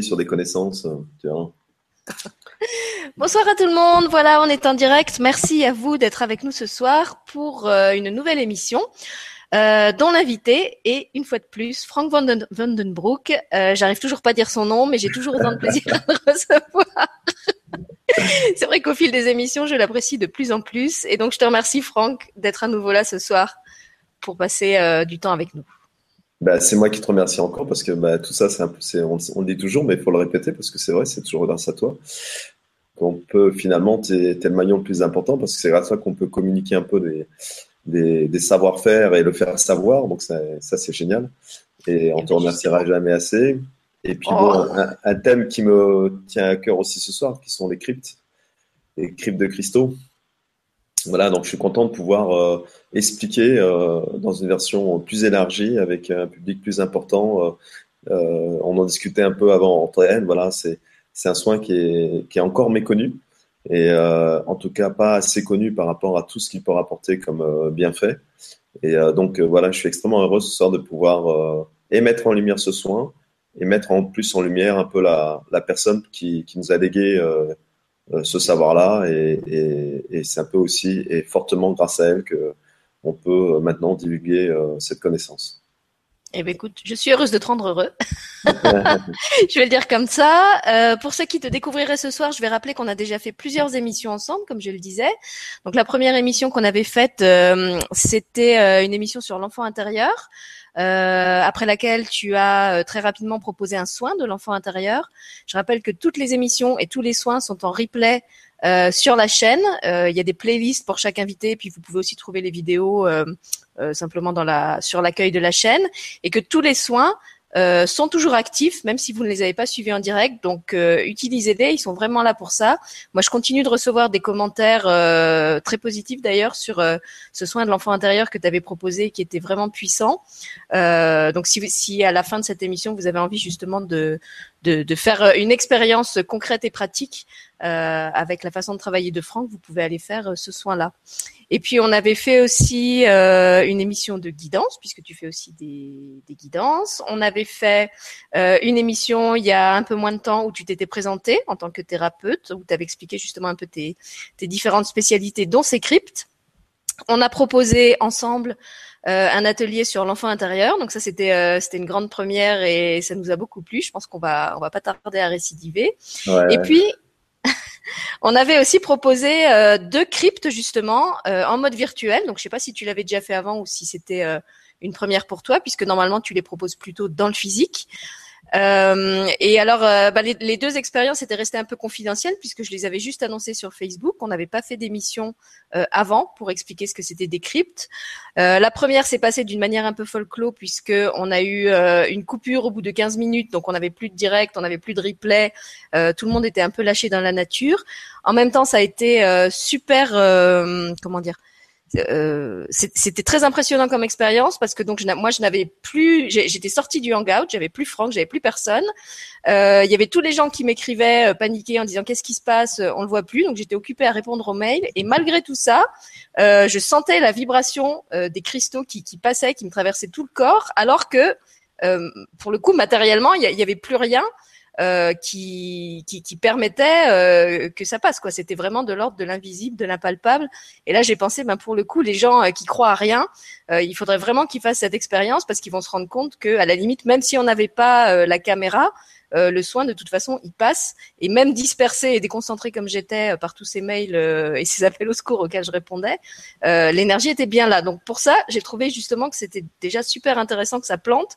sur des connaissances. Vois. Bonsoir à tout le monde. Voilà, on est en direct. Merci à vous d'être avec nous ce soir pour euh, une nouvelle émission. Euh, dont l'invité est une fois de plus Frank Vandenbroek. Euh, J'arrive toujours pas à dire son nom, mais j'ai toujours autant de plaisir à le recevoir. C'est vrai qu'au fil des émissions, je l'apprécie de plus en plus. Et donc, je te remercie, Franck, d'être à nouveau là ce soir pour passer euh, du temps avec nous. Bah, c'est moi qui te remercie encore parce que bah, tout ça, c'est un peu, on, on, le dit toujours, mais il faut le répéter parce que c'est vrai, c'est toujours grâce à toi qu'on peut finalement, tu es, le maillon le plus important parce que c'est grâce à toi qu'on peut communiquer un peu des, des, des savoir-faire et le faire savoir. Donc ça, ça c'est génial. Et on te remerciera jamais assez. Et puis bon, oh. un, thème qui me tient à cœur aussi ce soir, qui sont les cryptes, les cryptes de cristaux. Voilà, donc je suis content de pouvoir euh, expliquer euh, dans une version plus élargie avec un public plus important. Euh, on en discutait un peu avant entre elles. Voilà, c'est c'est un soin qui est, qui est encore méconnu et en tout cas pas assez connu par rapport à tout ce qu'il peut rapporter comme bienfait. Et donc voilà, je suis extrêmement heureux ce soir de pouvoir émettre en lumière ce soin et mettre en plus en lumière un peu la, la personne qui, qui nous a légué ce savoir-là et, et, et c'est un peu aussi et fortement grâce à elle que on peut maintenant divulguer euh, cette connaissance. Eh bien, écoute, je suis heureuse de te rendre heureux. je vais le dire comme ça. Euh, pour ceux qui te découvriraient ce soir, je vais rappeler qu'on a déjà fait plusieurs émissions ensemble, comme je le disais. Donc, la première émission qu'on avait faite, euh, c'était euh, une émission sur l'enfant intérieur. Euh, après laquelle tu as euh, très rapidement proposé un soin de l'enfant intérieur. Je rappelle que toutes les émissions et tous les soins sont en replay euh, sur la chaîne. Il y a des playlists pour chaque invité, puis vous pouvez aussi trouver les vidéos simplement dans la sur l'accueil de la chaîne, et que tous les soins euh, sont toujours actifs, même si vous ne les avez pas suivis en direct. Donc, euh, utilisez-les, ils sont vraiment là pour ça. Moi, je continue de recevoir des commentaires euh, très positifs d'ailleurs sur ce soin de l'enfant intérieur que tu avais proposé, qui était vraiment puissant. donc, si, si à la fin de cette émission, vous avez envie justement de, de, de faire une expérience concrète et pratique avec la façon de travailler de Franck, vous pouvez aller faire ce soin-là. Et puis on avait fait aussi euh, une émission de guidance, puisque tu fais aussi des, des guidances. On avait fait euh, une émission il y a un peu moins de temps où tu t'étais présenté en tant que thérapeute, où tu avais expliqué justement un peu tes, tes différentes spécialités, dont ces cryptes. On a proposé ensemble euh, un atelier sur l'enfant intérieur. Donc ça c'était euh, c'était une grande première et ça nous a beaucoup plu. Je pense qu'on va on va pas tarder à récidiver. Ouais. Et puis on avait aussi proposé euh, deux cryptes justement euh, en mode virtuel. Donc je sais pas si tu l'avais déjà fait avant ou si c'était euh, une première pour toi, puisque normalement tu les proposes plutôt dans le physique. Euh, et alors, euh, bah, les, deux expériences étaient restées un peu confidentielles puisque je les avais juste annoncées sur Facebook. On n'avait pas fait d'émission euh, avant pour expliquer ce que c'était des cryptes. Euh, la première s'est passée d'une manière un peu folklore puisque on a eu une coupure au bout de 15 minutes, donc on n'avait plus de direct, on n'avait plus de replay. tout le monde était un peu lâché dans la nature. En même temps, ça a été super, comment dire euh, c'était très impressionnant comme expérience parce que donc je, moi je n'avais plus, j'étais sortie du hangout, j'avais plus Franck, j'avais plus personne. Euh, il y avait tous les gens qui m'écrivaient euh, paniqués en disant qu'est-ce qui se passe, on le voit plus. Donc j'étais occupée à répondre aux mails et malgré tout ça, je sentais la vibration des cristaux qui, qui passaient, qui me traversaient tout le corps, alors que pour le coup matériellement il y, avait plus rien. Euh, qui, qui, qui, permettait euh, que ça passe. quoi. C'était vraiment de l'ordre de l'invisible, de l'impalpable. Et là, j'ai pensé, ben, pour le coup, les gens euh, qui croient à rien, il faudrait vraiment qu'ils fassent cette expérience parce qu'ils vont se rendre compte que, à la limite, même si on n'avait pas la caméra, le soin, de toute façon, il passe. Et même dispersé et déconcentré comme j'étais par tous ces mails et ces appels au secours auxquels je répondais, l'énergie était bien là. Donc pour ça, j'ai trouvé justement que c'était déjà super intéressant que ça plante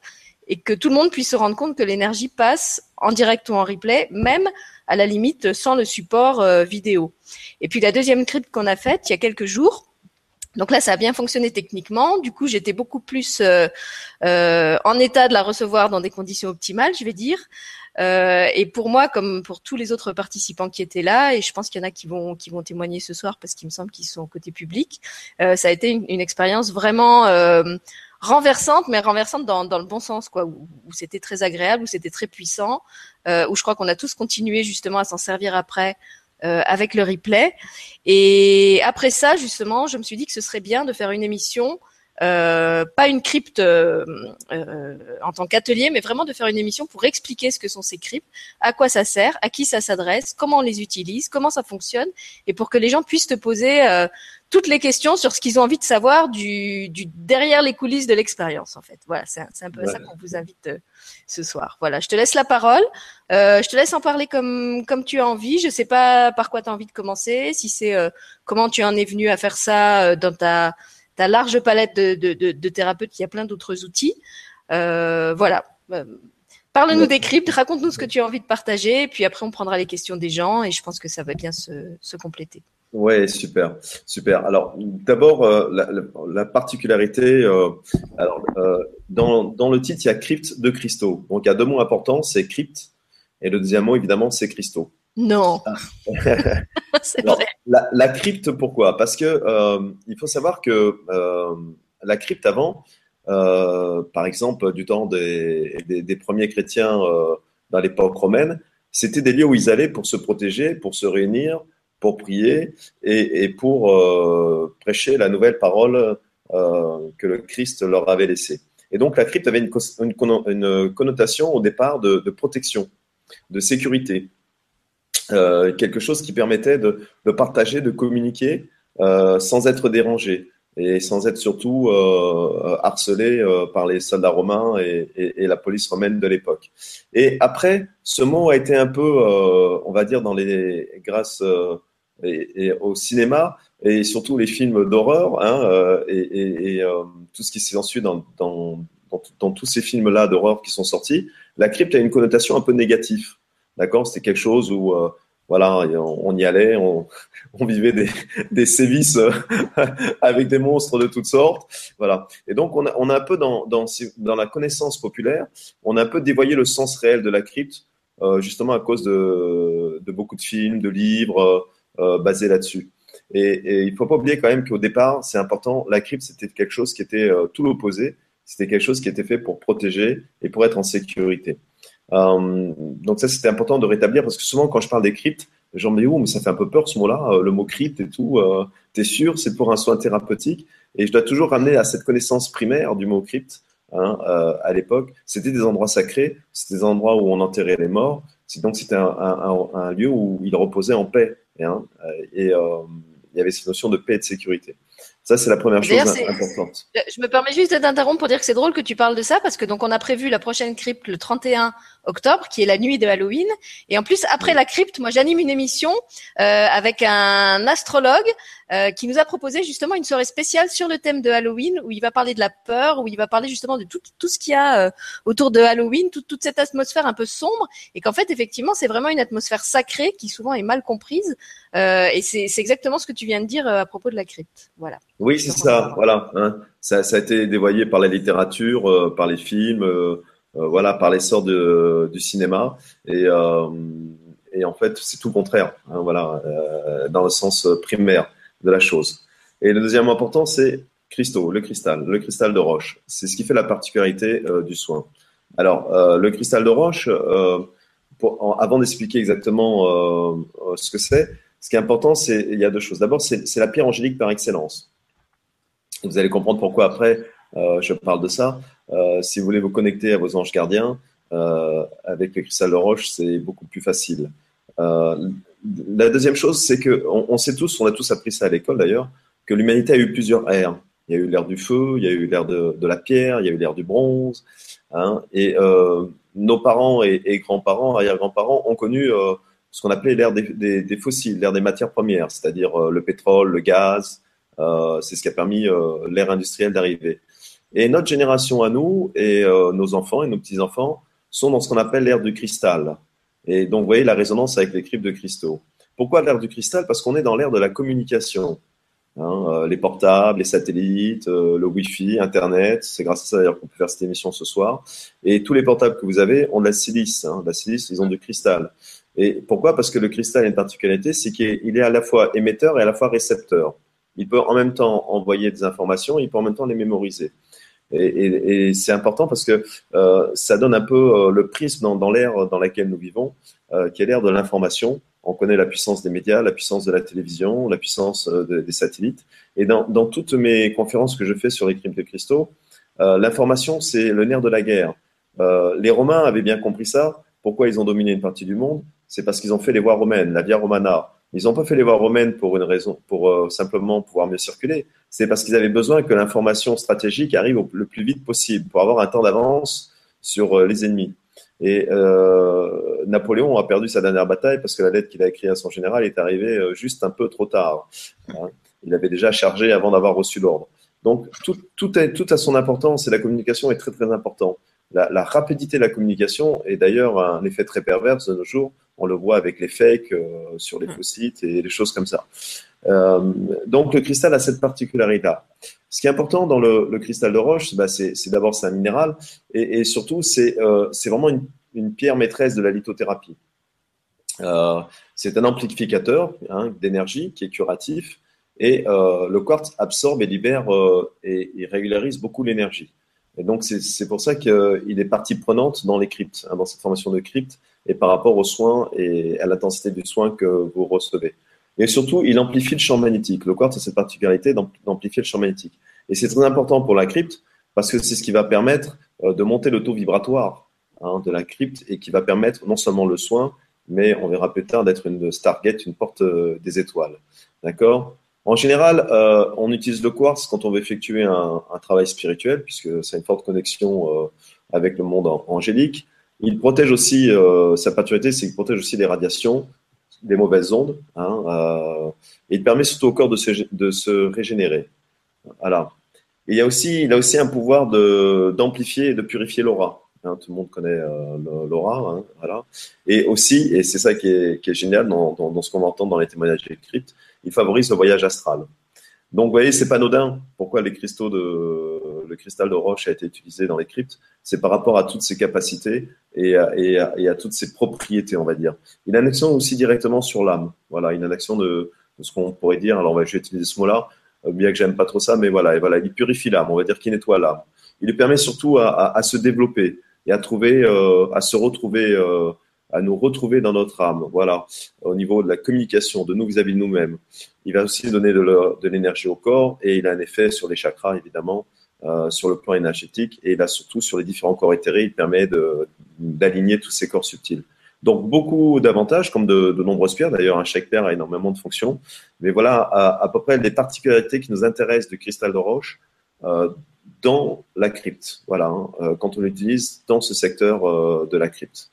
et que tout le monde puisse se rendre compte que l'énergie passe en direct ou en replay, même à la limite sans le support euh, vidéo. Et puis la deuxième crypte qu'on a faite il y a quelques jours, donc là, ça a bien fonctionné techniquement. Du coup, j'étais beaucoup plus euh, euh, en état de la recevoir dans des conditions optimales, je vais dire. Euh, et pour moi, comme pour tous les autres participants qui étaient là, et je pense qu'il y en a qui vont qui vont témoigner ce soir parce qu'il me semble qu'ils sont côté public, euh, ça a été une, une expérience vraiment renversante, mais renversante dans, dans le bon sens, quoi, où, c'était très agréable, où c'était très puissant, euh, où je crois qu'on a tous continué justement à s'en servir après euh, avec le replay. Et après ça, justement, je me suis dit que ce serait bien de faire une émission euh, pas une crypte euh, euh, en tant qu'atelier, mais vraiment de faire une émission pour expliquer ce que sont ces cryptes, à quoi ça sert, à qui ça s'adresse, comment on les utilise, comment ça fonctionne, et pour que les gens puissent te poser toutes les questions sur ce qu'ils ont envie de savoir du, du derrière les coulisses de l'expérience, en fait. Voilà, c'est un, peu ça qu'on vous invite ce soir. Voilà, je te laisse la parole. Euh, je te laisse en parler comme comme tu as envie. Je sais pas par quoi tu as envie de commencer. Si c'est comment tu en es venu à faire ça dans ta ta large palette de, de, de, thérapeutes, il y a plein d'autres outils. Euh, voilà. Euh, parle-nous des cryptes, raconte-nous ce que tu as envie de partager, puis après on prendra les questions des gens et je pense que ça va bien se, se compléter. Ouais, super, super. Alors, d'abord, euh, la, la, particularité, euh, alors, euh, dans, dans le titre, il y a crypte de cristaux. Donc, il y a deux mots importants, c'est crypte, et le deuxième mot, évidemment, c'est cristaux. Non. Ah. La, crypte, pourquoi? Parce que il faut savoir que la crypte avant, par exemple, du temps des, des, premiers chrétiens dans l'époque romaine, c'était des lieux où ils allaient pour se protéger, pour se réunir, pour prier et, et pour prêcher la nouvelle parole que le Christ leur avait laissée. Et donc la crypte avait une, une, connotation au départ de, de protection, de sécurité. Euh, quelque chose qui permettait de, de partager, de communiquer euh, sans être dérangé et sans être surtout euh, harcelé euh, par les soldats romains et, et, la police romaine de l'époque. Et après, ce mot a été un peu, euh, on va dire, dans les grâce et, au cinéma et surtout les films d'horreur hein, et, tout ce qui s'est ensuite dans, dans, dans, tous ces films-là d'horreur qui sont sortis, la crypte a une connotation un peu négative. D'accord? C'était quelque chose où, euh, voilà, on, y allait, on, vivait des, des sévices euh, avec des monstres de toutes sortes. Voilà. Et donc, on a, on a un peu dans, dans, dans la connaissance populaire, on a un peu dévoyé le sens réel de la crypte, euh, justement à cause de, de, beaucoup de films, de livres basés là-dessus. Et, il faut pas oublier quand même qu'au départ, c'est important, la crypte, c'était quelque chose qui était tout l'opposé. C'était quelque chose qui était fait pour protéger et pour être en sécurité. Euh, donc ça, c'était important de rétablir parce que souvent, quand je parle des cryptes, les gens me disent, oh, mais ça fait un peu peur ce mot-là, euh, le mot crypte et tout. Euh, T'es sûr, c'est pour un soin thérapeutique? Et je dois toujours ramener à cette connaissance primaire du mot crypte. Hein, euh, à l'époque, c'était des endroits sacrés, c'était des endroits où on enterrait les morts. Donc c'était un, un, lieu où ils reposaient en paix. Hein, et euh, il y avait cette notion de paix et de sécurité. Ça, c'est la première chose importante. Je me permets juste d'interrompre pour dire que c'est drôle que tu parles de ça parce que donc on a prévu la prochaine crypte le 31 octobre, qui est la nuit de Halloween. Et en plus, après la crypte, moi, j'anime une émission euh, avec un astrologue euh, qui nous a proposé justement une soirée spéciale sur le thème de Halloween, où il va parler de la peur, où il va parler justement de tout, tout ce qu'il y a euh, autour de Halloween, toute cette atmosphère un peu sombre, et qu'en fait, effectivement, c'est vraiment une atmosphère sacrée qui souvent est mal comprise. et c'est exactement ce que tu viens de dire à propos de la crypte. Voilà. Oui, c'est ça. Voilà. Hein. Ça, ça, a été dévoyé par la littérature, par les films. Euh, voilà, par l'essor du cinéma. Et, euh, et en fait, c'est tout le contraire, hein, voilà, euh, dans le sens primaire de la chose. Et le deuxième important, c'est cristaux, le cristal, le cristal de roche. C'est ce qui fait la particularité du soin. Alors, le cristal de roche, avant d'expliquer exactement ce que c'est, ce qui est important, c'est il y a deux choses. D'abord, c'est la pierre angélique par excellence. Vous allez comprendre pourquoi après je parle de ça. Euh, si vous voulez vous connecter à vos anges gardiens, euh, avec le cristal de roche, c'est beaucoup plus facile. Euh, la deuxième chose, c'est que on, sait tous, on a tous appris ça à l'école d'ailleurs, que l'humanité a eu plusieurs ères. Il y a eu l'ère du feu, il y a eu l'ère de, la pierre, il y a eu l'ère du bronze. Hein, et nos parents et, grands-parents, arrière-grands-parents ont connu ce qu'on appelait l'ère des, fossiles, l'ère des matières premières, c'est-à-dire le pétrole, le gaz. c'est ce qui a permis l'ère industrielle d'arriver. Et notre génération à nous, et euh, nos enfants et nos petits-enfants, sont dans ce qu'on appelle l'ère du cristal. Et donc, vous voyez la résonance avec les cryptes de cristaux. Pourquoi l'ère du cristal? Parce qu'on est dans l'ère de la communication. Hein, euh, les portables, les satellites, euh, le Wi-Fi, Internet. C'est grâce à ça d'ailleurs qu'on peut faire cette émission ce soir. Et tous les portables que vous avez ont de la silice. Hein, la silice, ils ont du cristal. Et pourquoi? Parce que le cristal a une particularité, c'est qu'il est à la fois émetteur et à la fois récepteur. Il peut en même temps envoyer des informations, il peut en même temps les mémoriser. Et, et, c'est important parce que euh, ça donne un peu euh, le prisme dans, dans l'ère dans laquelle nous vivons, euh, qui est l'ère de l'information on connaît la puissance des médias, la puissance de la télévision, la puissance des satellites. Et dans, dans, toutes mes conférences que je fais sur les crimes de cristaux, l'information, c'est le nerf de la guerre. les Romains avaient bien compris ça. Pourquoi ils ont dominé une partie du monde? C'est parce qu'ils ont fait les voies romaines, la Via Romana. Ils n'ont pas fait les voies romaines pour une raison, pour simplement pouvoir mieux circuler c'est parce qu'ils avaient besoin que l'information stratégique arrive le plus vite possible pour avoir un temps d'avance sur euh, les ennemis. Et euh, Napoléon a perdu sa dernière bataille parce que la lettre qu'il a écrite à son général est arrivée euh, juste un peu trop tard. Hein. Il avait déjà chargé avant d'avoir reçu l'ordre. Donc tout a son importance et la communication est très très importante. La, la rapidité de la communication est d'ailleurs un effet très pervers de nos jours. On le voit avec les fakes euh, sur les faux sites et les choses comme ça. Euh, donc le cristal a cette particularité-là. Ce qui est important dans le, cristal de roche, bah, c'est d'abord c'est un minéral et, surtout euh, c'est vraiment une, une, pierre maîtresse de la lithothérapie. Euh, c'est un amplificateur hein, d'énergie qui est curatif et le quartz absorbe et libère et, régularise beaucoup l'énergie. Et donc c'est pour ça qu'il est partie prenante dans les cryptes, hein, dans cette formation de cryptes et par rapport aux soins et à l'intensité du soin que vous recevez. Et surtout, il amplifie le champ magnétique. Le quartz a cette particularité d'amplifier le champ magnétique. Et c'est très important pour la crypte parce que c'est ce qui va permettre euh, de monter le taux vibratoire hein, de la crypte et qui va permettre non seulement le soin, mais on verra plus tard d'être une Stargate, une porte euh, des étoiles. D'accord? En général, euh, on utilise le quartz quand on veut effectuer un, travail spirituel, puisque c'est une forte connexion avec le monde angélique. Il protège aussi, sa particularité, c'est qu'il protège aussi les radiations, des mauvaises ondes. Hein, euh, et il permet surtout au corps de se, régénérer. Voilà. il, a aussi, un pouvoir d'amplifier et de purifier l'aura. Hein, tout le monde connaît euh, l'aura. Hein. Et aussi, et c'est ça qui est, génial dans, ce qu'on entend dans les témoignages des cryptes, il favorise le voyage astral. Donc, vous voyez, c'est pas anodin. Pourquoi les cristaux de, le cristal de roche a été utilisé dans les cryptes C'est par rapport à toutes ses capacités et à, et, à, toutes ses propriétés, on va dire. Il a une action aussi directement sur l'âme. Voilà, il a une action de, ce qu'on pourrait dire. Alors, je vais utiliser ce mot-là, euh, bien que j'aime pas trop ça, mais voilà, et voilà, il purifie l'âme. On va dire qu'il nettoie l'âme. Il lui permet surtout à, se développer et à trouver, euh, à se retrouver. Euh, à nous retrouver dans notre âme, voilà, au niveau de la communication de nous vis-à-vis de nous-mêmes. Il va aussi donner de l'énergie au corps et il a un effet sur les chakras, évidemment, euh, sur le plan énergétique et là surtout sur les différents corps éthérés, il permet d'aligner tous ces corps subtils. Donc beaucoup d'avantages, comme de, nombreuses pierres. D'ailleurs, un chaque pierre a énormément de fonctions. Mais voilà à, peu près les particularités qui nous intéressent du cristal de roche euh, dans la crypte. Voilà, hein, euh, quand on l'utilise dans ce secteur de la crypte.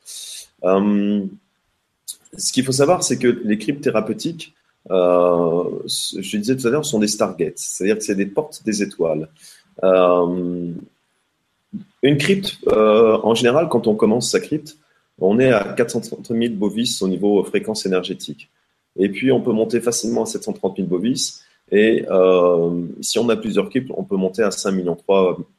Ce qu'il faut savoir, c'est que les cryptes thérapeutiques, je disais tout à l'heure, sont des stargates, c'est-à-dire que c'est des portes des étoiles. Euh, une crypte, en général, quand on commence sa crypte, on est à 430 000 bovis au niveau fréquence énergétique. Et puis, on peut monter facilement à 730 000 bovis. Et si on a plusieurs cryptes, on peut monter à 5 millions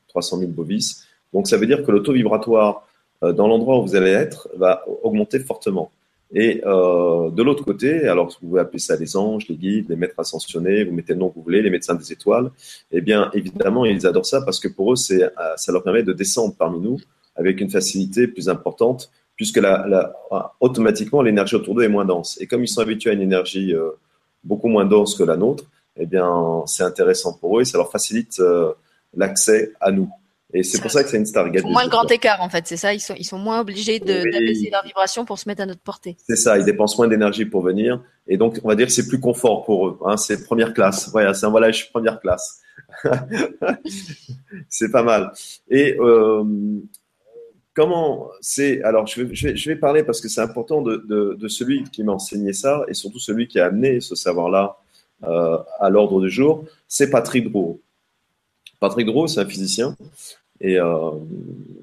300 000 bovis. Donc, ça veut dire que le taux vibratoire euh, dans l'endroit où vous allez être va augmenter fortement. Et euh, de l'autre côté, alors vous pouvez appeler ça les anges, les guides, les maîtres ascensionnés, vous mettez le nom que vous voulez, les médecins des étoiles, eh bien évidemment ils adorent ça parce que pour eux c'est, euh, ça leur permet de descendre parmi nous avec une facilité plus importante puisque la, la, automatiquement l'énergie autour d'eux est moins dense. Et comme ils sont habitués à une énergie euh, beaucoup moins dense que la nôtre, eh bien c'est intéressant pour eux et ça leur facilite euh, l'accès à nous. Et c'est pour ça que c'est une Stargate. Ils moins le grand écart, en fait, c'est ça. Ils sont, ils sont moins obligés d'abaisser leur vibration pour se mettre à notre portée. C'est ça. Ils dépensent moins d'énergie pour venir. Et donc, on va dire que c'est plus confort pour eux. Hein. C'est première classe. Voilà, c'est un voyage première classe. c'est pas mal. Et euh, comment c'est Alors, je vais, je vais, je vais, parler parce que c'est important de, de, de, celui qui m'a enseigné ça et surtout celui qui a amené ce savoir-là euh, à l'ordre du jour. C'est Patrick Drouot. Patrick Drouot, c'est un physicien. Et euh,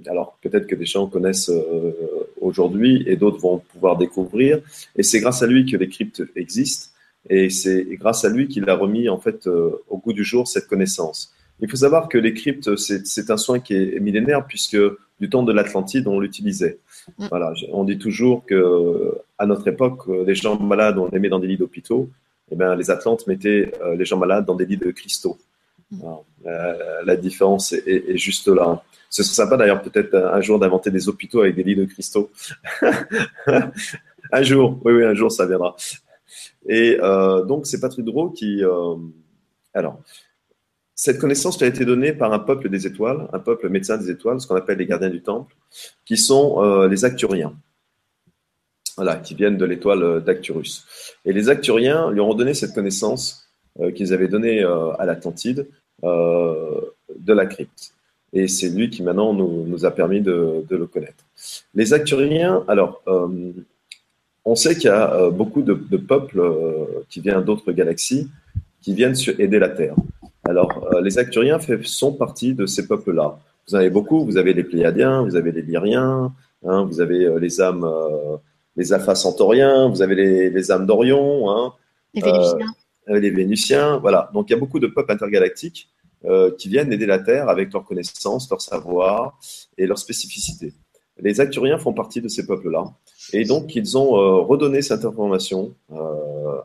alors peut-être que des gens connaissent euh, aujourd'hui et d'autres vont pouvoir découvrir. Et c'est grâce à lui que les cryptes existent. Et c'est grâce à lui qu'il a remis en fait euh, au goût du jour cette connaissance. Il faut savoir que les cryptes, c'est un soin qui est millénaire puisque du temps de l'Atlantide, on l'utilisait. Mm. Voilà, on dit toujours que à notre époque, les gens malades, on les met dans des lits d'hôpitaux. Et eh bien, les Atlantes mettaient les gens malades dans des lits de cristaux. Euh, la différence est, juste là. Ce serait sympa d'ailleurs peut-être un jour d'inventer des hôpitaux avec des lits de cristaux. un jour, oui, oui, un jour ça viendra. Et euh, donc c'est Patrick Drault qui, euh, alors, cette connaissance a été donnée par un peuple des étoiles, un peuple médecin des étoiles, ce qu'on appelle les gardiens du temple, qui sont les Acturiens. Voilà, qui viennent de l'étoile d'Acturus. Et les Acturiens lui ont donné cette connaissance qu'ils avaient donnée à l'Atlantide de la crypte. Et c'est lui qui maintenant nous, a permis de, le connaître. Les Acturiens, alors, on sait qu'il y a beaucoup de, de peuples qui viennent d'autres galaxies qui viennent aider la Terre. Alors, euh, les Acturiens sont partie de ces peuples-là. Vous en avez beaucoup. Vous avez les Pléiadiens, vous avez les Lyriens, hein, vous avez euh, les âmes, euh, les Alpha Centauriens, vous avez les, âmes d'Orion, hein, les Vénusiens. les Vénusiens, voilà. Donc, il y a beaucoup de peuples intergalactiques qui viennent aider la Terre avec leurs connaissances, leur savoir et leur spécificité. Les Acturiens font partie de ces peuples-là. Et donc, ils ont redonné cette information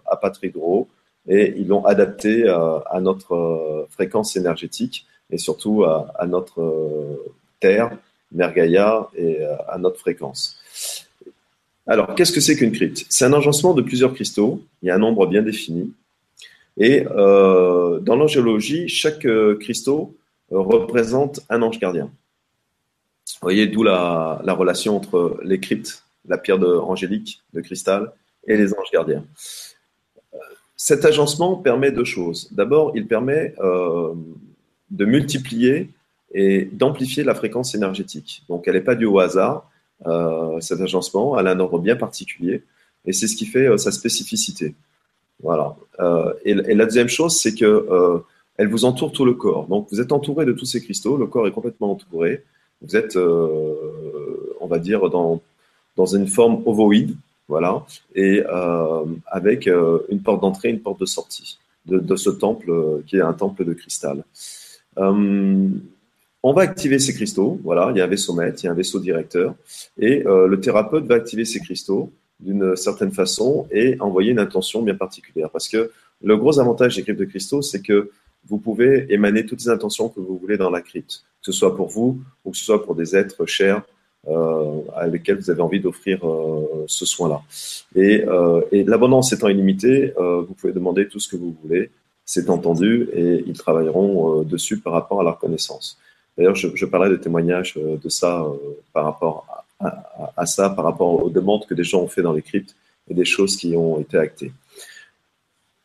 à Patrick Gros et ils l'ont adapté euh, à notre euh, fréquence énergétique et surtout à, notre euh, Terre, Mergaïa et à notre fréquence. Alors, qu'est-ce que c'est qu'une crypte? C'est un agencement de plusieurs cristaux. Il y a un nombre bien défini. Et dans l'angéologie, chaque cristaux représente un ange gardien. Vous voyez d'où la, la, relation entre les cryptes, la pierre angélique de cristal, et les anges gardiens. Cet agencement permet deux choses. D'abord, il permet euh, de multiplier et d'amplifier la fréquence énergétique. Donc, elle n'est pas due au hasard, euh, cet agencement, elle a un ordre bien particulier, et c'est ce qui fait euh, sa spécificité. Voilà. Et, la deuxième chose, c'est que elle vous entoure tout le corps. Donc, vous êtes entouré de tous ces cristaux, le corps est complètement entouré. Vous êtes, on va dire, dans, dans une forme ovoïde, voilà, et euh, avec euh, une porte d'entrée, une porte de sortie de, ce temple euh, qui est un temple de cristal. on va activer ces cristaux, voilà, il y a un vaisseau maître, il y a un vaisseau directeur, et le thérapeute va activer ces cristaux d'une certaine façon et envoyer une intention bien particulière. Parce que le gros avantage des cryptes de cristaux, c'est que vous pouvez émaner toutes les intentions que vous voulez dans la crypte, que ce soit pour vous ou que ce soit pour des êtres chers euh, avec lesquels vous avez envie d'offrir euh, ce soin-là. Et, euh, et l'abondance étant illimitée, vous pouvez demander tout ce que vous voulez, c'est entendu, et ils travailleront dessus par rapport à leur connaissance. D'ailleurs, je, je, parlerai de témoignages de ça par rapport à, ça, par rapport aux demandes que des gens ont fait dans les cryptes et des choses qui ont été actées.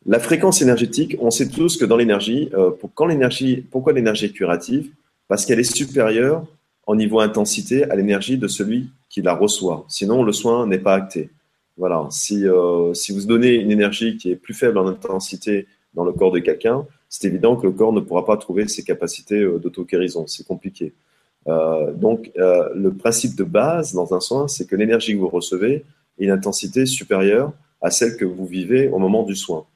La fréquence énergétique, on sait tous que dans l'énergie, pour, quand l'énergie, pourquoi l'énergie est curative? Parce qu'elle est supérieure en niveau intensité à l'énergie de celui qui la reçoit. Sinon, le soin n'est pas acté. Voilà. Si, euh, si vous donnez une énergie qui est plus faible en intensité dans le corps de quelqu'un, c'est évident que le corps ne pourra pas trouver ses capacités euh, d'auto-guérison. C'est compliqué. Euh, donc, euh, le principe de base dans un soin, c'est que l'énergie que vous recevez est une intensité supérieure à celle que vous vivez au moment du soin.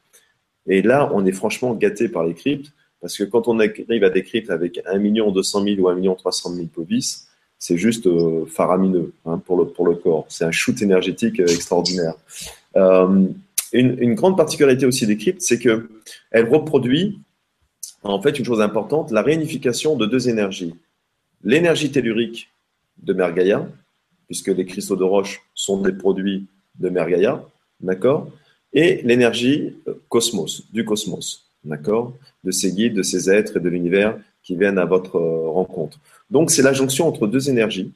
Et là, on est franchement gâté par les cryptes parce que quand on arrive à des cryptes avec 1 million 200 000 ou 1 million 300 000 povis, c'est juste euh, faramineux hein, pour, le, pour le corps. C'est un shoot énergétique extraordinaire. Une, une, grande particularité aussi des cryptes, c'est qu'elle reproduit, en fait, une chose importante, la réunification de deux énergies. L'énergie tellurique de Mergaïa, puisque les cristaux de roche sont des produits de Mergaïa, d'accord? Et l'énergie cosmos, du cosmos d'accord, de ces guides, de ces êtres et de l'univers qui viennent à votre euh, rencontre. Donc, c'est la jonction entre deux énergies.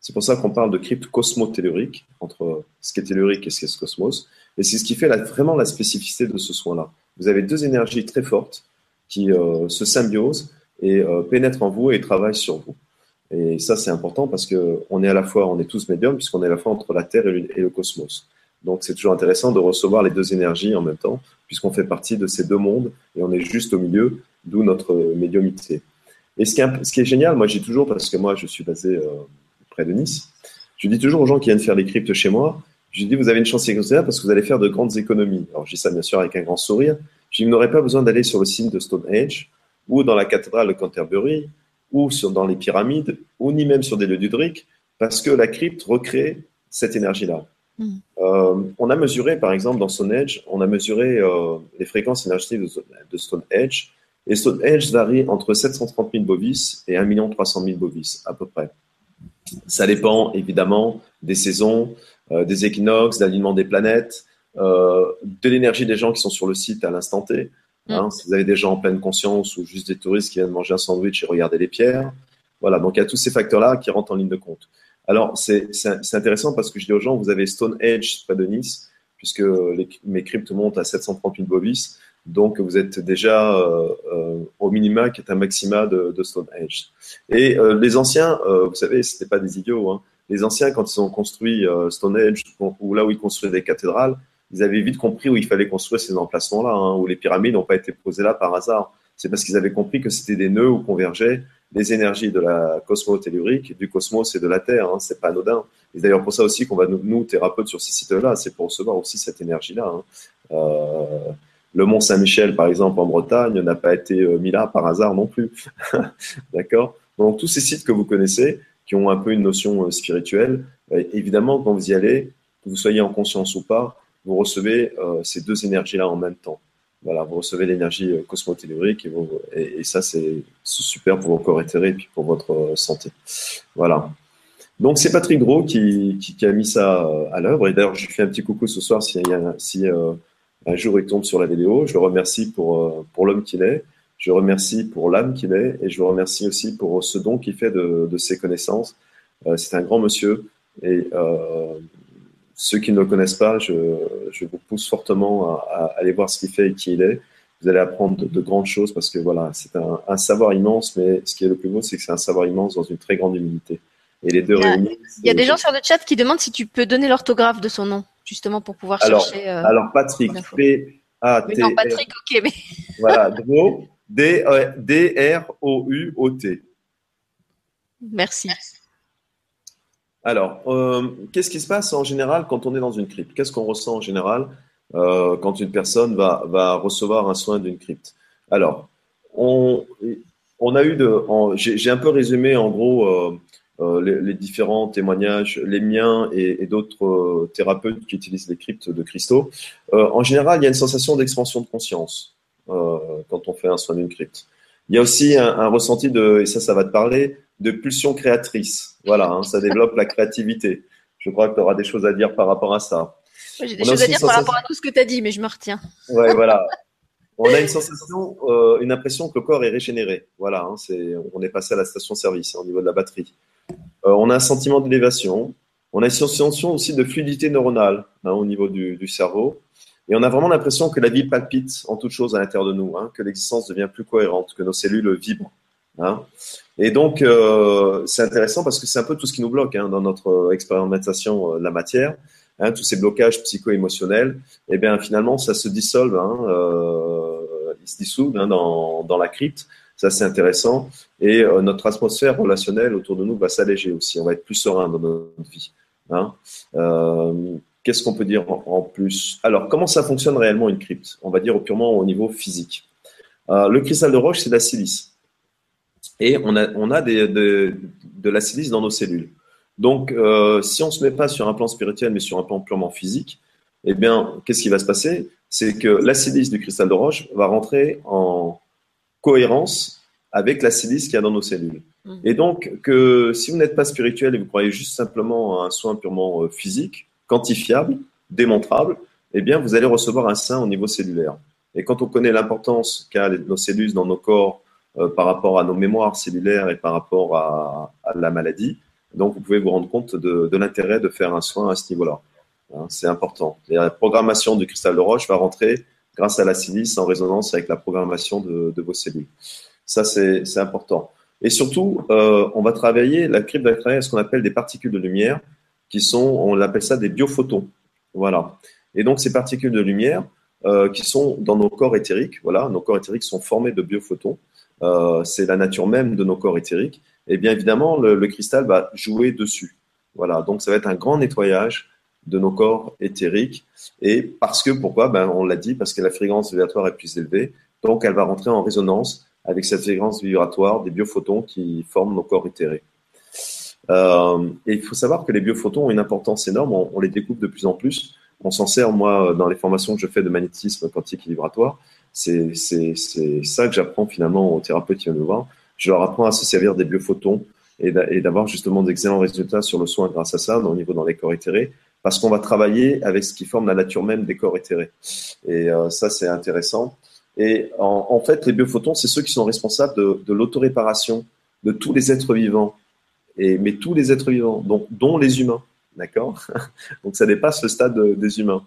C'est pour ça qu'on parle de crypte cosmotellurique, entre ce qui est tellurique et ce qui est cosmos. Et c'est ce qui fait vraiment la spécificité de ce soin-là. Vous avez deux énergies très fortes qui euh, se symbiosent et euh, pénètrent en vous et travaillent sur vous. Et ça, c'est important parce que on est à la fois, on est tous médiums, puisqu'on est à la fois entre la Terre et le cosmos. Donc c'est toujours intéressant de recevoir les deux énergies en même temps, puisqu'on fait partie de ces deux mondes et on est juste au milieu, d'où notre médiumité. Et ce qui est, génial, moi j'ai toujours, parce que moi je suis basé euh, près de Nice, je dis toujours aux gens qui viennent faire des cryptes chez moi, je dis vous avez une chance extraordinaire parce que vous allez faire de grandes économies. Alors je dis ça bien sûr avec un grand sourire. Je dis vous n'aurez pas besoin d'aller sur le signe de Stonehenge ou dans la cathédrale de Canterbury ou sur, dans les pyramides ou ni même sur des lieux du Dric parce que la crypte recrée cette énergie-là. Mm. Euh, on a mesuré, par exemple, dans Stonehenge, on a mesuré euh, les fréquences énergétiques de, de Stonehenge. Et Stonehenge varie entre 730 000 bovis et 1 300 000 bovis, à peu près. Ça dépend évidemment des saisons, des équinoxes, d'alignement des planètes, de l'énergie des gens qui sont sur le site à l'instant T. Hein, mm. Si vous avez des gens en pleine conscience ou juste des touristes qui viennent manger un sandwich et regarder les pierres. Voilà, donc il y a tous ces facteurs-là qui rentrent en ligne de compte. Alors, c'est intéressant parce que je dis aux gens, vous avez Stone Edge près de Nice, puisque les, mes cryptes montent à 738 bovis. Donc, vous êtes déjà euh, euh, au minima qui est un maxima de, de Stone Edge. Et euh, les anciens, euh, vous savez, c'était pas des idiots. Hein. Les anciens, quand ils ont construit euh, Stone Edge, ou là où ils construisaient des cathédrales, ils avaient vite compris où il fallait construire ces emplacements-là, hein, où les pyramides n'ont pas été posées là par hasard. C'est parce qu'ils avaient compris que c'était des nœuds où convergeaient les énergies de la cosmo-tellurique, du cosmos et de la Terre. Hein, c'est pas anodin. Et d'ailleurs pour ça aussi qu'on va nous, thérapeutes sur ces sites-là, c'est pour recevoir aussi cette énergie-là. Hein. Euh, le Mont Saint-Michel, par exemple, en Bretagne, n'a pas été euh, mis là par hasard non plus. D'accord? Donc tous ces sites que vous connaissez, qui ont un peu une notion euh, spirituelle, évidemment, quand vous y allez, que vous soyez en conscience ou pas, vous recevez ces deux énergies-là en même temps. Voilà, vous recevez l'énergie euh, cosmotellurique et, et, ça, c'est super pour vos corps éthérés et puis pour votre euh, santé. Voilà. Donc, c'est Patrick Gros qui, qui, a mis ça euh, à l'œuvre. Et d'ailleurs, je lui fais un petit coucou ce soir si, si un jour il tombe sur la vidéo. Je le remercie pour, pour l'homme qu'il est. Je le remercie pour l'âme qu'il est. Et je le remercie aussi pour ce don qu'il fait de, de, ses connaissances. c'est un grand monsieur. Et euh, ceux qui ne le connaissent pas, je, je vous pousse fortement à, à, aller voir ce qu'il fait et qui il est. Vous allez apprendre de, de grandes choses parce que voilà, c'est un, un, savoir immense, mais ce qui est le plus beau, c'est que c'est un savoir immense dans une très grande humilité. Et les deux il y a, réunis. Il y a des gens sur le chat qui demandent si tu peux donner l'orthographe de son nom, justement pour pouvoir alors, chercher. Euh, alors Patrick, P A T. Non, Patrick, ok, mais. voilà, Dro, D D R O U O T. Merci. Alors, euh, qu'est-ce qui se passe en général quand on est dans une crypte? Qu'est-ce qu'on ressent en général euh, quand une personne va, va recevoir un soin d'une crypte? Alors, on, on, a eu de. J'ai un peu résumé en gros euh, les, différents témoignages, les miens et, d'autres thérapeutes qui utilisent les cryptes de cristaux. En général, il y a une sensation d'expansion de conscience quand on fait un soin d'une crypte. Il y a aussi un ressenti de, et ça, ça va te parler, de pulsion créatrice. Voilà, hein, ça développe la créativité. Je crois que tu auras des choses à dire par rapport à ça. J'ai des choses à dire par rapport à tout ce que tu as dit, mais je me retiens. Ouais, voilà. On a une sensation, euh, une impression que le corps est régénéré. Voilà, hein, c'est, on est passé à la station-service hein, au niveau de la batterie. Euh, on a un sentiment d'élévation. On a une sensation aussi de fluidité neuronale hein, au niveau du, du, cerveau. Et on a vraiment l'impression que la vie palpite en toute chose à l'intérieur de nous, que l'existence devient plus cohérente, que nos cellules vibrent. Et donc, euh, c'est intéressant parce que c'est un peu tout ce qui nous bloque hein, dans notre expérimentation euh, de la matière, hein, tous ces blocages psycho-émotionnels. Eh bien, finalement, ça se dissolve, hein, euh, ils se dissout hein, dans, dans la crypte. Ça, c'est intéressant. Et euh, notre atmosphère relationnelle autour de nous va s'alléger aussi. On va être plus serein dans notre vie. Hein. Euh, Qu'est-ce qu'on peut dire en, en, plus? Alors, comment ça fonctionne réellement une crypte? On va dire purement au niveau physique. Euh, le cristal de roche, c'est de la silice et on a, on a des, de, de la silice dans nos cellules. Donc, euh, si on ne se met pas sur un plan spirituel, mais sur un plan purement physique, eh bien, qu'est-ce qui va se passer? C'est que la silice du cristal de roche va rentrer en cohérence avec la silice qu'il y a dans nos cellules. Mmh. Et donc, que si vous n'êtes pas spirituel et vous croyez juste simplement à un soin purement euh, physique, quantifiable, démontrable, eh bien, vous allez recevoir un sein au niveau cellulaire. Et quand on connaît l'importance qu'a nos cellules dans nos corps par rapport à nos mémoires cellulaires et par rapport à, la maladie. Donc, vous pouvez vous rendre compte de, l'intérêt de faire un soin à ce niveau-là. Hein, c'est important. La programmation du cristal de roche va rentrer grâce à la silice en résonance avec la programmation de, vos cellules. Ça, c'est important. Et surtout, euh, on va travailler, la crypte va travailler ce qu'on appelle des particules de lumière, qui sont, on appelle ça des biophotons. Voilà. Et donc, ces particules de lumière, euh, qui sont dans nos corps éthériques, voilà, nos corps éthériques sont formés de biophotons, euh, c'est la nature même de nos corps éthériques, et bien évidemment, le, le, cristal va jouer dessus. Voilà, donc ça va être un grand nettoyage de nos corps éthériques. Et parce que, pourquoi? Ben, On l'a dit, parce que la fréquence vibratoire est plus élevée, donc elle va rentrer en résonance avec cette fréquence vibratoire des biophotons qui forment nos corps éthérés. Euh, et il faut savoir que les biophotons ont une importance énorme, on, on les découpe de plus en plus. On s'en sert, moi, dans les formations que je fais de magnétisme quantique et vibratoire. C'est ça que j'apprends finalement aux thérapeutes qui viennent me voir. Je leur apprends à se servir des biophotons et d'avoir justement d'excellents résultats sur le soin grâce à ça, au niveau dans les corps éthérés, parce qu'on va travailler avec ce qui forme la nature même des corps éthérés. Et euh, ça, c'est intéressant. Et en, fait, les biophotons, c'est ceux qui sont responsables de, l'autoréparation de tous les êtres vivants, et, mais tous les êtres vivants, dont les humains. D'accord? Donc ça dépasse le stade des humains.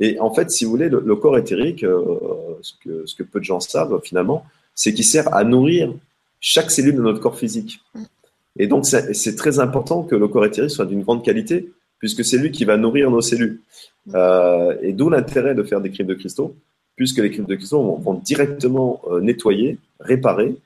Et en fait, si vous voulez, le, corps éthérique, euh, ce, que, peu de gens savent finalement, c'est qu'il sert à nourrir chaque cellule de notre corps physique. Et donc, c'est très important que le corps éthérique soit d'une grande qualité, puisque c'est lui qui va nourrir nos cellules. Euh, et d'où l'intérêt de faire des cryptes de cristaux, puisque les cryptes de cristaux vont, directement euh, nettoyer, réparer,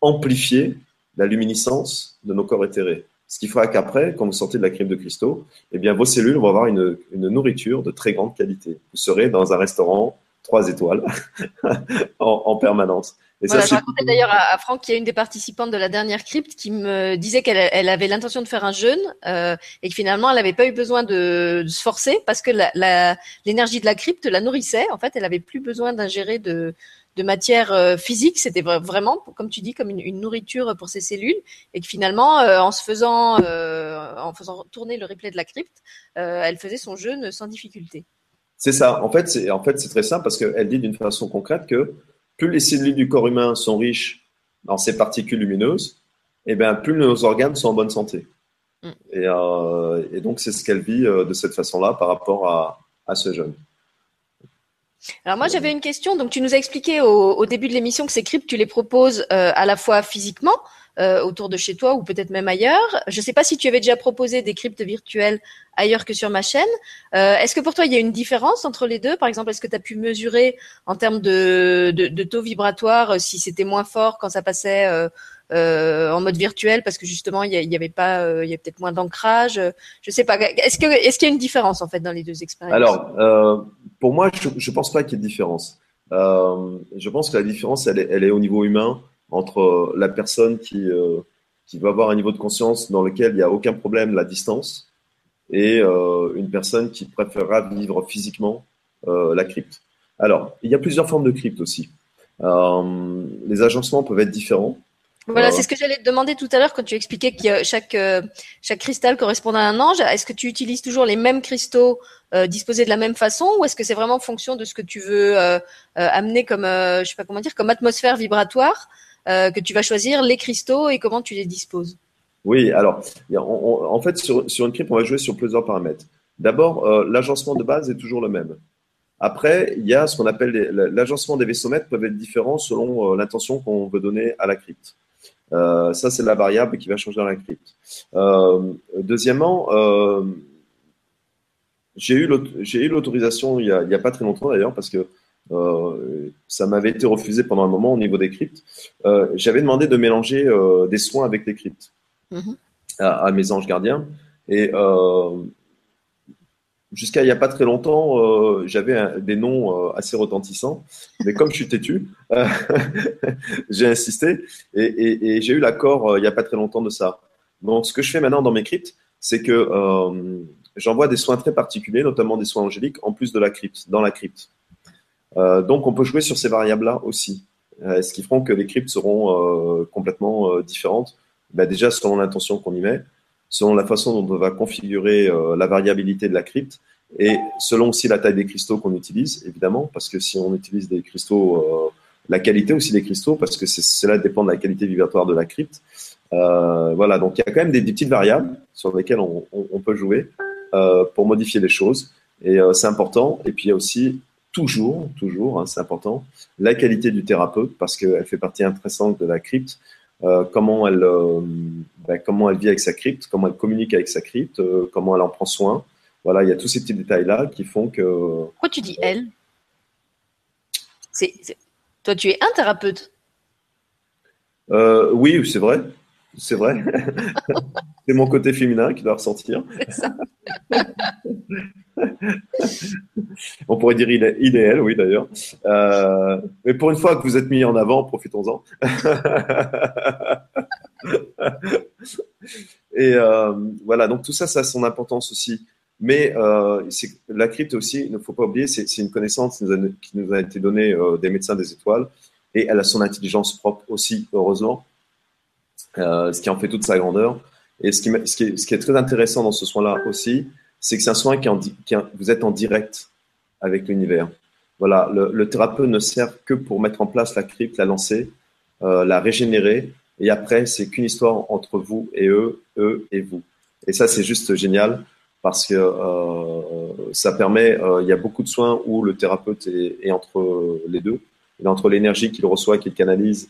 amplifier la luminescence de nos corps éthérés. Ce qui fera qu'après, quand vous sortez de la crypte de cristaux, eh bien, vos cellules vont avoir une, une nourriture de très grande qualité. Vous serez dans un restaurant trois étoiles en, en permanence. Et voilà, je racontais d'ailleurs à, Franck qu'il y a une des participantes de la dernière crypte qui me disait qu'elle elle avait l'intention de faire un jeûne euh, et que finalement elle n'avait pas eu besoin de, de, se forcer parce que l'énergie de la crypte la nourrissait. En fait, elle avait plus besoin d'ingérer de, de matière euh, physique. C'était vraiment, comme tu dis, comme une, une, nourriture pour ses cellules et que finalement, euh, en se faisant, euh, en faisant tourner le replay de la crypte, elle faisait son jeûne sans difficulté. C'est ça. En fait, c'est en fait c'est très simple parce qu'elle dit d'une façon concrète que plus les cellules du corps humain sont riches dans ces particules lumineuses, et eh bien, plus nos organes sont en bonne santé. Mm. Euh, et, donc, c'est ce qu'elle vit de cette façon-là par rapport à, ce jeune. Alors moi j'avais une question. Donc tu nous as expliqué au, début de l'émission que ces cryptes tu les proposes euh, à la fois physiquement autour de chez toi ou peut-être même ailleurs. Je ne sais pas si tu avais déjà proposé des cryptes virtuelles ailleurs que sur ma chaîne. Euh, est-ce que pour toi, il y a une différence entre les deux? Par exemple, est-ce que tu as pu mesurer en termes de, de, taux vibratoire euh, si c'était moins fort quand ça passait euh, en mode virtuel parce que justement, il y, avait pas, il y a peut-être moins d'ancrage. Je sais pas. Est-ce que est-ce qu'il y a une différence en fait dans les deux expériences? Alors, pour moi, je, ne pense pas qu'il y ait de différence. je pense que la différence, elle est, elle est au niveau humain entre la personne qui qui va avoir un niveau de conscience dans lequel il n'y a aucun problème, la distance, et euh, une personne qui préférera vivre physiquement euh, la crypte. Alors, il y a plusieurs formes de crypte aussi. Euh, les agencements peuvent être différents. Voilà, c'est ce que j'allais te demander tout à l'heure quand tu expliquais que chaque chaque cristal correspond à un ange. Est-ce que tu utilises toujours les mêmes cristaux disposés de la même façon, ou est-ce que c'est vraiment en fonction de ce que tu veux amener comme je sais pas comment dire comme atmosphère vibratoire que tu vas choisir les cristaux et comment tu les disposes? Oui, alors, en fait, sur, une crypte, on va jouer sur plusieurs paramètres. D'abord, euh, l'agencement de base est toujours le même. Après, il y a ce qu'on appelle l'agencement des vaisseaux maîtres peuvent être différents selon euh, l'intention qu'on veut donner à la crypte. Euh, ça, c'est la variable qui va changer dans la crypte. deuxièmement, j'ai eu l'autorisation il n'y a, pas très longtemps d'ailleurs, parce que ça m'avait été refusé pendant un moment au niveau des cryptes. J'avais demandé de mélanger des soins avec les cryptes. Mhm. à, mes anges gardiens. Et euh, jusqu'à il n'y a pas très longtemps, euh, j'avais des noms euh, assez retentissants. Mais comme je suis têtu, j'ai insisté et, j'ai eu l'accord il n'y a pas très longtemps de ça. Donc, ce que je fais maintenant dans mes cryptes, c'est que j'envoie des soins très particuliers, notamment des soins angéliques, en plus de la crypte, dans la crypte. donc, on peut jouer sur ces variables-là aussi, ce qui feront que les cryptes seront complètement différentes bah, déjà selon l'intention qu'on y met, selon la façon dont on va configurer euh, la variabilité de la crypte et selon aussi la taille des cristaux qu'on utilise, évidemment, parce que si on utilise des cristaux, euh, la qualité aussi des cristaux, parce que cela dépend de la qualité vibratoire de la crypte. Euh, voilà, donc il y a quand même des, petites variables sur lesquelles on, peut jouer pour modifier les choses, et c'est important. Et puis il y a aussi toujours, toujours, hein, c'est important, la qualité du thérapeute, parce qu'elle fait partie intrinsèque de la crypte. Euh, comment elle euh, ben, comment elle vit avec sa crypte, comment elle communique avec sa crypte, euh, comment elle en prend soin. Voilà, il y a tous ces petits détails là qui font que. Pourquoi tu dis elle? C'est, Toi, tu es un thérapeute? oui, c'est vrai. C'est vrai. c'est mon côté féminin qui doit ressortir. Ça. On pourrait dire idéal, oui d'ailleurs. Euh, mais pour une fois que vous êtes mis en avant, profitons-en. Et euh, voilà, donc tout ça, ça a son importance aussi. Mais euh, la crypte aussi, il ne faut pas oublier, c'est une connaissance qui nous a, été donnée des médecins des étoiles et elle a son intelligence propre aussi, heureusement, ce qui en fait toute sa grandeur. Et ce qui, est, très intéressant dans ce soin-là aussi, c'est que c'est un soin qui, vous êtes en direct avec l'univers. Voilà, le, thérapeute ne sert que pour mettre en place la crypte, la lancer, euh, la régénérer, et après, c'est qu'une histoire entre vous et eux, eux et vous. Et ça, c'est juste génial parce que euh, ça permet, euh, il y a beaucoup de soins où le thérapeute est, entre les deux, il entre l'énergie qu'il reçoit, qu'il canalise,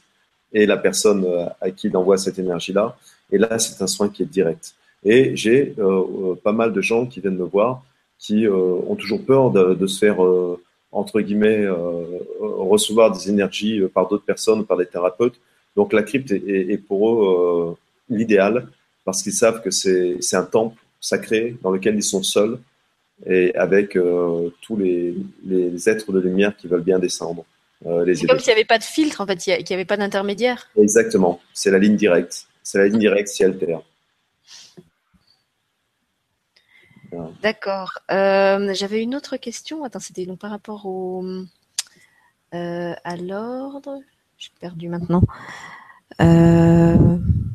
et la personne euh, à qui il envoie cette énergie-là. Et là, c'est un soin qui est direct. Et j'ai euh, pas mal de gens qui viennent me voir qui ont toujours peur de, se faire entre guillemets, recevoir des énergies par d'autres personnes, par des thérapeutes. Donc la crypte est, pour eux l'idéal parce qu'ils savent que c'est un temple sacré dans lequel ils sont seuls et avec euh, tous les, êtres de lumière qui veulent bien descendre. Euh, c'est comme s'il n'y avait pas de filtre, en fait, qu'il n'y avait pas d'intermédiaire. Exactement, c'est la ligne directe. C'est la ligne directe ciel-terre. D'accord. Euh, j'avais une autre question. Attends, c'était donc par rapport au, à l'ordre. J'ai perdu maintenant.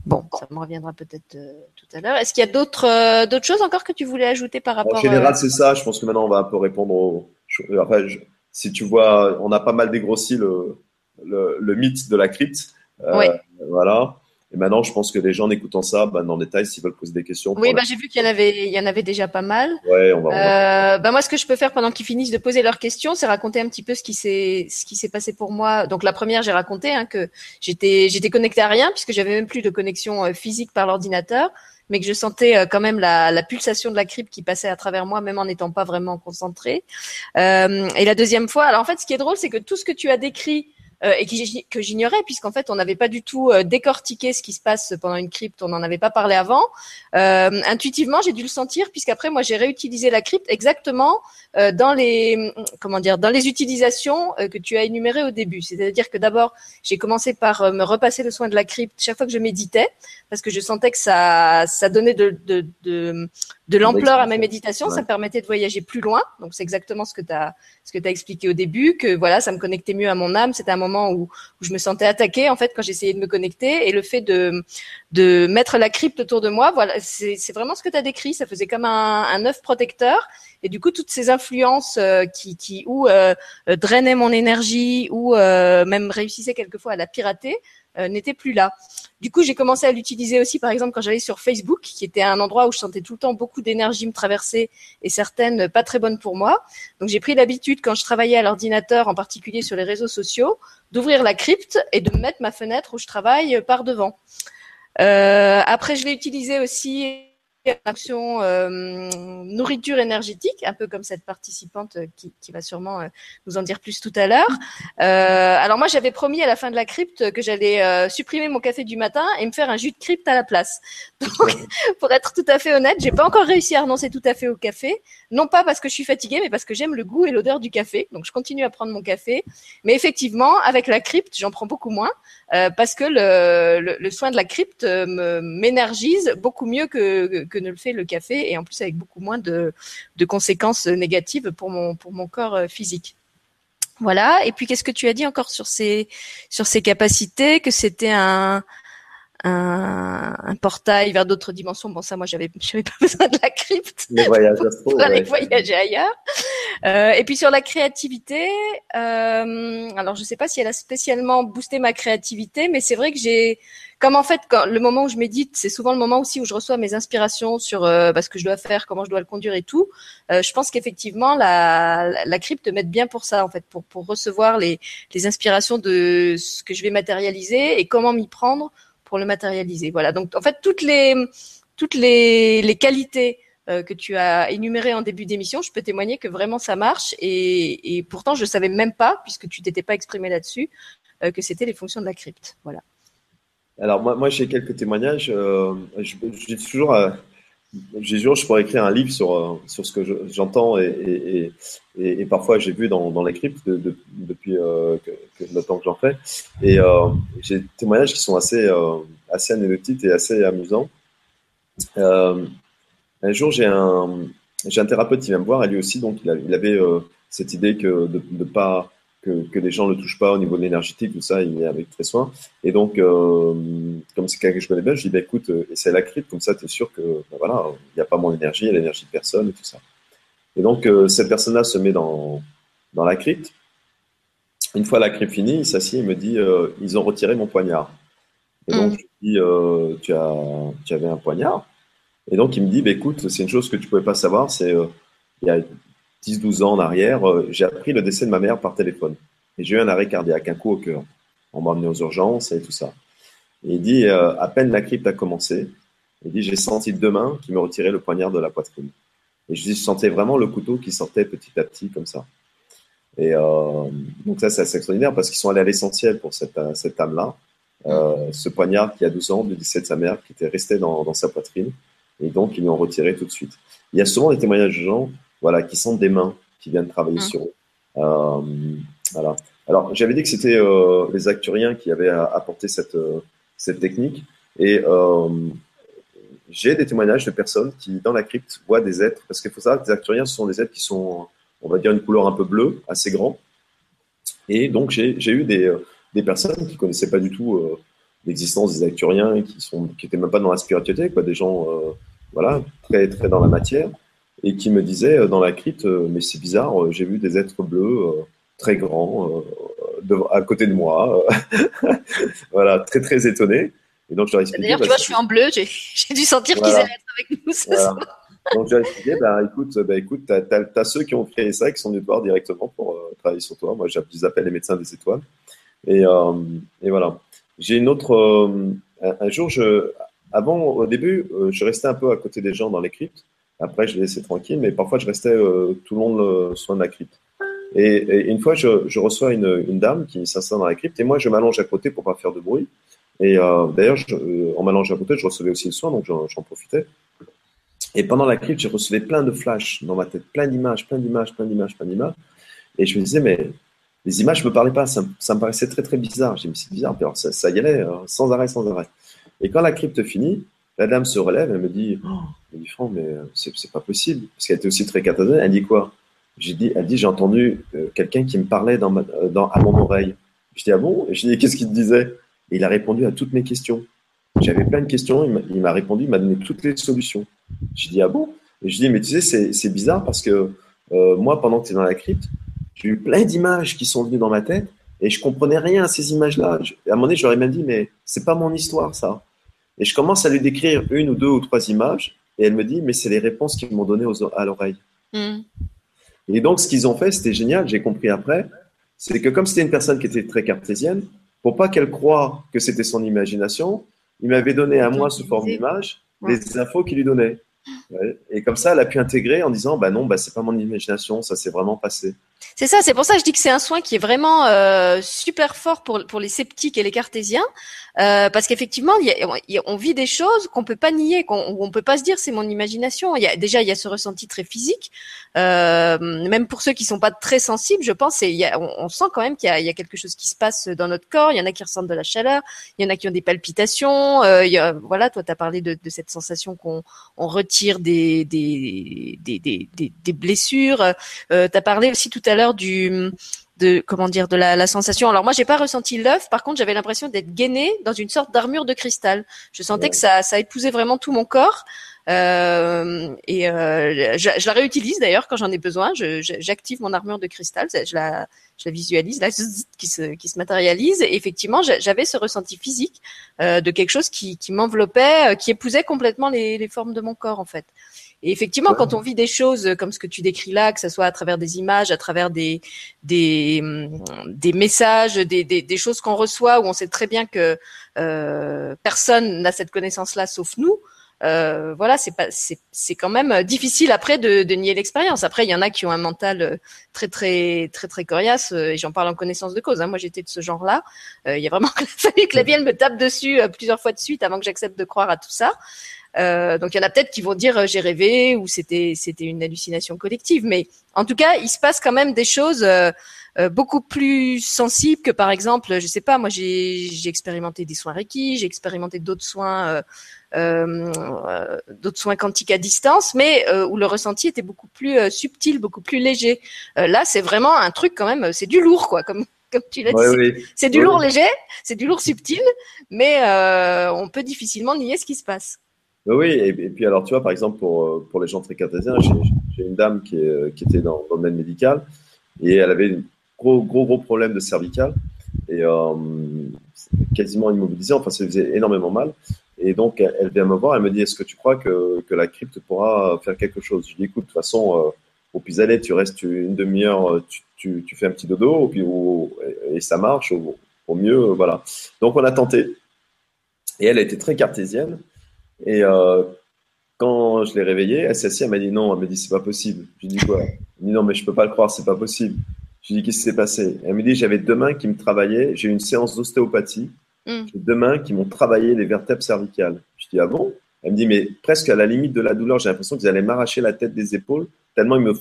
Bon, ça me reviendra peut-être euh, tout à l'heure. Est-ce qu'il y a d'autres euh, d'autres choses encore que tu voulais ajouter par rapport En général, euh, c'est ça. Je pense que maintenant, on va un peu répondre aux. Enfin, si tu vois, on a pas mal dégrossi le, le, le mythe de la crypte. oui. Voilà. Et maintenant, je pense que les gens en écoutant ça, ben, en détail, s'ils veulent poser des questions. Oui, bah, j'ai vu qu'il y en avait, il y en avait déjà pas mal. Ouais, on va. Euh, bah, moi, ce que je peux faire pendant qu'ils finissent de poser leurs questions, c'est raconter un petit peu ce qui s'est, ce qui s'est passé pour moi. Donc, la première, j'ai raconté hein, que j'étais, j'étais connectée à rien puisque j'avais même plus de connexion euh, physique par l'ordinateur, mais que je sentais euh, quand même la, pulsation de la crypte qui passait à travers moi, même en n'étant pas vraiment concentrée. Euh, et la deuxième fois, alors en fait, ce qui est drôle, c'est que tout ce que tu as décrit euh, et que j'ignorais puisqu'en fait on n'avait pas du tout euh, décortiqué ce qui se passe pendant une crypte, on n'en avait pas parlé avant. Euh, intuitivement, j'ai dû le sentir puisqu'après moi j'ai réutilisé la crypte exactement dans les comment dire dans les utilisations que tu as énumérées au début. C'est-à-dire que d'abord j'ai commencé par me repasser le soin de la crypte chaque fois que je méditais parce que je sentais que ça ça donnait de de, de, de l'ampleur à mes méditations, ça me permettait de voyager plus loin. Donc c'est exactement ce que tu as ce que tu expliqué au début que voilà, ça me connectait mieux à mon âme, c'était un moment où, où je me sentais attaquée en fait quand j'essayais de me connecter. Et le fait de de mettre la crypte autour de moi, voilà, c'est c'est vraiment ce que tu as décrit, ça faisait comme un un œuf protecteur. Et du coup toutes ces influences euh, qui qui ou euh, euh, drainaient mon énergie ou même réussissaient quelquefois à la pirater n'étaient plus là. Du coup, j'ai commencé à l'utiliser aussi, par exemple, quand j'allais sur Facebook, qui était un endroit où je sentais tout le temps beaucoup d'énergie me traverser et certaines pas très bonnes pour moi. Donc, j'ai pris l'habitude, quand je travaillais à l'ordinateur, en particulier sur les réseaux sociaux, d'ouvrir la crypte et de mettre ma fenêtre où je travaille par devant. Euh, après, je l'ai utilisé aussi action euh, nourriture énergétique, un peu comme cette participante qui, qui va sûrement euh, nous en dire plus tout à l'heure. Euh, alors moi, j'avais promis à la fin de la crypte que j'allais euh, supprimer mon café du matin et me faire un jus de crypte à la place. Donc, pour être tout à fait honnête, j'ai pas encore réussi à renoncer tout à fait au café, non pas parce que je suis fatiguée, mais parce que j'aime le goût et l'odeur du café. Donc, je continue à prendre mon café, mais effectivement, avec la crypte, j'en prends beaucoup moins parce que le, le, le, soin de la crypte m'énergise beaucoup mieux que, que ne le fait le café et en plus avec beaucoup moins de, de conséquences négatives pour mon, pour mon corps euh, physique. Voilà. Et puis, qu'est-ce que tu as dit encore sur ces, sur ces capacités, que c'était un, un, un, portail vers d'autres dimensions? Bon, ça, moi, j'avais, j'avais pas besoin de la crypte les voyages pour aller voyager ailleurs. Euh, et puis sur la créativité, euh, alors je sais pas si elle a spécialement boosté ma créativité, mais c'est vrai que j'ai, comme en fait, quand, le moment où je médite, c'est souvent le moment aussi où je reçois mes inspirations sur euh, bah, ce que je dois faire, comment je dois le conduire et tout. Euh, je pense qu'effectivement, la, la crypte m'aide bien pour ça, en fait, pour, pour recevoir les, les inspirations de ce que je vais matérialiser et comment m'y prendre pour le matérialiser. Voilà. Donc, en fait, toutes les toutes les, les qualités euh, que tu as énumérées en début d'émission, je peux témoigner que vraiment ça marche. Et, pourtant, je savais même pas, puisque tu t'étais pas exprimé là-dessus, euh, que c'était les fonctions de la crypte. Voilà. Alors moi, moi j'ai quelques témoignages. Euh, j'ai toujours, j'ai toujours, je pourrais écrire un livre sur sur ce que j'entends et, et, parfois j'ai vu dans, dans de, de, depuis le temps que j'en fais. Et j'ai des témoignages qui sont assez assez anecdotiques et assez amusants. Un jour, j'ai un j'ai un thérapeute qui vient me voir et lui aussi donc il, a, il avait cette idée que de, de pas que, les gens ne le touchent pas au niveau de l'énergétique, tout ça, il est avec très soin. Et donc, comme c'est quelqu'un que je connais bien, je dis, bah, écoute, essaie la crypte, comme ça, tu es sûr que, ben voilà, il n'y a pas mon énergie, il y a l'énergie de personne et tout ça. Et donc, cette personne-là se met dans, dans la crypte. Une fois la crypte finie, il s'assied et me dit, ils ont retiré mon poignard. Et donc, mm. je lui dis, euh, tu, as, tu avais un poignard? Et donc, il me dit, bah, écoute, c'est une chose que tu pouvais pas savoir, c'est euh, il y a 10-12 ans en arrière, euh, j'ai appris le décès de ma mère par téléphone. Et j'ai eu un arrêt cardiaque, un coup au cœur. On m'a emmené aux urgences et tout ça. Et il dit, à peine la crypte a commencé, il dit, j'ai senti deux mains qui me retiraient le poignard de la poitrine. Et je dis, je sentais vraiment le couteau qui sortait petit à petit comme ça. Et donc ça, c'est assez extraordinaire parce qu'ils sont allés à l'essentiel pour cette, cette âme-là. Euh, ce poignard qui a 12 ans du décès de sa mère qui était resté dans sa poitrine et donc ils l'ont retiré tout de suite. Il y a souvent des témoignages de gens voilà, qui sentent des mains qui viennent travailler mmh. sur eux. Euh, voilà. Alors j'avais dit que c'était euh, les acturiens qui avaient apporté cette, euh, cette technique et j'ai des témoignages de personnes qui dans la crypte voient des êtres parce qu'il faut savoir que les acturiens ce sont des êtres qui sont on va dire une couleur un peu bleue, assez grand. Et donc j'ai eu des des personnes qui connaissaient pas du tout l'existence des acturiens, qui sont, qui étaient même pas dans la spiritualité, quoi, des gens, euh, voilà, très, très dans la matière, et qui me disaient euh, dans la crypte, mais c'est bizarre, j'ai vu des êtres bleus très grands à côté de moi, voilà, très très étonné. Et donc je leur. D'ailleurs, tu bah, vois, je suis en bleu, j'ai dû sentir qu'ils allaient être avec nous ce soir. Donc j'ai expliqué, bah, écoute, bah, écoute, t'as as, ceux qui ont créé ça, qui sont venus te voir directement pour travailler sur toi. Moi, j'appelle les médecins des étoiles. Et, euh, et voilà. J'ai une autre. Euh, un, jour, je, avant, au début, euh, je restais un peu à côté des gens dans les cryptes. Après, je les laissais tranquilles, mais parfois, je restais tout le long le soin de la crypte. Et, une fois, je, je reçois une, une, dame qui s'installe dans la crypte, et moi, je m'allonge à côté pour pas faire de bruit. Et euh, d'ailleurs, en m'allongeant à côté, je recevais aussi le soin, donc j'en profitais. Et pendant la crypte, j'ai reçu plein de flashs dans ma tête, plein d'images, plein d'images, plein d'images, plein d'images. Et je me disais, mais les images ne me parlaient pas, ça, me paraissait très très bizarre. J'ai dit, c'est bizarre, alors ça, ça, y allait, hein, sans arrêt, sans arrêt. Et quand la crypte finit, la dame se relève, elle me dit, oh, elle dit Franck, mais c'est pas possible, parce qu'elle était aussi très catastrophique. Elle dit quoi? J'ai dit, elle dit, j'ai entendu euh, quelqu'un qui me parlait euh, à mon oreille. Je dis ah bon? Et je dis qu'est-ce qu'il te disait? Et il a répondu à toutes mes questions. J'avais plein de questions, il m'a répondu, il m'a donné toutes les solutions. Je dis ah bon? Et je dis mais tu sais c'est bizarre parce que euh, moi pendant que tu es dans la crypte, j'ai eu plein d'images qui sont venues dans ma tête et je comprenais rien à ces images-là. À un moment donné, j'aurais même dit, mais c'est pas mon histoire, ça. Et je commence à lui décrire une ou deux ou trois images et elle me dit, mais c'est les réponses qu'ils m'ont données à l'oreille. Hmm. Et donc, ce qu'ils ont fait, c'était génial, j'ai compris après, c'est que comme c'était une personne qui était très cartésienne, pour pas qu'elle croie que c'était son imagination, il m'avait donné à moi sous forme d'image les infos qu'il lui donnait. Et comme ça, elle a pu intégrer en disant, bah non, bah c'est pas mon imagination, ça s'est vraiment passé. C'est ça, c'est pour ça que je dis que c'est un soin qui est vraiment euh, super fort pour, les sceptiques et les cartésiens, euh, parce qu'effectivement, on vit des choses qu'on peut pas nier, qu'on on peut pas se dire c'est mon imagination. Déjà, il y a ce ressenti très physique, euh, même pour ceux qui sont pas très sensibles, je pense, on, sent quand même qu'il y, a, quelque chose qui se passe dans notre corps. Il y en a qui ressentent de la chaleur, il y en a qui ont des palpitations. Voilà, toi, tu as parlé de, cette sensation qu'on on retire des, des, des, des, des blessures. Euh, tu as parlé aussi tout à l'heure du de comment dire de la, la sensation. Alors moi j'ai pas ressenti l'œuf, par contre j'avais l'impression d'être gainé dans une sorte d'armure de cristal. Je sentais que ça ça épousait vraiment tout mon corps. Euh, et euh, je, je, la réutilise d'ailleurs quand j'en ai besoin. J'active mon armure de cristal, je la, je la visualise là, qui se, qui se matérialise. Et effectivement, j'avais ce ressenti physique euh, de quelque chose qui, qui m'enveloppait, euh, qui épousait complètement les, les formes de mon corps en fait. Et effectivement, quand on vit des choses comme ce que tu décris là, que ce soit à travers des images, à travers des des, hum, des messages, des, des, des choses qu'on reçoit, où on sait très bien que euh, personne n'a cette connaissance-là sauf nous. Euh, voilà, c'est pas, c'est, c'est quand même difficile après de, de nier l'expérience. Après, il y en a qui ont un mental euh, très très très très coriace, euh, et j'en parle en connaissance de cause. Hein. Moi, j'étais de ce genre-là. Euh, il y a vraiment fallu que la vienne me tape dessus plusieurs fois de suite avant que j'accepte de croire à tout ça. Euh, donc il y en a peut-être qui vont dire euh, j'ai rêvé ou c'était c'était une hallucination collective, mais en tout cas il se passe quand même des choses euh, beaucoup plus sensibles que par exemple, je sais pas, moi j'ai j'ai expérimenté des soins Reiki, j'ai expérimenté d'autres soins d'autres soins quantiques à distance, mais où le ressenti était beaucoup plus subtil, beaucoup plus léger. là c'est vraiment un truc quand même, c'est du lourd quoi, comme comme tu l'as dit. C'est du lourd léger, c'est du lourd subtil, mais on peut difficilement nier ce qui se passe. Oui, et, puis alors, tu vois, par exemple, pour, euh, pour les gens très cartésiens, j'ai une dame qui, est, qui était dans, le domaine médical et elle avait un gros, gros, gros problème de cervical et euh, quasiment immobilisée, enfin, ça faisait énormément mal. Et donc, elle vient me voir, elle me dit, est-ce que tu crois que, que la crypte pourra faire quelque chose? Je lui dis, écoute, de toute façon, euh, au plus aller, tu restes une demi-heure, tu, tu, tu, fais un petit dodo, et ça marche, au, mieux, voilà. Donc, on a tenté. Et elle a été très cartésienne. Et euh, quand je l'ai réveillée, elle s'est assise, elle m'a dit non, elle m'a dit c'est pas possible. Je lui dit quoi? Elle dit non, mais je peux pas le croire, c'est pas possible. Je lui dit qu'est-ce qui s'est passé? Elle me dit j'avais deux mains qui me travaillaient, j'ai eu une séance d'ostéopathie, mm. j'ai deux mains qui m'ont travaillé les vertèbres cervicales. Je dis ah bon? Elle me dit mais presque à la limite de la douleur, j'ai l'impression qu'ils allaient m'arracher la tête des épaules tellement ils me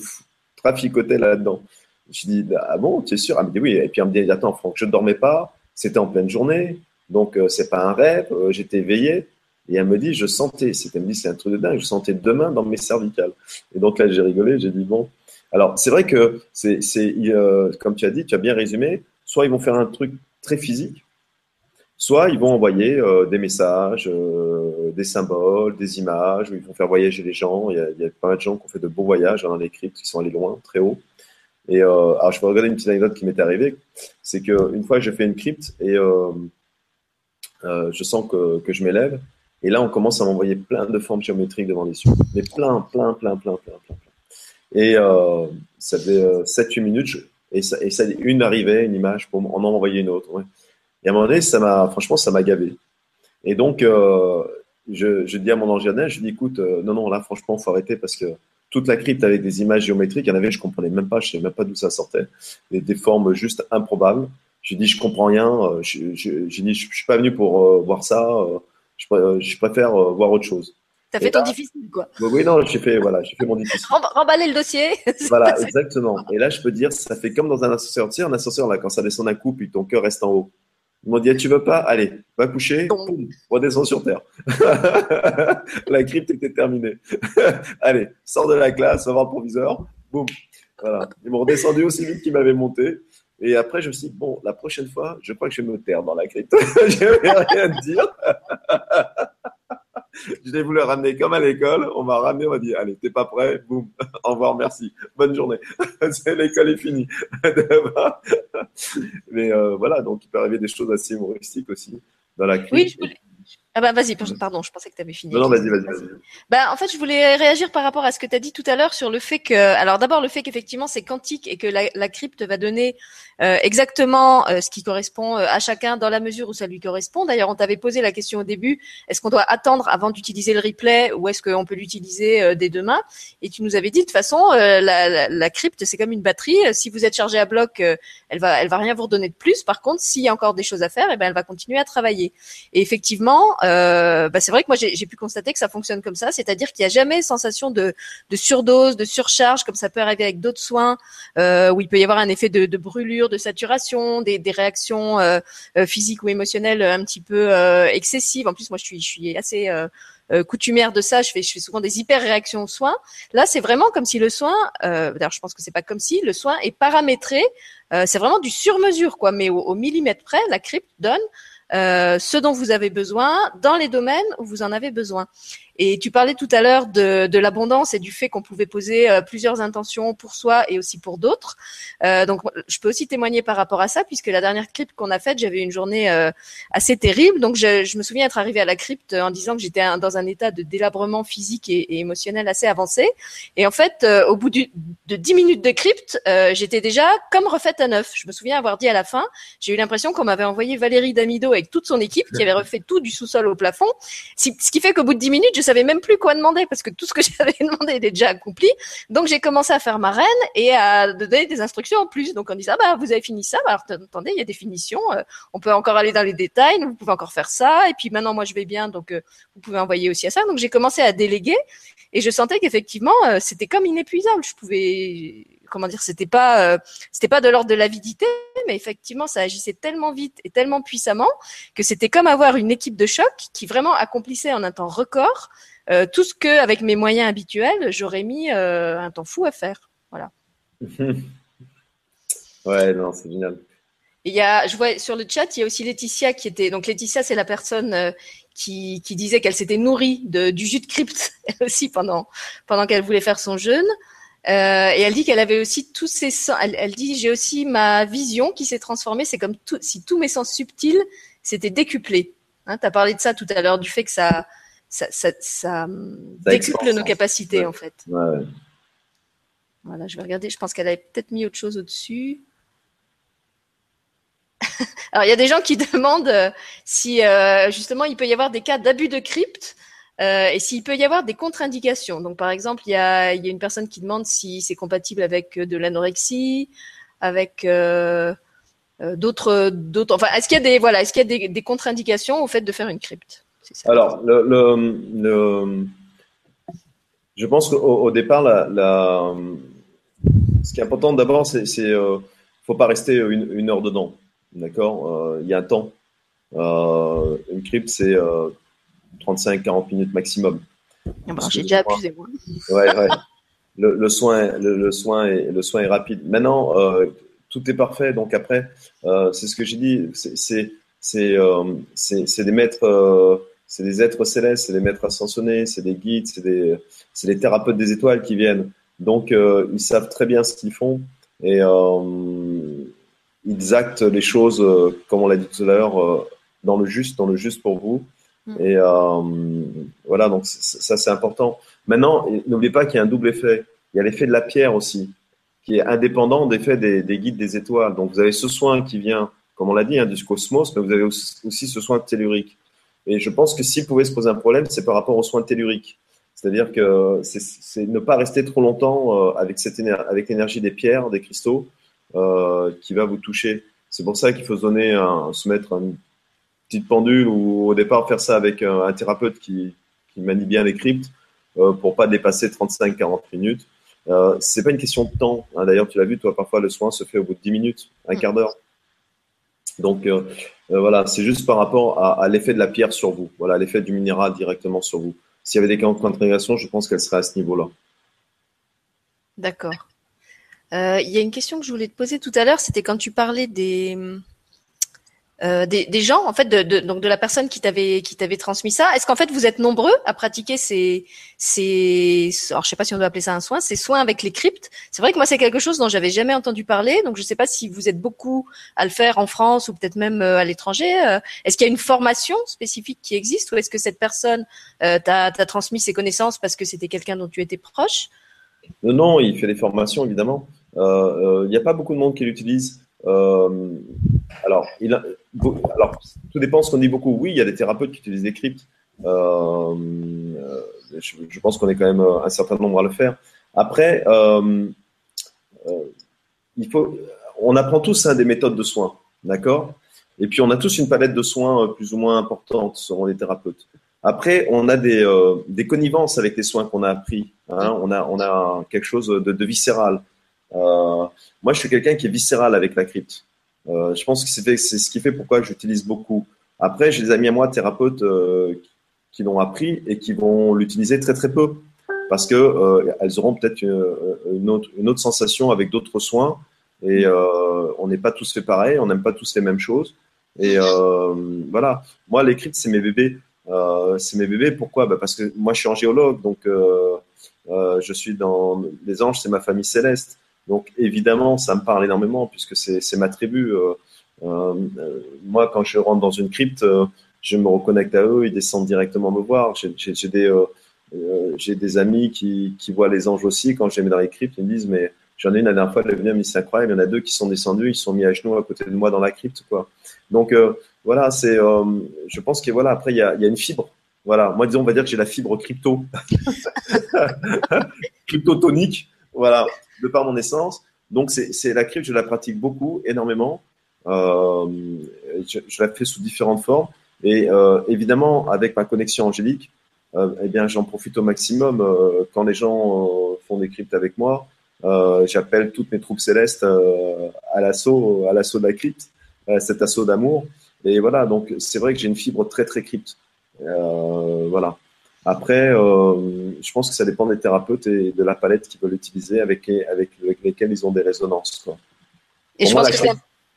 traficotaient là-dedans. Je dis ah bon, tu es sûr? Elle me dit oui. Et puis elle me dit attends Franck, je ne dormais pas, c'était en pleine journée, donc euh, c'est pas un rêve, euh, j'étais éveillé. Et elle me dit, je sentais, c'était me dit, c'est un truc de dingue, je sentais deux mains dans mes cervicales. Et donc là, j'ai rigolé, j'ai dit, bon. Alors, c'est vrai que, c'est, euh, comme tu as dit, tu as bien résumé, soit ils vont faire un truc très physique, soit ils vont envoyer euh, des messages, euh, des symboles, des images, ou ils vont faire voyager les gens. Il y a, il de gens qui ont fait de beaux voyages dans les cryptes, qui sont allés loin, très haut. Et alors, je vais regarder une petite anecdote qui m'est arrivée. C'est qu'une fois, j'ai fait une crypte et je sens que, que je m'élève. Et là, on commence à m'envoyer plein de formes géométriques devant les yeux. Mais plein, plein, plein, plein, plein, plein. Et euh, ça faisait 7-8 euh, minutes. et, et une arrivait, une image, pour en envoyait une autre. Et à un moment donné, ça franchement, ça m'a gavé. Et donc, euh, je, dis à mon ange je dis, écoute, euh, non, non, là, franchement, faut arrêter parce que toute la crypte avec des images géométriques, il y en avait, je comprenais même pas, je savais même pas d'où ça sortait. Des, formes juste improbables. J'ai dit, je comprends rien. Je, je, je, suis pas venu pour voir ça je, préfère euh, voir autre chose. T'as fait ton difficile, quoi. Oui, non, j'ai fait, voilà, j'ai fait mon difficile. Remballer le dossier. voilà, exactement. Et là, je peux dire, ça fait comme dans un ascenseur. Tu sais, un ascenseur, là, quand ça descend d'un coup, puis ton cœur reste en haut. Ils m'ont dit, ah, tu veux pas? Allez, va coucher, boum, redescends sur terre. la crypte était terminée. Allez, sors de la classe, va voir le proviseur, boum. Voilà. Ils m'ont redescendu aussi vite qu'ils m'avaient monté. Et après, je me suis dit, bon, la prochaine fois, je crois que je vais me taire dans la crypte. je vais rien dire. Je l'ai voulu ramener comme à l'école. On m'a ramené, on m'a dit, allez, t'es pas prêt Boum, au revoir, merci. Bonne journée. l'école est finie. Mais euh, voilà, donc il peut arriver des choses assez humoristiques aussi dans la. Oui, ah bah vas-y, pardon, je pensais que tu avais fini. Non, non vas-y, vas-y, vas-y. Bah en fait, je voulais réagir par rapport à ce que tu as dit tout à l'heure sur le fait que, alors d'abord le fait qu'effectivement c'est quantique et que la, la, crypte va donner euh, exactement euh, ce qui correspond euh, à chacun dans la mesure où ça lui correspond. D'ailleurs, on t'avait posé la question au début, est-ce qu'on doit attendre avant d'utiliser le replay ou est-ce qu'on peut l'utiliser dès demain? Et tu nous avais dit de toute façon, la, la, la, crypte c'est comme une batterie. Si vous êtes chargé à bloc, elle va, elle va rien vous redonner de plus. Par contre, s'il y a encore des choses à faire, et eh ben elle va continuer à travailler. Et effectivement euh, bah c'est vrai que moi j'ai pu constater que ça fonctionne comme ça, c'est-à-dire qu'il n'y a jamais sensation de, de, surdose, de surcharge comme ça peut arriver avec d'autres soins euh, où il peut y avoir un effet de, de brûlure, de saturation, des, des réactions euh, euh physiques ou émotionnelles un petit peu euh, excessives. En plus moi je suis, je suis assez euh, coutumière de ça, je fais, je fais souvent des hyper réactions aux soins. Là, c'est vraiment comme si le soin, euh, d'ailleurs, je pense que c'est pas comme si le soin est paramétré. Euh, c'est vraiment du sur-mesure, quoi. Mais au, au, millimètre près, la crypte donne ce dont vous avez besoin dans les domaines où vous en avez besoin. Et tu parlais tout à l'heure de, de l'abondance et du fait qu'on pouvait poser euh, plusieurs intentions pour soi et aussi pour d'autres. Euh, donc, je peux aussi témoigner par rapport à ça, puisque la dernière crypte qu'on a faite, j'avais une journée euh, assez terrible. Donc, je, je, me souviens être arrivée à la crypte en disant que j'étais dans un état de délabrement physique et, et, émotionnel assez avancé. Et en fait, euh, au bout du, de dix minutes de crypte, j'étais déjà comme refaite à neuf. Je me souviens avoir dit à la fin, j'ai eu l'impression qu'on m'avait envoyé Valérie Damido avec toute son équipe qui avait refait tout du sous-sol au plafond. Ce qui fait qu'au bout de dix minutes, je savais même plus quoi demander parce que tout ce que j'avais demandé était déjà accompli. Donc j'ai commencé à faire ma reine et à donner des instructions en plus. Donc on dit ah bah vous avez fini ça, bah, alors attendez il y a des finitions, euh, on peut encore aller dans les détails, vous pouvez encore faire ça et puis maintenant moi je vais bien donc euh, vous pouvez envoyer aussi à ça. Donc j'ai commencé à déléguer et je sentais qu'effectivement c'était comme inépuisable. Je pouvais comment dire, c'était pas, euh, c'était pas de l'ordre de l'avidité, mais effectivement, ça agissait tellement vite et tellement puissamment que c'était comme avoir une équipe de choc qui vraiment accomplissait en un temps record euh, tout ce que, avec mes moyens habituels, j'aurais mis euh, un temps fou à faire. Voilà. ouais, non, c'est génial. Il y a, je vois sur le chat, il y a aussi Laetitia qui était. Donc Laetitia, c'est la personne qui, qui disait qu'elle s'était nourrie de, du jus de crypte aussi pendant pendant qu'elle voulait faire son jeûne. Euh, et elle dit qu'elle avait aussi tous ses sens. Elle, dit j'ai aussi ma vision qui s'est transformée. C'est comme tout, si tous mes sens subtils s'étaient décuplés. Hein, tu as parlé de ça tout à l'heure, du fait que ça, ça, ça, ça, décuple nos capacités en fait. Ouais. Voilà, je vais regarder. Je pense qu'elle avait peut-être mis autre chose au-dessus. Alors, il y a des gens qui demandent euh, si euh, justement il peut y avoir des cas d'abus de crypte euh, et s'il peut y avoir des contre-indications. Donc, par exemple, il y a, une personne qui demande si c'est compatible avec euh, de l'anorexie, avec euh, d'autres. Enfin, est-ce qu'il y a des, voilà, des, contre-indications au fait de faire une crypte? Alors, je pense qu'au au départ, ce qui est important d'abord, c'est, c'est, euh, faut pas rester une, une heure dedans, d'accord? Il y a un temps. une crypte, c'est 35-40 minutes maximum. Ah bah, j'ai déjà abusé, moi. Ouais, ouais. Le, le, soin, le, le, soin est, le soin est rapide. Maintenant, euh, tout est parfait. Donc après, euh, c'est ce que j'ai dit. C'est euh, des maîtres, euh, c'est des êtres célestes, c'est des maîtres ascensionnés, c'est des guides, c'est des des thérapeutes des étoiles qui viennent. Donc ils savent très bien ce qu'ils font et ils actent les choses, comme on l'a dit tout à l'heure, dans le juste, dans le juste pour vous. Mm. Et euh, voilà, donc ça c'est important. Maintenant, n'oubliez pas qu'il y a un double effet. Il y a l'effet de la pierre aussi, qui est indépendant des, des guides des étoiles. Donc vous avez ce soin qui vient, comme on l'a dit, hein, du cosmos, mais vous avez aussi, ce soin tellurique. Et je pense que s'il pouvait se poser un problème, c'est par rapport au soin tellurique. C'est-à-dire que c'est ne pas rester trop longtemps euh, avec, cette avec l'énergie des pierres, des cristaux, euh, qui va vous toucher. C'est pour ça qu'il faut se donner se mettre un, petite pendule ou au départ faire ça avec un, thérapeute qui, qui, manie bien les cryptes euh, pour pas dépasser 35-40 minutes. Euh, c'est pas une question de temps. Hein. D'ailleurs, tu l'as vu, toi, parfois le soin se fait au bout de 10 minutes, un quart d'heure. Donc euh, euh, voilà, c'est juste par rapport à, à l'effet de la pierre sur vous. Voilà, l'effet du minéral directement sur vous. S'il y avait des contre-indications, je pense qu'elle serait à ce niveau-là. D'accord. Il y a une question que je voulais te poser tout à l'heure, c'était quand tu parlais des, euh, des, des, gens, en fait, de, de, donc de la personne qui t'avait qui t'avait transmis ça. Est-ce qu'en fait vous êtes nombreux à pratiquer ces ces alors je sais pas si on doit appeler ça un soin, ces soins avec les cryptes. C'est vrai que moi c'est quelque chose dont j'avais jamais entendu parler, donc je sais pas si vous êtes beaucoup à le faire en France ou peut-être même euh, à l'étranger. Euh, est-ce qu'il y a une formation spécifique qui existe ou est-ce que cette personne euh, t'a transmis ses connaissances parce que c'était quelqu'un dont tu étais proche? Non, il fait des formations évidemment. Il n'y a pas beaucoup de monde qui l'utilise. alors, il a, alors, tout dépend ce qu'on dit beaucoup. Oui, il y a des thérapeutes qui utilisent des cryptes. Euh, euh je, pense qu'on est quand même euh, un certain nombre à le faire. Après, il faut, on apprend tous hein, des méthodes de soins, d'accord? Et puis, on a tous une palette de soins plus ou moins importante selon les thérapeutes. Après, on a des, des connivences avec les soins qu'on a appris. Hein. on, a, on a quelque chose de, de viscéral. moi, je suis quelqu'un qui est viscéral avec la crypte. Euh, je pense que c'est ce qui fait pourquoi j'utilise beaucoup. Après, j'ai des amis à moi, thérapeutes, euh, qui l'ont appris et qui vont l'utiliser très très peu parce que euh, elles auront peut-être une, autre, une autre sensation avec d'autres soins et on n'est pas tous fait pareil, on n'aime pas tous les mêmes choses. Et voilà, moi cryptes c'est mes bébés. c'est mes bébés. Pourquoi? Bah Parce que moi je suis géologue, donc je suis dans les anges, c'est ma famille céleste. Donc évidemment, ça me parle énormément puisque c'est ma tribu. Euh, euh, moi, quand je rentre dans une crypte, euh, je me reconnecte à eux, ils descendent directement me voir. J'ai des, j'ai des amis qui, qui voient les anges aussi. Quand je les mets dans les cryptes, ils me disent mais J'en ai une la dernière fois, elle est venue, elle c'est incroyable. Il y en a deux qui sont descendus, ils sont mis à genoux à côté de moi dans la crypte, quoi. Donc voilà, c'est, je pense que voilà, après il y a, y a, une fibre, Voilà, moi disons, on va dire que j'ai la fibre crypto, cryptotonique, voilà, de par mon essence. Donc c'est la crypte, je la pratique beaucoup, énormément. Euh, je, la fais sous différentes formes. Et euh, évidemment, avec ma connexion angélique, euh, eh bien, j'en profite au maximum. Euh, quand les gens euh, font des cryptes avec moi, j'appelle toutes mes troupes célestes à l'assaut, à l'assaut de la crypte, à cet assaut d'amour. Et voilà, donc c'est vrai que j'ai une fibre très très crypte. voilà. Après, je pense que ça dépend des thérapeutes et de la palette qu'ils veulent utiliser, avec, avec, lesquels ils ont des résonances. Quoi. Et je pense, que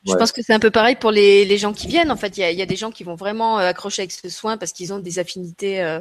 je pense que c'est un peu pareil pour les, les gens qui viennent. En fait, il y a, y a, des gens qui vont vraiment accrocher avec ce soin parce qu'ils ont des affinités euh,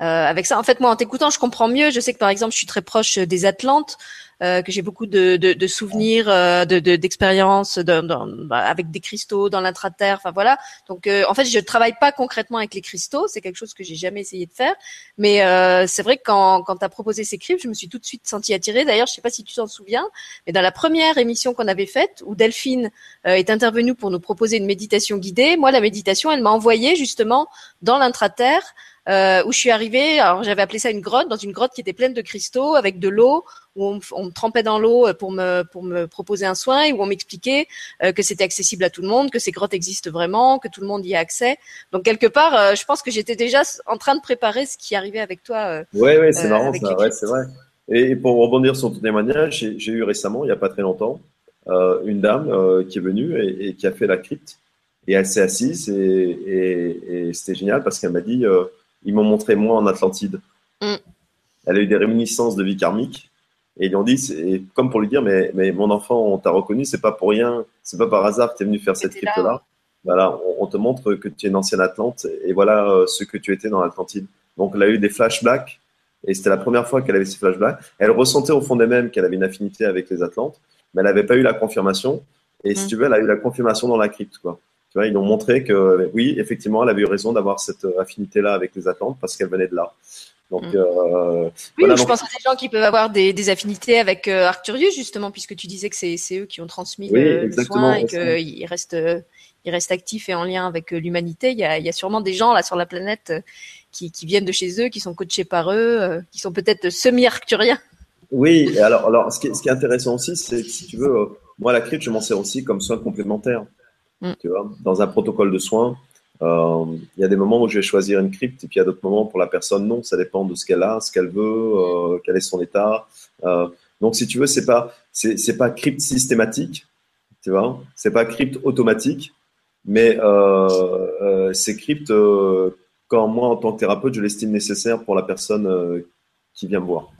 avec ça. En fait, moi, en t'écoutant, je comprends mieux. Je sais que par exemple, je suis très proche des Atlantes, euh, que j'ai beaucoup de, de, de souvenirs, euh, de d'expériences de, bah, avec des cristaux dans l'intraterre. Enfin voilà. Donc, euh, en fait, je travaille pas concrètement avec les cristaux. C'est quelque chose que j'ai jamais essayé de faire. Mais euh, c'est vrai que quand quand as proposé ces cryptes, je me suis tout de suite sentie attirée. D'ailleurs, je sais pas si tu t'en souviens, mais dans la première émission qu'on avait faite, où Delphine est intervenue pour nous proposer une méditation guidée, moi, la méditation, elle m'a envoyé justement dans l'intraterre euh, où je suis arrivée. Alors j'avais appelé ça une grotte, dans une grotte qui était pleine de cristaux avec de l'eau, où on, on, me trempait dans l'eau euh, pour me pour me proposer un soin et où on m'expliquait euh, que c'était accessible à tout le monde, que ces grottes existent vraiment, que tout le monde y a accès. Donc quelque part, euh, je pense que j'étais déjà en train de préparer ce qui arrivait avec toi. oui, oui, c'est marrant, ça. Ouais, c'est vrai. Et pour rebondir sur ton témoignage, j'ai eu récemment, il n'y a pas très longtemps, une dame qui est venue et, et, qui a fait la crypte. Et elle s'est assise et, et, et c'était génial parce qu'elle m'a dit ils m'ont montré moi en Atlantide. Mm. Elle a eu des réminiscences de vie karmique. Et ils lui ont dit, c'est comme pour lui dire, mais, mais mon enfant, on t'a reconnu, c'est pas pour rien, c'est pas par hasard que tu es venu faire cette crypte-là. Voilà, on, te montre que tu es une ancienne Atlante et voilà euh, ce que tu étais dans l'Atlantide. Donc, elle a eu des flashbacks et c'était la première fois qu'elle avait ces flashbacks. Elle ressentait au fond d'elle-même qu'elle avait une affinité avec les Atlantes, mais elle n'avait pas eu la confirmation. Et si mm. tu veux, elle a eu la confirmation dans la crypte, quoi. Tu vois, ils ont montré que oui, effectivement, elle avait eu raison d'avoir cette affinité-là avec les Atlantes parce qu'elle venait de là. Donc, mm. euh, oui, je pense à des gens qui peuvent avoir des, des affinités avec euh, Arcturius, justement, puisque tu disais que c'est eux qui ont transmis le, soin et qu'ils restent, ils restent actifs et en lien avec euh, l'humanité. Il, y a, il y a sûrement des gens là sur la planète euh, qui, qui viennent de chez eux, qui sont coachés par eux, qui sont peut-être semi-arcturiens. Oui, alors, alors ce, qui est, ce qui est intéressant aussi, c'est que si tu veux, moi, la crypte, je m'en sers aussi comme soin complémentaire. Mm. Tu vois, dans un protocole de soins, euh, il y a des moments où je vais choisir une crypte et puis il y a d'autres moments pour la personne non. Ça dépend de ce qu'elle a, ce qu'elle veut, euh, quel est son état. Euh, donc si tu veux, c'est pas c'est pas crypte systématique, tu vois, c'est pas crypte automatique, mais c'est crypte quand moi en tant que thérapeute je l'estime nécessaire pour la personne qui vient me voir.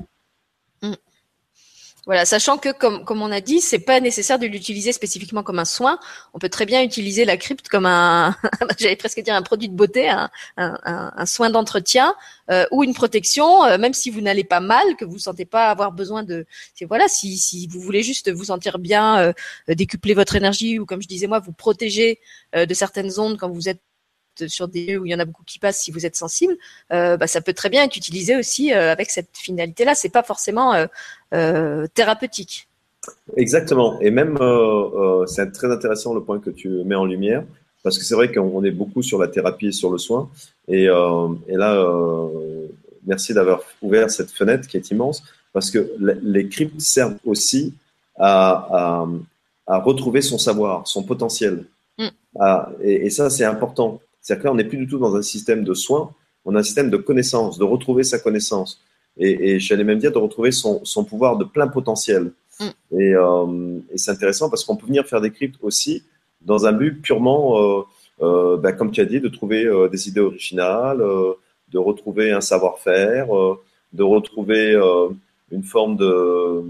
Voilà, sachant que comme comme on a dit, c'est pas nécessaire de l'utiliser spécifiquement comme un soin. On peut très bien utiliser la crypte comme un, j'allais presque dire un produit de beauté, un, un, soin d'entretien euh, ou une protection, euh, même si vous n'allez pas mal, que vous sentez pas avoir besoin de. Voilà, si si vous voulez juste vous sentir bien, euh, décupler votre énergie ou comme je disais moi, vous protéger de certaines ondes quand vous êtes sur des lieux où il y en a beaucoup qui passent, si vous êtes sensible, euh, bah, ça peut très bien être utilisé aussi euh, avec cette finalité-là. C'est pas forcément euh, thérapeutique. Exactement. Et même, c'est très intéressant le point que tu mets en lumière, parce que c'est vrai qu'on est beaucoup sur la thérapie et sur le soin. Et, et là, merci d'avoir ouvert cette fenêtre qui est immense, parce que les cryptes servent aussi à, à, retrouver son savoir, son potentiel. Mm. et, et, ça, c'est important. C'est-à-dire que là, on n'est plus du tout dans un système de soins, on a un système de connaissance, de retrouver sa connaissance. Et, et j'allais même dire de retrouver son, son, pouvoir de plein potentiel. Mm. Et, euh, et c'est intéressant parce qu'on peut venir faire des cryptes aussi dans un but purement, euh, euh, bah, comme tu as dit, de trouver des idées originales, de retrouver un savoir-faire, de retrouver une forme de,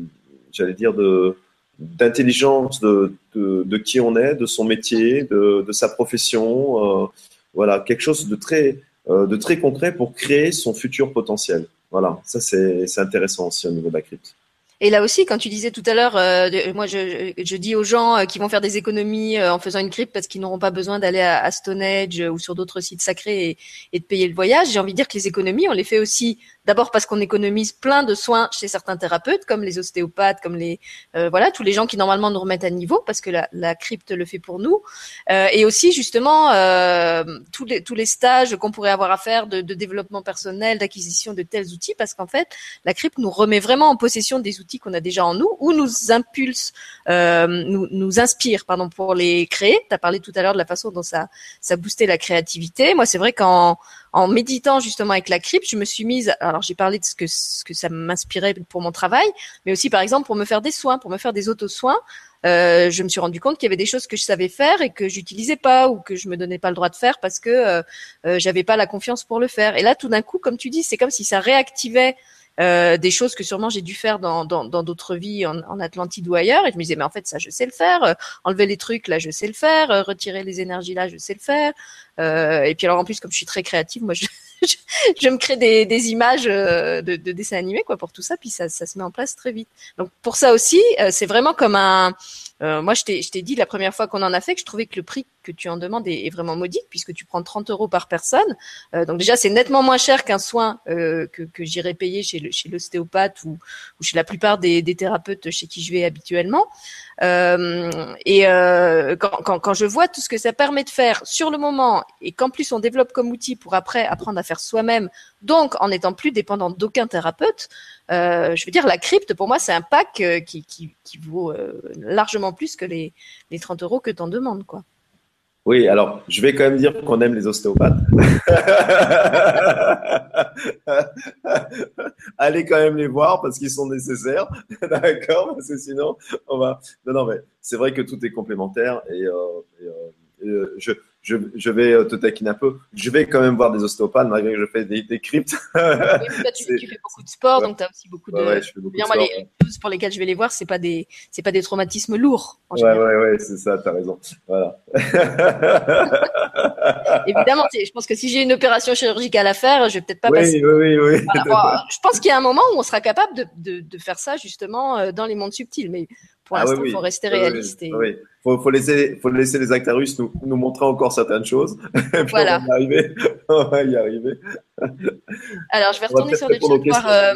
j'allais dire, de d'intelligence de, de, de, qui on est, de son métier, de, de sa profession, voilà, quelque chose de très, euh, de très concret pour créer son futur potentiel. Voilà, ça c'est intéressant aussi au niveau de la crypte. Et là aussi, quand tu disais tout à l'heure, euh, moi je, je, dis aux gens euh, qui vont faire des économies en faisant une crypte parce qu'ils n'auront pas besoin d'aller à, Stonehenge ou sur d'autres sites sacrés et, de payer le voyage, j'ai envie de dire que les économies, on les fait aussi D'abord parce qu'on économise plein de soins chez certains thérapeutes, comme les ostéopathes, comme les euh, voilà tous les gens qui normalement nous remettent à niveau, parce que la, la crypte le fait pour nous, euh, et aussi justement euh, tous les tous les stages qu'on pourrait avoir à faire de, de développement personnel, d'acquisition de tels outils, parce qu'en fait la crypte nous remet vraiment en possession des outils qu'on a déjà en nous, ou nous impulse, euh, nous nous inspire, pardon, pour les créer. Tu as parlé tout à l'heure de la façon dont ça ça boostait la créativité. Moi, c'est vrai qu'en en méditant justement avec la crypte, je me suis mise. Alors j'ai parlé de ce que ça m'inspirait pour mon travail, mais aussi par exemple pour me faire des soins, pour me faire des auto-soins. Euh, je me suis rendu compte qu'il y avait des choses que je savais faire et que j'utilisais pas ou que je me donnais pas le droit de faire parce que euh, euh j'avais pas la confiance pour le faire. Et là, tout d'un coup, comme tu dis, c'est comme si ça réactivait euh, des choses que sûrement j'ai dû faire dans d'autres dans, vies en, en, Atlantide ou ailleurs. Et je me disais, mais en fait, ça, je sais le faire. Euh, enlever les trucs, là, je sais le faire. Euh, retirer les énergies, là, je sais le faire. et puis alors, en plus, comme je suis très créative, moi, je, je, me crée des, des images de, de, dessins animés, quoi, pour tout ça. Puis ça, ça se met en place très vite. Donc, pour ça aussi, c'est vraiment comme un euh, moi, je t'ai dit la première fois qu'on en a fait que je trouvais que le prix que tu en demandes est, vraiment modique puisque tu prends 30 euros par personne. Euh, donc déjà, c'est nettement moins cher qu'un soin euh, que, que j'irais payer chez l'ostéopathe ou, ou, chez la plupart des, des, thérapeutes chez qui je vais habituellement. Euh, et euh, quand, quand, quand, je vois tout ce que ça permet de faire sur le moment et qu'en plus on développe comme outil pour après apprendre à faire soi-même, donc en n'étant plus dépendant d'aucun thérapeute, euh, je veux dire la crypte pour moi c'est un pack euh, qui, qui, qui vaut largement plus que les, les 30 euros que tu en demandes quoi. Oui, alors je vais quand même dire qu'on aime les ostéopathes. Allez quand même les voir parce qu'ils sont nécessaires, d'accord Parce que sinon, on va. Non, non, mais c'est vrai que tout est complémentaire et, euh, euh, euh, je, je, je, vais euh, te taquiner un peu. Je vais quand même voir des ostéopathes malgré que je fais des, des cryptes. oui, tu, tu, fais beaucoup de sport, donc tu as aussi beaucoup de. Ouais, je fais beaucoup de sport, les choses pour lesquelles je vais les voir, c'est pas des, c'est pas des traumatismes lourds. En ouais, ouais, ouais, c'est ça, tu as raison. Voilà. Évidemment, je pense que si j'ai une opération chirurgicale à faire, je vais peut-être pas oui, passer. Oui, oui, oui. Voilà. je pense qu'il y a un moment où on sera capable de, de, de faire ça justement euh, dans les mondes subtils, mais pour ah l'instant, il faut rester réaliste. Oui, oui. Faut, faut, laisser, faut laisser les actarus nous, nous montrer encore certaines choses. voilà. on va y arriver. on va y arriver. Alors, je vais retourner sur le chat pour voir euh,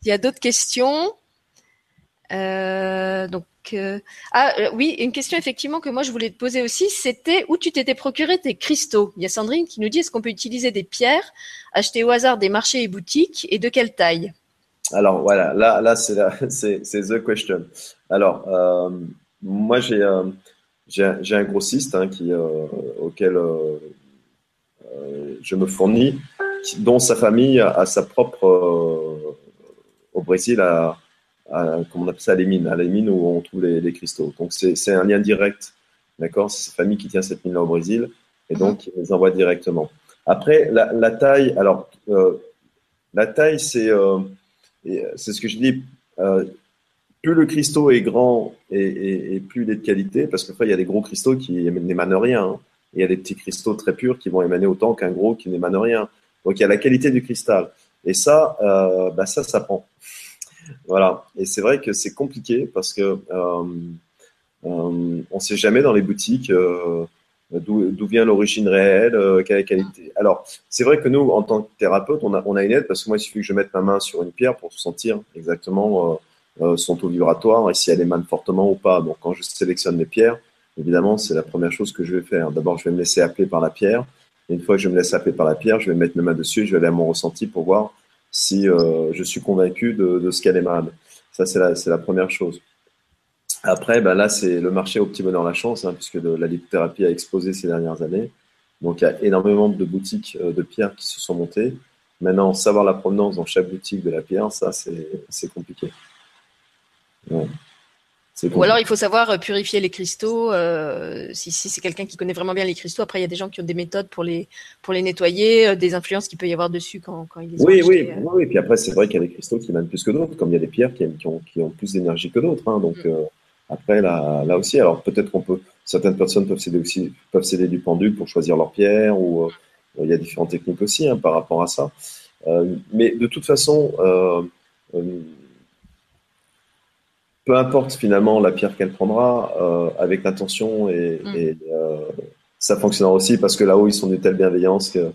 s'il y a d'autres questions. Euh, donc, euh, ah euh, oui, une question effectivement que moi je voulais te poser aussi, c'était où tu t'étais procuré tes cristaux? Il y a Sandrine qui nous dit est-ce qu'on peut utiliser des pierres achetées au hasard des marchés et boutiques et de quelle taille? Alors voilà, là, là c'est the question. Alors, euh, moi, j'ai, euh, j'ai, un grossiste hein, qui, euh, auquel je me fournis, dont sa famille a, a sa propre, au Brésil, à, à, comment on appelle ça, les mines, à les mines où on trouve les, les cristaux. Donc, c'est, un lien direct, d'accord? C'est sa famille qui tient cette mine-là au Brésil, et donc, il les envoie directement. Après, la, la taille, alors, la taille, c'est c'est ce que je dis, plus le cristaux est grand et, plus il est de qualité, parce que il y a des gros cristaux qui n'émanent rien. Hein. il y a des petits cristaux très purs qui vont émaner autant qu'un gros qui n'émane rien. Donc il y a la qualité du cristal. Et ça, euh, bah ça, ça prend. Voilà. Et c'est vrai que c'est compliqué parce que euh, on ne sait jamais dans les boutiques d'où vient l'origine réelle, euh, quelle qualité. Alors, c'est vrai que nous, en tant que thérapeute, on a, on a une aide parce que moi, il suffit que je mette ma main sur une pierre pour sentir exactement euh, euh, son taux vibratoire et si elle émane fortement ou pas. Donc, quand je sélectionne les pierres, évidemment, c'est la première chose que je vais faire. D'abord, je vais me laisser appeler par la pierre. Et une fois que je me laisse appeler par la pierre, je vais mettre mes mains dessus, je vais aller à mon ressenti pour voir si euh, je suis convaincu de, ce qu'elle émane. Ça, c'est la, c'est la première chose. Après, ben là, c'est le marché au petit bonheur la chance, hein, puisque la lithothérapie a explosé ces dernières années. Donc, il y a énormément de boutiques euh, de pierres qui se sont montées. Maintenant, savoir la provenance dans chaque boutique de la pierre, ça, c'est compliqué. Ou alors, il faut savoir euh, purifier les cristaux. Euh, si, si c'est quelqu'un qui connaît vraiment bien les cristaux, après, il y a des gens qui ont des méthodes pour les, pour les nettoyer, des influences qu'il peut y avoir dessus quand, quand ils les oui, ont oui, oui, oui. Puis après, c'est vrai qu'il y a des cristaux qui mènent plus que d'autres, comme il y a des pierres qui, ont, qui ont plus d'énergie que d'autres. Hein, donc, mm. Après, là, là aussi, alors peut-être qu'on peut, certaines personnes peuvent céder aussi, peuvent céder du pendule pour choisir leur pierre, ou euh, il y a différentes techniques aussi hein, par rapport à ça. Euh, mais de toute façon, euh, euh peu importe finalement la pierre qu'elle prendra, euh, avec l'intention et, mm. et ça fonctionnera aussi parce que là-haut ils sont d'une telle bienveillance que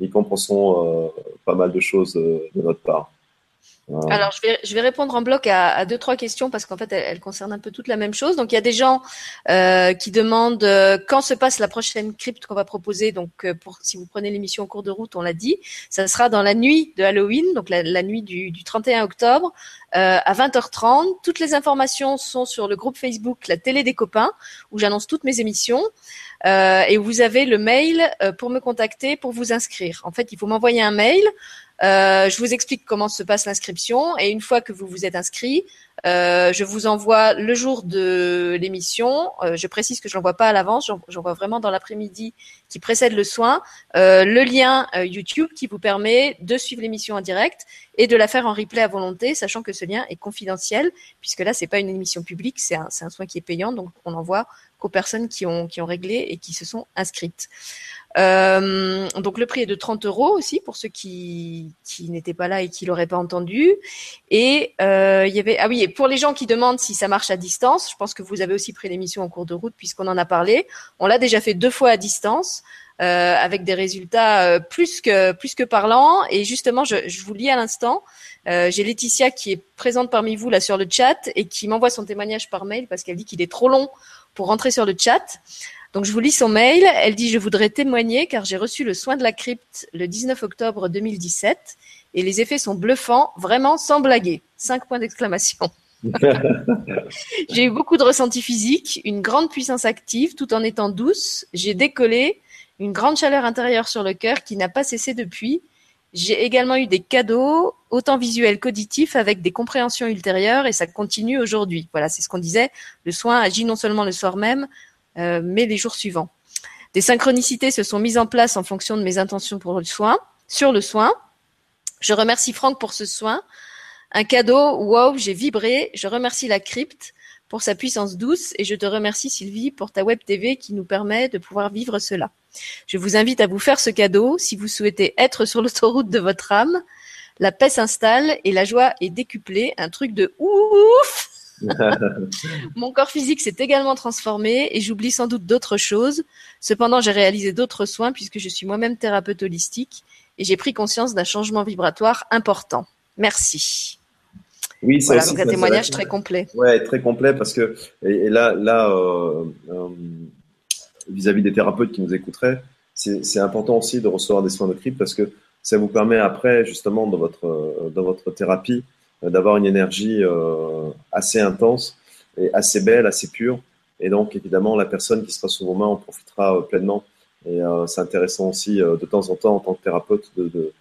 ils comprendront pas mal de choses de notre part. Alors, je vais, répondre en bloc à, deux, trois questions parce qu'en fait, elles, concernent un peu toute la même chose. Donc, il y a des gens euh, qui demandent euh, quand se passe la prochaine crypte qu'on va proposer. Donc, euh, si vous prenez l'émission en cours de route, on l'a dit, ça sera dans la nuit de Halloween, donc la, nuit du, du, 31 octobre à 20h30. Toutes les informations sont sur le groupe Facebook La Télé des copains où j'annonce toutes mes émissions. Euh, et vous avez le mail pour me contacter pour vous inscrire. En fait, il faut m'envoyer un mail euh, je vous explique comment se passe l'inscription et une fois que vous vous êtes inscrit, euh, je vous envoie le jour de l'émission. Euh, je précise que je l'envoie pas à l'avance, j'envoie vraiment dans l'après-midi qui précède le soin, le lien YouTube qui vous permet de suivre l'émission en direct et de la faire en replay à volonté, sachant que ce lien est confidentiel puisque là c'est pas une émission publique, c'est un, un soin qui est payant, donc on envoie qu'aux personnes qui ont qui ont réglé et qui se sont inscrites. Euh, donc le prix est de 30 euros aussi pour ceux qui, qui n'étaient pas là et qui l'auraient pas entendu. Et euh, il y avait ah oui pour les gens qui demandent si ça marche à distance, je pense que vous avez aussi pris l'émission en cours de route puisqu'on en a parlé. On l'a déjà fait deux fois à distance. Euh, avec des résultats euh, plus que plus que parlants et justement je, je vous lis à l'instant euh, j'ai Laetitia qui est présente parmi vous là sur le chat et qui m'envoie son témoignage par mail parce qu'elle dit qu'il est trop long pour rentrer sur le chat. Donc je vous lis son mail. Elle dit je voudrais témoigner car j'ai reçu le soin de la crypte le 19 octobre 2017 et les effets sont bluffants, vraiment sans blaguer. Cinq points d'exclamation. j'ai eu beaucoup de ressentis physiques, une grande puissance active tout en étant douce. J'ai décollé, une grande chaleur intérieure sur le cœur qui n'a pas cessé depuis. J'ai également eu des cadeaux, autant visuels qu'auditifs, avec des compréhensions ultérieures, et ça continue aujourd'hui. Voilà, c'est ce qu'on disait. Le soin agit non seulement le soir même, euh, mais les jours suivants. Des synchronicités se sont mises en place en fonction de mes intentions pour le soin, sur le soin. Je remercie Franck pour ce soin. Un cadeau, wow, j'ai vibré. Je remercie la crypte pour sa puissance douce et je te remercie Sylvie pour ta web TV qui nous permet de pouvoir vivre cela. Je vous invite à vous faire ce cadeau si vous souhaitez être sur l'autoroute de votre âme. La paix s'installe et la joie est décuplée. Un truc de ouf Mon corps physique s'est également transformé et j'oublie sans doute d'autres choses. Cependant, j'ai réalisé d'autres soins puisque je suis moi-même thérapeute holistique et j'ai pris conscience d'un changement vibratoire important. Merci. Oui, c'est voilà, donc un témoignage très complet. Ouais, très complet parce que et, là, là, euh, euh, vis-à-vis des thérapeutes qui nous écouteraient, c'est important aussi de recevoir des soins de crypte parce que ça vous permet après, justement, dans votre, dans votre thérapie, euh, d'avoir une énergie euh, assez intense et assez belle, assez pure. Et donc, évidemment, la personne qui sera sous vos mains en profitera euh, pleinement. Et c'est intéressant aussi, de temps en temps, en tant que thérapeute, de, de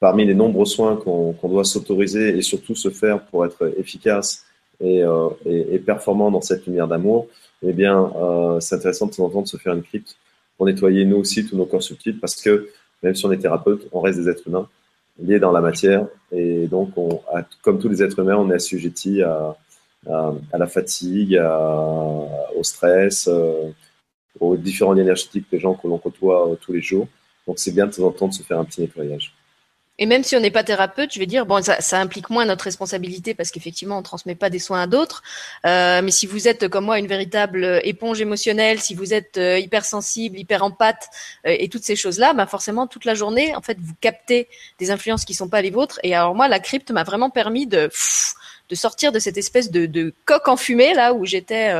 parmi les nombreux soins qu'on doit s'autoriser et surtout se faire pour être efficace et, et, et performant dans cette lumière d'amour, eh bien, euh, c'est intéressant de temps en temps de se faire une crypte pour nettoyer nous aussi tous nos corps subtils parce que même si on est thérapeute, on reste des êtres humains liés dans la matière et donc, on, comme tous les êtres humains, on est assujetti à, à, à la fatigue, à, au stress, euh, aux différents énergétiques des gens que l'on côtoie euh, tous les jours. Donc, c'est bien de temps en temps de se faire un petit nettoyage. Et même si on n'est pas thérapeute, je vais dire, bon, ça, ça implique moins notre responsabilité parce qu'effectivement, on transmet pas des soins à d'autres. Euh, mais si vous êtes comme moi une véritable éponge émotionnelle, si vous êtes euh, hypersensible, hyper empathe euh, et toutes ces choses-là, bah forcément toute la journée, en fait, vous captez des influences qui sont pas les vôtres. Et alors moi, la crypte m'a vraiment permis de de sortir de cette espèce de, de coque enfumée là où j'étais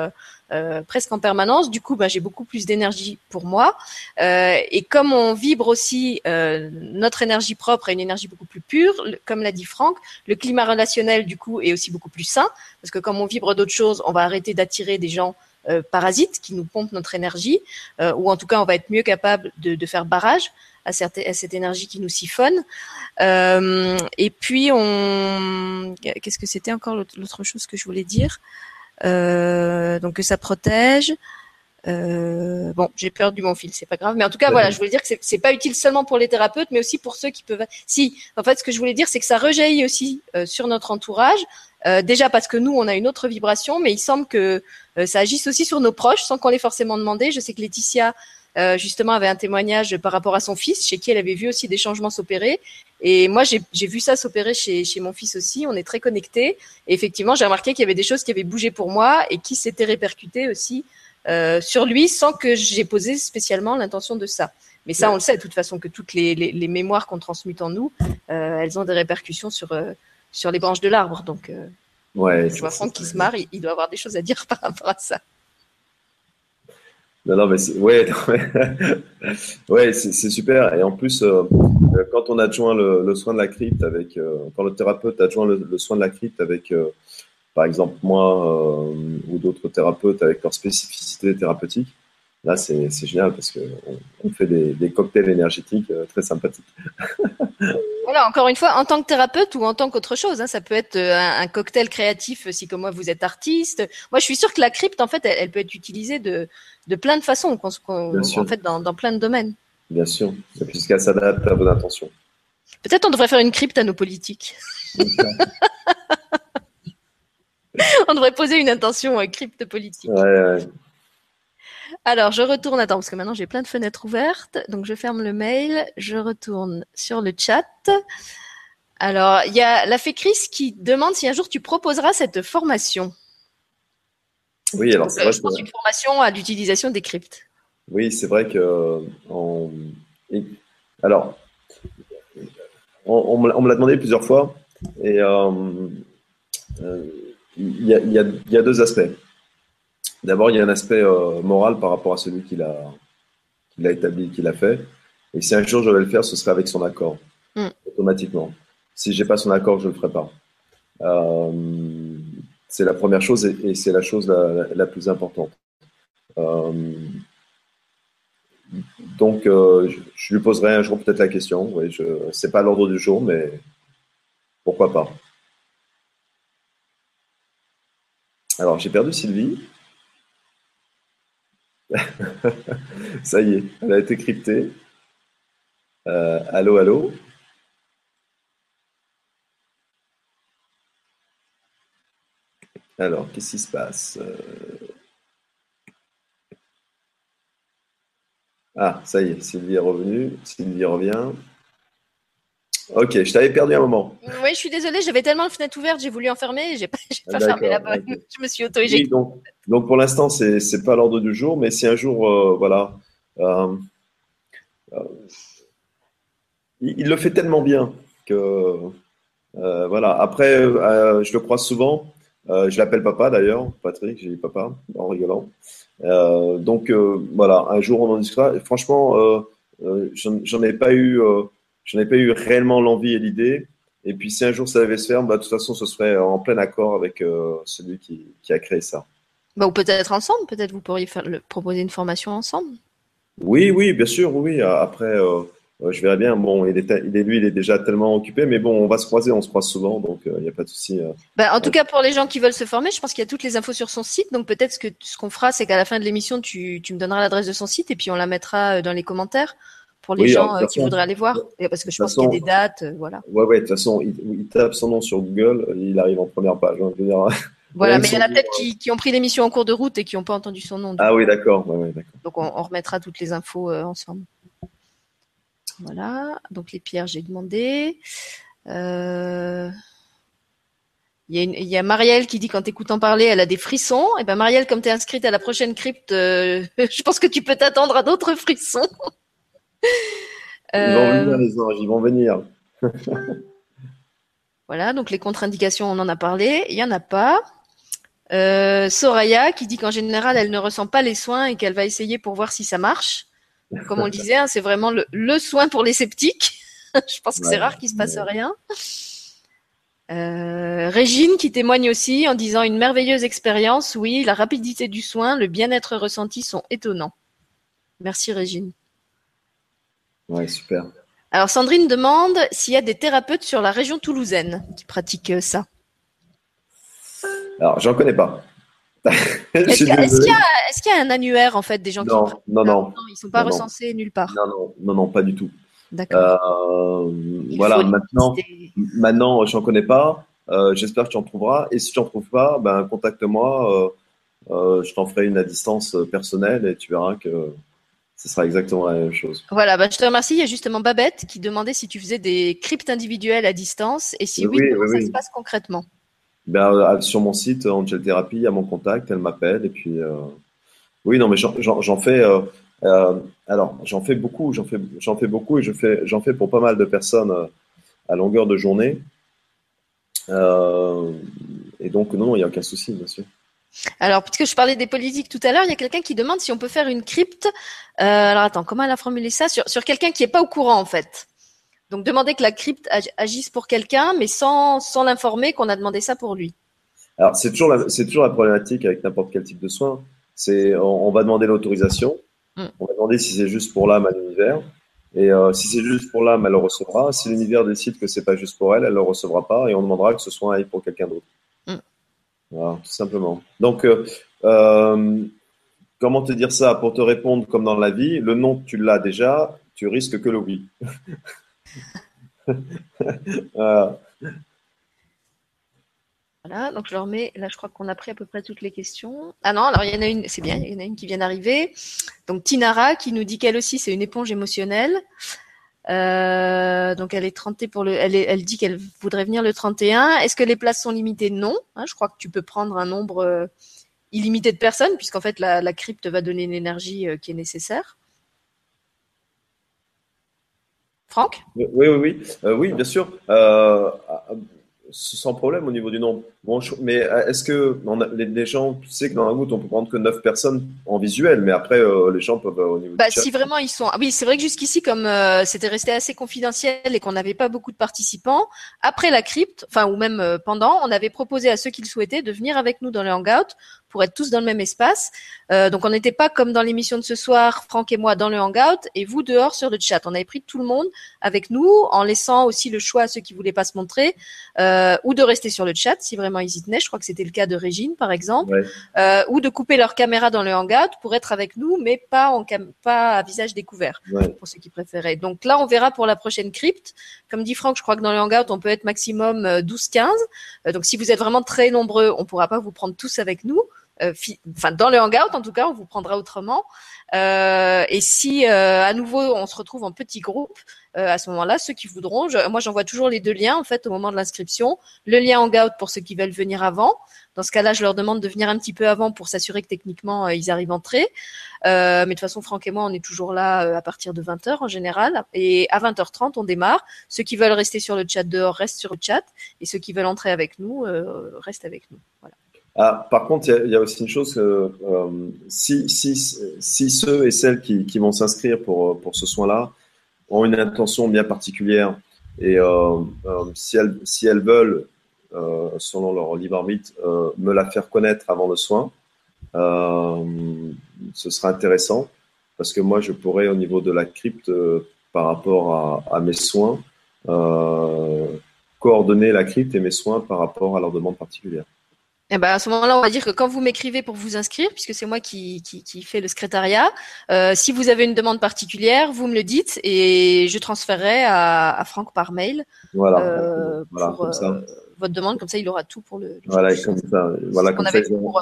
euh, presque en permanence. Du coup, bah, j'ai beaucoup plus d'énergie pour moi. Euh, et comme on vibre aussi euh, notre énergie propre est une énergie beaucoup plus pure, comme l'a dit Franck, le climat relationnel du coup est aussi beaucoup plus sain parce que comme on vibre d'autres choses, on va arrêter d'attirer des gens euh, parasites qui nous pompent notre énergie, euh, ou en tout cas on va être mieux capable de, de faire barrage à cette, à énergie qui nous siphonne. Et puis on, qu'est-ce que c'était encore l'autre chose que je voulais dire? Donc que ça protège. Euh, bon, j'ai perdu mon fil, c'est pas grave. Mais en tout cas, voilà, je voulais dire que c'est pas utile seulement pour les thérapeutes, mais aussi pour ceux qui peuvent. Si, en fait, ce que je voulais dire, c'est que ça rejaillit aussi euh, sur notre entourage. Euh, déjà parce que nous, on a une autre vibration, mais il semble que euh, ça agisse aussi sur nos proches sans qu'on l'ait forcément demandé. Je sais que Laetitia euh, justement avait un témoignage par rapport à son fils, chez qui elle avait vu aussi des changements s'opérer. Et moi, j'ai vu ça s'opérer chez, chez mon fils aussi. On est très connectés. Et effectivement, j'ai remarqué qu'il y avait des choses qui avaient bougé pour moi et qui s'étaient répercutées aussi euh, sur lui sans que j'ai posé spécialement l'intention de ça. Mais ça, on le sait de toute façon que toutes les, les, mémoires qu'on transmute en nous, euh, elles ont des répercussions sur, euh, sur les branches de l'arbre. Donc, euh, ouais, je vois Franck qui se marre, il, doit avoir des choses à dire par rapport à ça. Non, mais c'est, ouais, ouais, super. Et en plus, quand on adjoint le, le, soin de la crypte avec, quand le thérapeute adjoint le, le, soin de la crypte avec, par exemple, moi ou d'autres thérapeutes avec leur spécificité thérapeutique, là, c'est génial parce qu'on on fait des, cocktails énergétiques euh, très sympathiques. voilà, encore une fois, en tant que thérapeute ou en tant qu'autre chose, hein, ça peut être euh, un, cocktail créatif euh, si comme moi vous êtes artiste. Moi, je suis sûre que la crypte, en fait, elle, peut être utilisée de, de plein de façons, en fait, dans, dans, plein de domaines. Bien sûr, puisqu'elle s'adapte à vos intentions. Peut-être on devrait faire une crypte à nos politiques. on devrait poser une intention crypte politique. Ouais, ouais. Alors, je retourne, attends, parce que maintenant j'ai plein de fenêtres ouvertes. Donc, je ferme le mail, je retourne sur le chat. Alors, il y a la Fécris qui demande si un jour tu proposeras cette formation. Oui, alors c'est vrai. Je pense une formation à l'utilisation des cryptes. Oui, c'est vrai que. Alors, on, me l'a demandé plusieurs fois. Et euh, euh, il y, a deux aspects. D'abord, il y a un aspect euh, moral par rapport à celui qui l'a, établi, qui l'a fait. Et si un jour je vais le faire, ce serait avec son accord, mm. automatiquement. Si j'ai pas son accord, je ne le ferai pas. Euh, c'est la première chose et, c'est la chose la, plus importante. Euh, donc, je, lui poserai un jour peut-être la question. Oui, je, c'est pas l'ordre du jour, mais pourquoi pas. Alors, j'ai perdu Sylvie. Ça y est, elle a été cryptée. Euh, allô, allô? Alors, qu'est-ce qui se passe euh? Ah, ça y est, Sylvie est revenue. Sylvie revient. Ok, je t'avais perdu un moment. Oui, je suis désolée, j'avais tellement de fenêtres ouvertes, j'ai voulu enfermer, j'ai pas, pas fermé la bonne. Je me suis auto oui, donc, donc, pour l'instant, c'est n'est pas l'ordre du jour, mais si un jour, euh, voilà, euh, euh, il, le fait tellement bien que, voilà. Après, je le crois souvent. Je l'appelle papa d'ailleurs, Patrick, j'ai dit papa en rigolant. donc voilà, un jour on en discutera. Franchement, j'en ai pas eu je n'ai pas eu réellement l'envie et l'idée. Et puis, si un jour ça devait se faire, bah, de toute façon, ce serait en plein accord avec euh, celui qui, a créé ça. Bah, ou peut-être ensemble, peut-être vous pourriez faire le, proposer une formation ensemble. Oui, oui, bien sûr, oui. Après, euh, euh, je verrai bien. Bon, il est, il est, lui, il est déjà tellement occupé, mais bon, on va se croiser, on se croise souvent, donc il n'y a pas de souci. Bah, en tout cas, pour les gens qui veulent se former, je pense qu'il y a toutes les infos sur son site. Donc peut-être ce que ce qu'on fera, c'est qu'à la fin de l'émission, tu, tu me donneras l'adresse de son site et puis on la mettra dans les commentaires pour les gens euh, qui voudraient aller voir Parce que je pense qu'il y a des dates, euh, voilà. Ouais, ouais, de toute façon, il, tape son nom sur Google, il arrive en première page. Hein, voilà, mais il y en a peut-être qui, ont pris l'émission en cours de route et qui n'ont pas entendu son nom. Ah oui, d'accord. Donc on, remettra toutes les infos euh, ensemble. Voilà, donc les pierres, j'ai demandé. Il y, a Marielle qui dit qu'en t'écoutant parler, elle a des frissons. Et eh ben Marielle, comme tu es inscrite à la prochaine crypte, je pense que tu peux t'attendre à d'autres frissons. Ils vont venir, euh, les anges, ils vont venir. voilà, donc les contre-indications, on en a parlé. Il n'y en a pas. Euh, Soraya qui dit qu'en général, elle ne ressent pas les soins et qu'elle va essayer pour voir si ça marche. Comme on le disait, hein, c'est vraiment le, soin pour les sceptiques. Je pense que c'est rare qu'il se passe rien. Euh, Régine qui témoigne aussi en disant une merveilleuse expérience. Oui, la rapidité du soin, le bien-être ressenti sont étonnants. Merci Régine. Ouais, super. Alors Sandrine demande s'il y a des thérapeutes sur la région toulousaine qui pratiquent ça. Alors, j'en connais pas. Est-ce qu'il y, a un annuaire en fait des gens qui non, non, non, ils sont pas recensés nulle part. Non, non, non, non, pas du tout. D'accord. Euh, voilà, maintenant, maintenant, j'en connais pas. Euh, j'espère que tu en trouveras. Et si tu n'en trouves pas, ben contacte-moi. je t'en ferai une à distance personnelle et tu verras que ce sera exactement la même chose. Voilà, bah, je te remercie. Il y a justement Babette qui demandait si tu faisais des cryptes individuelles à distance et si oui, comment ça se passe concrètement? Ben, euh, Sur mon site Angel Therapy, il y a mon contact, elle m'appelle et puis euh, oui, non, mais j'en fais. alors, j'en fais beaucoup, j'en fais, beaucoup et je fais, j'en fais pour pas mal de personnes à longueur de journée. et donc, non, il n'y a aucun souci, bien sûr. Alors, puisque je parlais des politiques tout à l'heure, il y a quelqu'un qui demande si on peut faire une crypte. Euh, alors, attends, comment elle a formulé ça? Sur, quelqu'un qui est pas au courant, en fait. Donc, demander que la crypte agisse pour quelqu'un, mais sans, sans l'informer qu'on a demandé ça pour lui. Alors, c'est toujours, la, c'est toujours la problématique avec n'importe quel type de soin. C'est, on, va demander l'autorisation. Hmm. On va demander si c'est juste pour l'âme à l'univers. Et euh, si c'est juste pour l'âme, elle le recevra. Si l'univers décide que c'est pas juste pour elle, elle le recevra pas. Et on demandera que ce soit aille pour quelqu'un d'autre. Voilà, tout simplement. Donc, euh, euh, comment te dire ça Pour te répondre comme dans la vie, le nom, tu l'as déjà, tu risques que le oui. voilà. Donc je leur mets, là je crois qu'on a pris à peu près toutes les questions. Ah non, alors il y en a une, c'est bien, il y en a une qui vient d'arriver. Donc Tinara qui nous dit qu'elle aussi c'est une éponge émotionnelle. Euh, donc elle est trentée pour le, elle, elle dit qu'elle voudrait venir le 31. Est-ce que les places sont limitées? Non. Hein, je crois que tu peux prendre un nombre euh, illimité de personnes puisqu'en fait la, la, crypte va donner l'énergie euh, qui est nécessaire. Franck? Oui, oui, oui, oui, bien sûr. Sans problème au niveau du nombre. Bon, mais euh, est-ce que on a, les, gens, tu sais que dans la goutte, on peut prendre que 9 personnes en visuel, mais après, euh, les gens peuvent euh, au niveau bah, Si vraiment ils sont. Ah oui, c'est vrai que jusqu'ici, comme c'était resté assez confidentiel et qu'on n'avait pas beaucoup de participants, après la crypte, enfin, ou même pendant, on avait proposé à ceux qui le souhaitaient de venir avec nous dans le hangout pour être tous dans le même espace. Donc on n'était pas comme dans l'émission de ce soir, Franck et moi dans le hangout et vous dehors sur le chat. On avait pris tout le monde avec nous en laissant aussi le choix à ceux qui voulaient pas se montrer ou de rester sur le chat si vraiment ils y tenaient. Je crois que c'était le cas de Régine par exemple, euh, ou de couper leur caméra dans le hangout pour être avec nous mais pas en pas à visage découvert pour ceux qui préféraient. Donc là on verra pour la prochaine crypte. Comme dit Franck, je crois que dans le hangout on peut être maximum 12-15. Euh, donc si vous êtes vraiment très nombreux, on pourra pas vous prendre tous avec nous. Euh, enfin dans le hangout en tout cas, on vous prendra autrement. Euh, et si euh, à nouveau on se retrouve en petit groupe, à ce moment-là, ceux qui voudront, moi j'envoie toujours les deux liens en fait au moment de l'inscription. Le lien hangout pour ceux qui veulent venir avant. Dans ce cas-là, je leur demande de venir un petit peu avant pour s'assurer que techniquement ils arrivent entrée. Euh, mais de toute façon, Franck et moi, on est toujours là à partir de 20h en général. Et à 20h30, on démarre. Ceux qui veulent rester sur le chat dehors restent sur le chat. Et ceux qui veulent entrer avec nous restent avec nous. Voilà. Ah, par contre, il y, a aussi une chose, euh, si, ceux et celles qui, vont s'inscrire pour, pour ce soin-là ont une intention bien particulière et euh, euh, si, elles, veulent, euh, selon leur libre arbitre, euh, me la faire connaître avant le soin, ce sera intéressant parce que moi, je pourrais, au niveau de la crypte, par rapport à, à mes soins, coordonner la crypte et mes soins par rapport à leurs demandes particulières. Eh ben à ce moment-là, on va dire que quand vous m'écrivez pour vous inscrire, puisque c'est moi qui, qui, qui fais le secrétariat, euh, si vous avez une demande particulière, vous me le dites et je transférerai à, à Franck par mail. Voilà. Euh, voilà pour, euh, votre demande, comme ça, il aura tout pour le. voilà, comme ça. Voilà, comme ça, pour,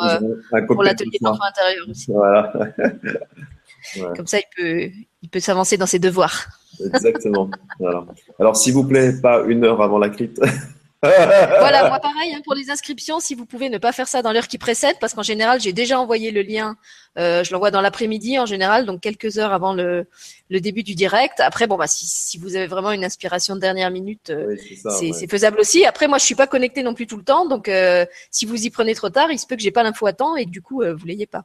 pour l'atelier d'enfants intérieur aussi. Voilà. Comme ça, il peut, il peut s'avancer dans ses devoirs. Exactement. voilà. Alors, s'il vous plaît, pas une heure avant la crypte. voilà, moi pareil hein, pour les inscriptions, si vous pouvez ne pas faire ça dans l'heure qui précède, parce qu'en général j'ai déjà envoyé le lien, euh, je l'envoie dans l'après-midi en général, donc quelques heures avant le, le début du direct. Après bon bah si, si vous avez vraiment une inspiration de dernière minute, euh, c'est faisable aussi. Après moi je suis pas connecté non plus tout le temps, donc euh, si vous y prenez trop tard, il se peut que j'ai pas l'info à temps et que du coup vous l'ayez pas.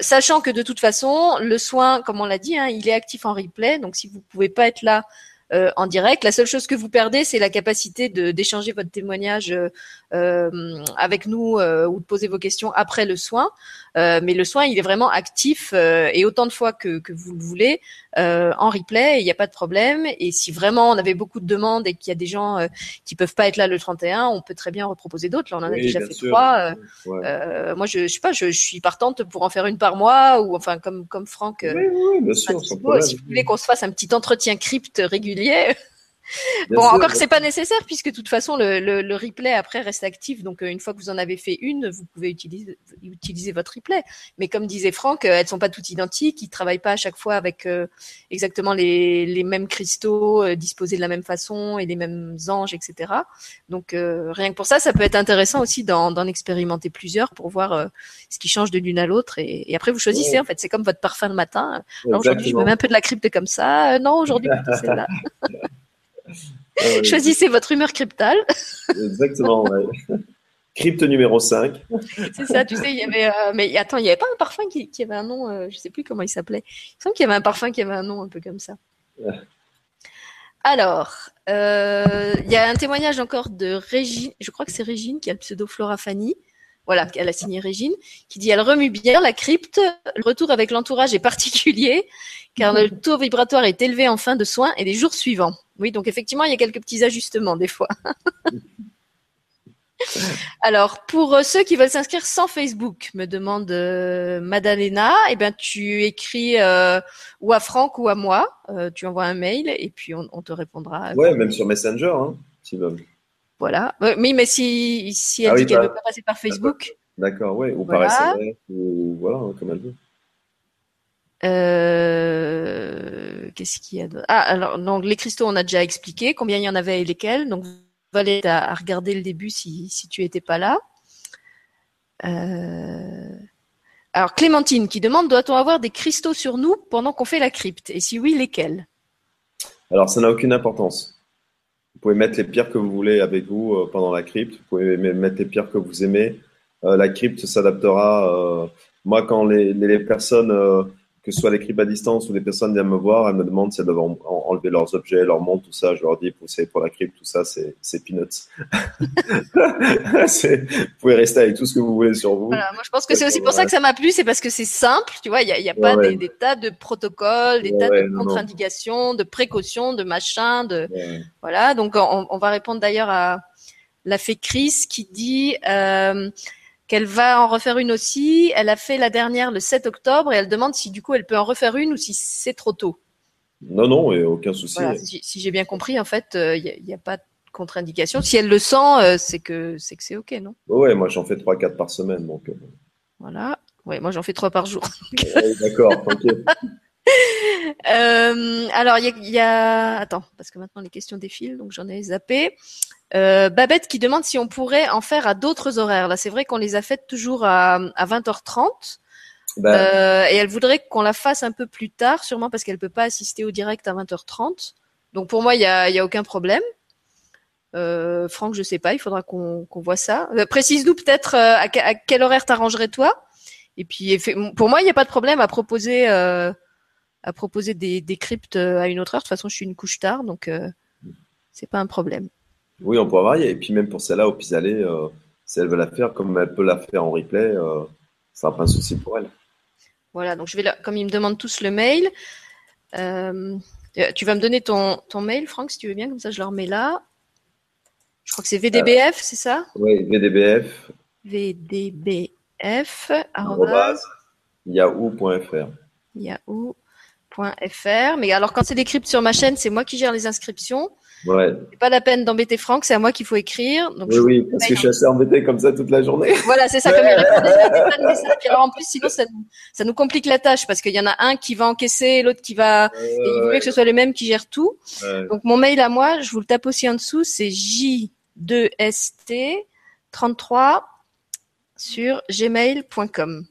sachant que de toute façon le soin, comme on l'a dit, hein, il est actif en replay, donc si vous pouvez pas être là euh, en direct. La seule chose que vous perdez, c'est la capacité d'échanger votre témoignage euh, euh, avec nous ou de poser vos questions après le soin. Mais le soin, il est vraiment actif et autant de fois que, que vous le voulez en replay. Il n'y a pas de problème. Et si vraiment on avait beaucoup de demandes et qu'il y a des gens qui peuvent pas être là le 31, on peut très bien reproposer d'autres. Là, on en a déjà fait trois. moi, je, je sais pas, je, je, suis partante pour en faire une par mois ou enfin comme comme Franck. Oui, oui, bien sûr, si vous voulez qu'on se fasse un petit entretien crypte régulier bon, encore que c'est pas nécessaire puisque de toute façon le, le, replay après reste actif. Donc euh, une fois que vous en avez fait une, vous pouvez utiliser, utiliser votre replay. Mais comme disait Franck, euh, elles sont pas toutes identiques. Ils travaillent pas à chaque fois avec euh, exactement les, les, mêmes cristaux disposés de la même façon et les mêmes anges, etc. Donc rien que pour ça, ça peut être intéressant aussi d'en expérimenter plusieurs pour voir ce qui change de l'une à l'autre. Et, et, après vous choisissez. En fait, c'est comme votre parfum le matin. Aujourd'hui, je me mets un peu de la crypte comme ça. non, aujourd'hui plutôt celle-là. Choisissez votre humeur cryptale. Exactement, ouais. Crypte numéro 5. C'est ça, tu sais, il y avait. Euh, mais attends, il n'y avait pas un parfum qui, avait un nom, euh, je ne sais plus comment il s'appelait. Il me semble qu'il y avait un parfum qui avait un nom un peu comme ça. Alors, euh, il y a un témoignage encore de Régine, je crois que c'est Régine qui a le pseudo Flora Fanny. Voilà, elle a signé Régine, qui dit elle remue bien la crypte. Le retour avec l'entourage est particulier car le taux vibratoire est élevé en fin de soins et les jours suivants. Oui, donc effectivement, il y a quelques petits ajustements des fois. Alors, pour euh, ceux qui veulent s'inscrire sans Facebook, me demande euh, Madalena, eh ben, tu écris euh, ou à Franck ou à moi, tu envoies un mail et puis on, te répondra. Ouais, même sur Messenger, hein, si veulent. Voilà. Oui, mais si, si elle ah dit qu'elle ne bah, veut pas passer par Facebook. D'accord, ouais, ou par SMS, ou voilà, comme elle veut. Euh, qu'est-ce qu'il y a Ah, alors, donc, les cristaux, on a déjà expliqué combien il y en avait et lesquels? Donc, valait à, à regarder le début si, tu étais pas là. Euh... Alors, Clémentine qui demande doit-on avoir des cristaux sur nous pendant qu'on fait la crypte? Et si oui, lesquels? Alors, ça n'a aucune importance. Vous pouvez mettre les pierres que vous voulez avec vous euh, pendant la crypte. Vous pouvez mettre les pierres que vous aimez. La crypte s'adaptera. Moi, quand les personnes que ce soit les cryptes à distance ou les personnes viennent me voir, elles me demandent si elles doivent enlever leurs objets, leurs montres, tout ça. Je leur dis, vous savez, pour la crypte, tout ça, c'est, c'est peanuts. vous pouvez rester avec tout ce que vous voulez sur vous. Voilà, moi, je pense que c'est aussi pour ça que ça m'a plu, c'est parce que c'est simple, tu vois, il n'y a, y a pas Des, tas de protocoles, des tas de contre-indications, de précautions, de machins, de, voilà. Donc, on, on va répondre d'ailleurs à la fée Chris qui dit, euh, qu'elle va en refaire une aussi. Elle a fait la dernière le 7 octobre et elle demande si du coup elle peut en refaire une ou si c'est trop tôt. Non, non, et aucun souci. si, j'ai bien compris, en fait, il euh, n'y a, pas de contre-indication. Si elle le sent, euh, c'est que c'est que c'est ok, non? Ouais, moi j'en fais 3-4 par semaine. Donc, euh. Voilà. Ouais, moi j'en fais 3 par jour. D'accord, ok. alors, il y, y a, Attends, parce que maintenant les questions défilent, donc j'en ai zappé. Euh, Babette qui demande si on pourrait en faire à d'autres horaires. Là, c'est vrai qu'on les a faites toujours à, à 20h30. Ben. Euh, et elle voudrait qu'on la fasse un peu plus tard, sûrement parce qu'elle peut pas assister au direct à 20h30. Donc pour moi, il y a, y a, aucun problème. Euh, Franck, je sais pas, il faudra qu'on voit ça. Euh, précise-nous peut-être euh, à, à, quel horaire t'arrangerais toi. Et puis pour moi, il n'y a pas de problème à proposer à proposer des, des cryptes à une autre heure. De toute façon, je suis une couche tard, donc c'est pas un problème. Oui, on peut varier. Et puis même pour celle-là, au pis-aller, euh, si elle veut la faire, comme elle peut la faire en replay, euh, ça n'a pas un souci pour elle. Voilà, donc je vais, comme ils me demandent tous le mail, euh, tu vas me donner ton, ton mail, Franck, si tu veux bien, comme ça je le remets là. Je crois que c'est VDBF, c'est ça? Oui, VDBF. VDBF. Yahoo.fr. Yahoo.fr. Mais alors, quand c'est des cryptes sur ma chaîne, c'est moi qui gère les inscriptions. Ouais. C'est pas la peine d'embêter Franck, c'est à moi qu'il faut écrire. Donc oui, oui, parce que je suis assez embêté comme ça toute la journée. Voilà, c'est ça. Comme il répond des messages. alors en plus, sinon ça nous, ça nous complique la tâche parce qu'il y en a un qui va encaisser, l'autre qui va. Euh, et il voulait que ce soit le même qui gère tout. Donc mon mail à moi, je vous le tape aussi en dessous, c'est j2st33 sur gmail.com.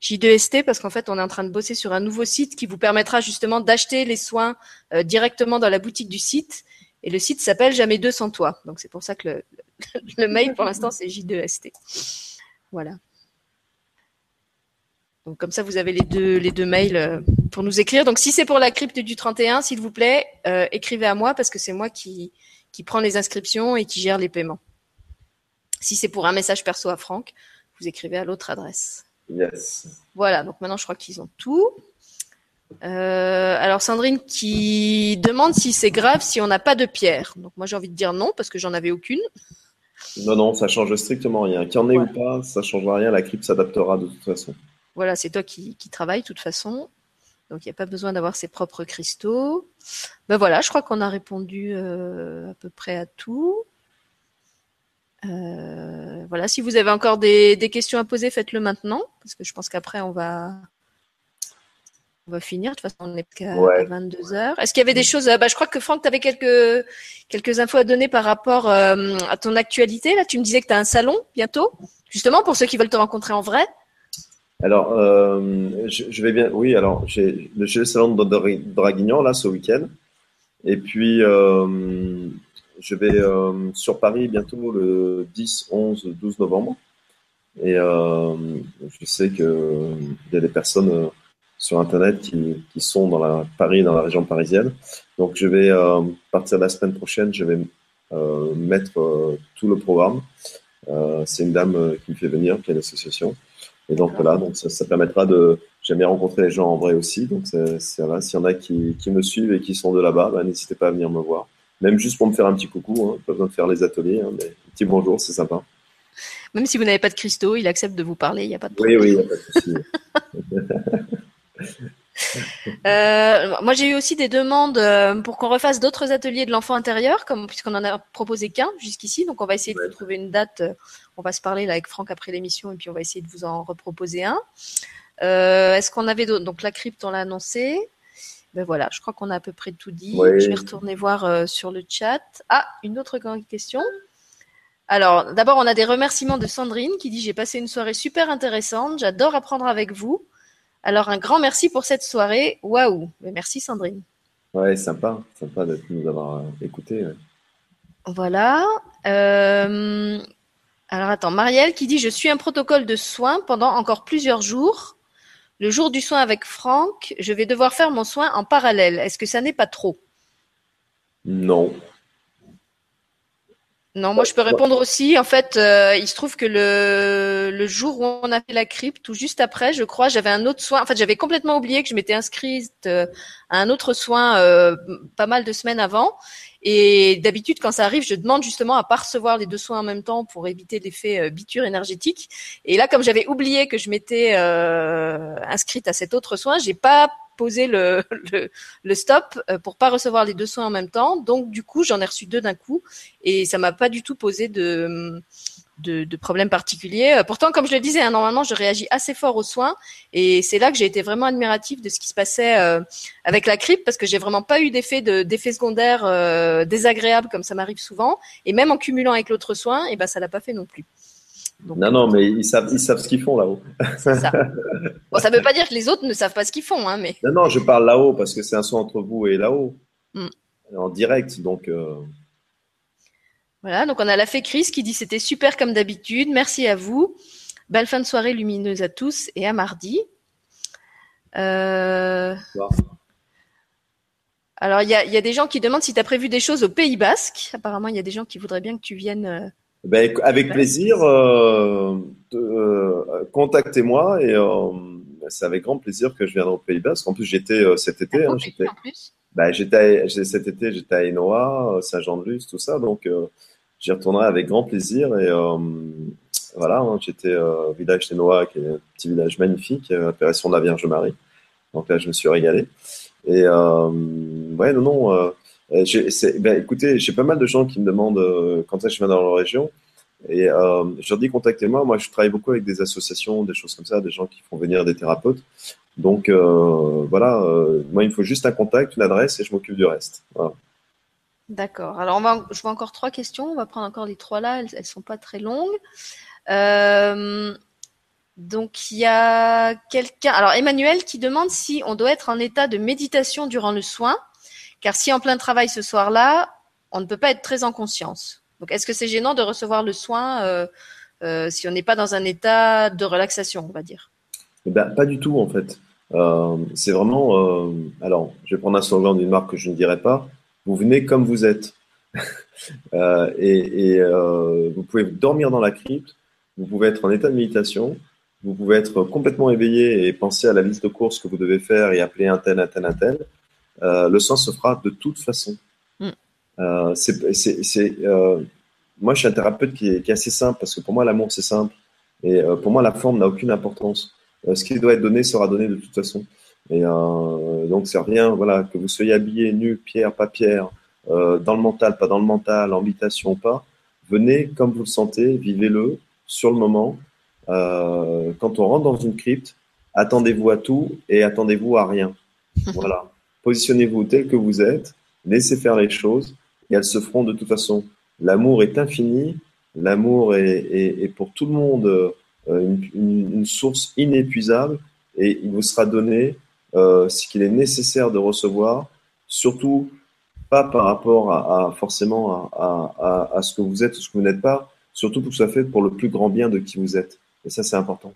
J2ST parce qu'en fait on est en train de bosser sur un nouveau site qui vous permettra justement d'acheter les soins euh, directement dans la boutique du site et le site s'appelle Jamais deux sans toi. Donc c'est pour ça que le, le mail pour l'instant c'est J2ST. Voilà. Donc comme ça vous avez les deux les deux mails euh, pour nous écrire. Donc si c'est pour la crypte du 31, s'il vous plaît, euh, écrivez à moi parce que c'est moi qui qui prend les inscriptions et qui gère les paiements. Si c'est pour un message perso à Franck, vous écrivez à l'autre adresse. Yes. Voilà, donc maintenant je crois qu'ils ont tout. Euh, alors Sandrine qui demande si c'est grave si on n'a pas de pierre. Donc moi j'ai envie de dire non parce que j'en avais aucune. Non, non, ça change strictement rien. Qu'il y en ait ou pas, ça change rien. La crypte s'adaptera de toute façon. Voilà, c'est toi qui, qui travailles de toute façon. Donc il n'y a pas besoin d'avoir ses propres cristaux. Ben voilà, je crois qu'on a répondu à peu près à tout. voilà, si vous avez encore des, des questions à poser, faites-le maintenant, parce que je pense qu'après on va on va finir. De toute façon, on est qu'à 22 heures. Est-ce qu'il y avait des choses euh, bah, Je crois que Franck, tu avais quelques, quelques infos à donner par rapport euh, à ton actualité. Là, tu me disais que tu as un salon bientôt, justement, pour ceux qui veulent te rencontrer en vrai. Alors, euh, je, vais bien. Oui, alors, j'ai le salon de Draguignan, là, ce week-end. Et puis, je vais sur Paris bientôt le 10, 11, 12 novembre. Et je sais qu'il y a des personnes sur Internet qui, qui, sont dans la Paris, dans la région parisienne. Donc, je vais euh, partir de la semaine prochaine, je vais euh, mettre euh, tout le programme. C'est une dame qui me fait venir, qui a l'association. Et donc voilà, donc ça, ça permettra de. J'aime rencontrer les gens en vrai aussi. Donc c'est là, s'il y en a qui, qui, me suivent et qui sont de là-bas, bah, n'hésitez pas à venir me voir. Même juste pour me faire un petit coucou, hein, pas besoin de faire les ateliers, hein, mais un petit bonjour, c'est sympa. Même si vous n'avez pas de cristaux, il accepte de vous parler, il n'y a pas de problème. Oui, oui, il n'y a pas de souci. Euh, moi, j'ai eu aussi des demandes euh, pour qu'on refasse d'autres ateliers de l'enfant intérieur, comme puisqu'on en a proposé qu'un jusqu'ici. Donc, on va essayer de trouver une date. Euh, on va se parler là avec Franck après l'émission, et puis on va essayer de vous en reproposer un. Est-ce qu'on avait d'autres? Donc, la crypte, on l'a annoncé. Ben voilà, je crois qu'on a à peu près tout dit. Je vais retourner voir sur le chat. Ah, une autre question. Alors, d'abord, on a des remerciements de Sandrine qui dit j'ai passé une soirée super intéressante. J'adore apprendre avec vous. Alors un grand merci pour cette soirée. Waouh Merci Sandrine. Ouais, sympa, sympa de nous avoir euh, écoutés. Voilà. Euh, alors attends, Marielle qui dit je suis un protocole de soins pendant encore plusieurs jours. Le jour du soin avec Franck, je vais devoir faire mon soin en parallèle. Est-ce que ça n'est pas trop? Non, non, moi je peux répondre aussi. En fait, euh, il se trouve que le, le jour où on a fait la crypte, ou juste après, je crois, j'avais un autre soin. En fait, j'avais complètement oublié que je m'étais inscrite euh, à un autre soin euh, pas mal de semaines avant. Et d'habitude, quand ça arrive, je demande justement à pas recevoir les deux soins en même temps pour éviter l'effet biture énergétique. Et là, comme j'avais oublié que je m'étais inscrite à cet autre soin, j'ai pas poser le, stop euh, pour pas recevoir les deux soins en même temps. Donc du coup, j'en ai reçu deux d'un coup et ça m'a pas du tout posé de de, de problème particulier. Euh, pourtant, comme je le disais, hein, normalement, je réagis assez fort aux soins et c'est là que j'ai été vraiment admirative de ce qui se passait euh, avec la crypte parce que j'ai vraiment pas eu d'effet de secondaire désagréable comme ça m'arrive souvent et même en cumulant avec l'autre soin, et eh ben ça l'a pas fait non plus non, non, mais ils savent, ils savent ce qu'ils font là-haut. Ça. Bon, ça ne veut pas dire que les autres ne savent pas ce qu'ils font, hein, mais. Non, non, je parle là-haut parce que c'est un son entre vous et là-haut, mm. en direct, donc. Euh. Voilà, donc on a la fée Chris qui dit c'était super comme d'habitude, merci à vous, belle fin de soirée lumineuse à tous et à mardi. Euh... Alors il y a, y a, des gens qui demandent si tu as prévu des choses au Pays Basque. Apparemment il y a des gens qui voudraient bien que tu viennes euh, ben, avec plaisir, euh, euh, contactez-moi et euh, c'est avec grand plaisir que je viendrai au Pays Basque. En plus, j'étais euh, cet été. Hein, j'étais, ben, j'étais cet été, j'étais à Enoa, Saint-Jean-de-Luz, tout ça. Donc, j'y retournerai avec grand plaisir. Et voilà, hein, j'étais au village d'Enoa, qui est un petit village magnifique, appellation de la Vierge Marie. Donc là, je me suis régalé. Et ouais, non, non euh, ben, écoutez, j'ai pas mal de gens qui me demandent euh, quand est-ce je viens dans leur région. Et euh, je leur dis contactez-moi. Moi, je travaille beaucoup avec des associations, des choses comme ça, des gens qui font venir des thérapeutes. Donc voilà, moi, il me faut juste un contact, une adresse et je m'occupe du reste. D'accord. Alors, je vois encore trois questions. On va prendre encore les trois là. Elles, elles sont pas très longues. Donc, il y a quelqu'un. Alors, Emmanuel qui demande si on doit être en état de méditation durant le soin. Car si en plein travail ce soir-là, on ne peut pas être très en conscience. Donc, est-ce que c'est gênant de recevoir le soin euh, euh, si on n'est pas dans un état de relaxation, on va dire? Eh ben, Pas du tout, en fait. Euh, c'est vraiment. Alors, je vais prendre un slogan d'une marque que je ne dirai pas. Vous venez comme vous êtes. Et, et vous pouvez dormir dans la crypte. Vous pouvez être en état de méditation. Vous pouvez être complètement éveillé et penser à la liste de courses que vous devez faire et appeler un tel, un tel, un tel. Euh, le sens se fera de toute façon. Mm. Euh, c'est, euh, moi, je suis un thérapeute qui est, qui est, assez simple parce que pour moi, l'amour, c'est simple. Et pour moi, la forme n'a aucune importance. ce qui doit être donné sera donné de toute façon. Et donc c'est rien, voilà, que vous soyez habillé nu, pierre, pas pierre, dans le mental, pas dans le mental, en pas, venez comme vous le sentez, vivez-le sur le moment. Quand on rentre dans une crypte, attendez-vous à tout et attendez-vous à rien. Voilà. Positionnez-vous tel que vous êtes, laissez faire les choses et elles se feront de toute façon. L'amour est infini, l'amour est, pour tout le monde euh, une, source inépuisable et il vous sera donné euh, ce qu'il est nécessaire de recevoir, surtout pas par rapport à, forcément à, ce que vous êtes ou ce que vous n'êtes pas, surtout pour que ça fait pour le plus grand bien de qui vous êtes. Et ça, c'est important.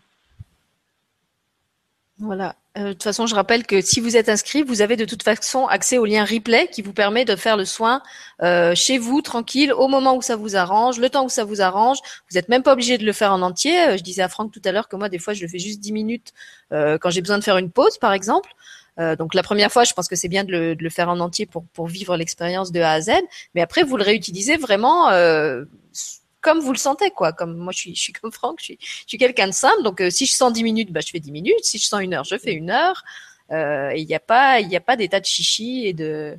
Voilà. Euh, de toute façon, je rappelle que si vous êtes inscrit, vous avez de toute façon accès au lien replay qui vous permet de faire le soin euh, chez vous, tranquille, au moment où ça vous arrange, le temps où ça vous arrange. Vous n'êtes même pas obligé de le faire en entier. Euh, je disais à Franck tout à l'heure que moi, des fois, je le fais juste 10 minutes quand j'ai besoin de faire une pause, par exemple. donc la première fois, je pense que c'est bien de le, de le, faire en entier pour, pour vivre l'expérience de A à Z. Mais après, vous le réutilisez vraiment comme vous le sentez, quoi. Comme moi, je suis, je suis comme Franck, je suis, je suis quelqu'un de simple. Donc, euh, si je sens 10 minutes, bah, je fais 10 minutes. Si je sens une heure, je fais une heure. Euh, il n'y a pas, il n'y a pas d'état de chichi et de,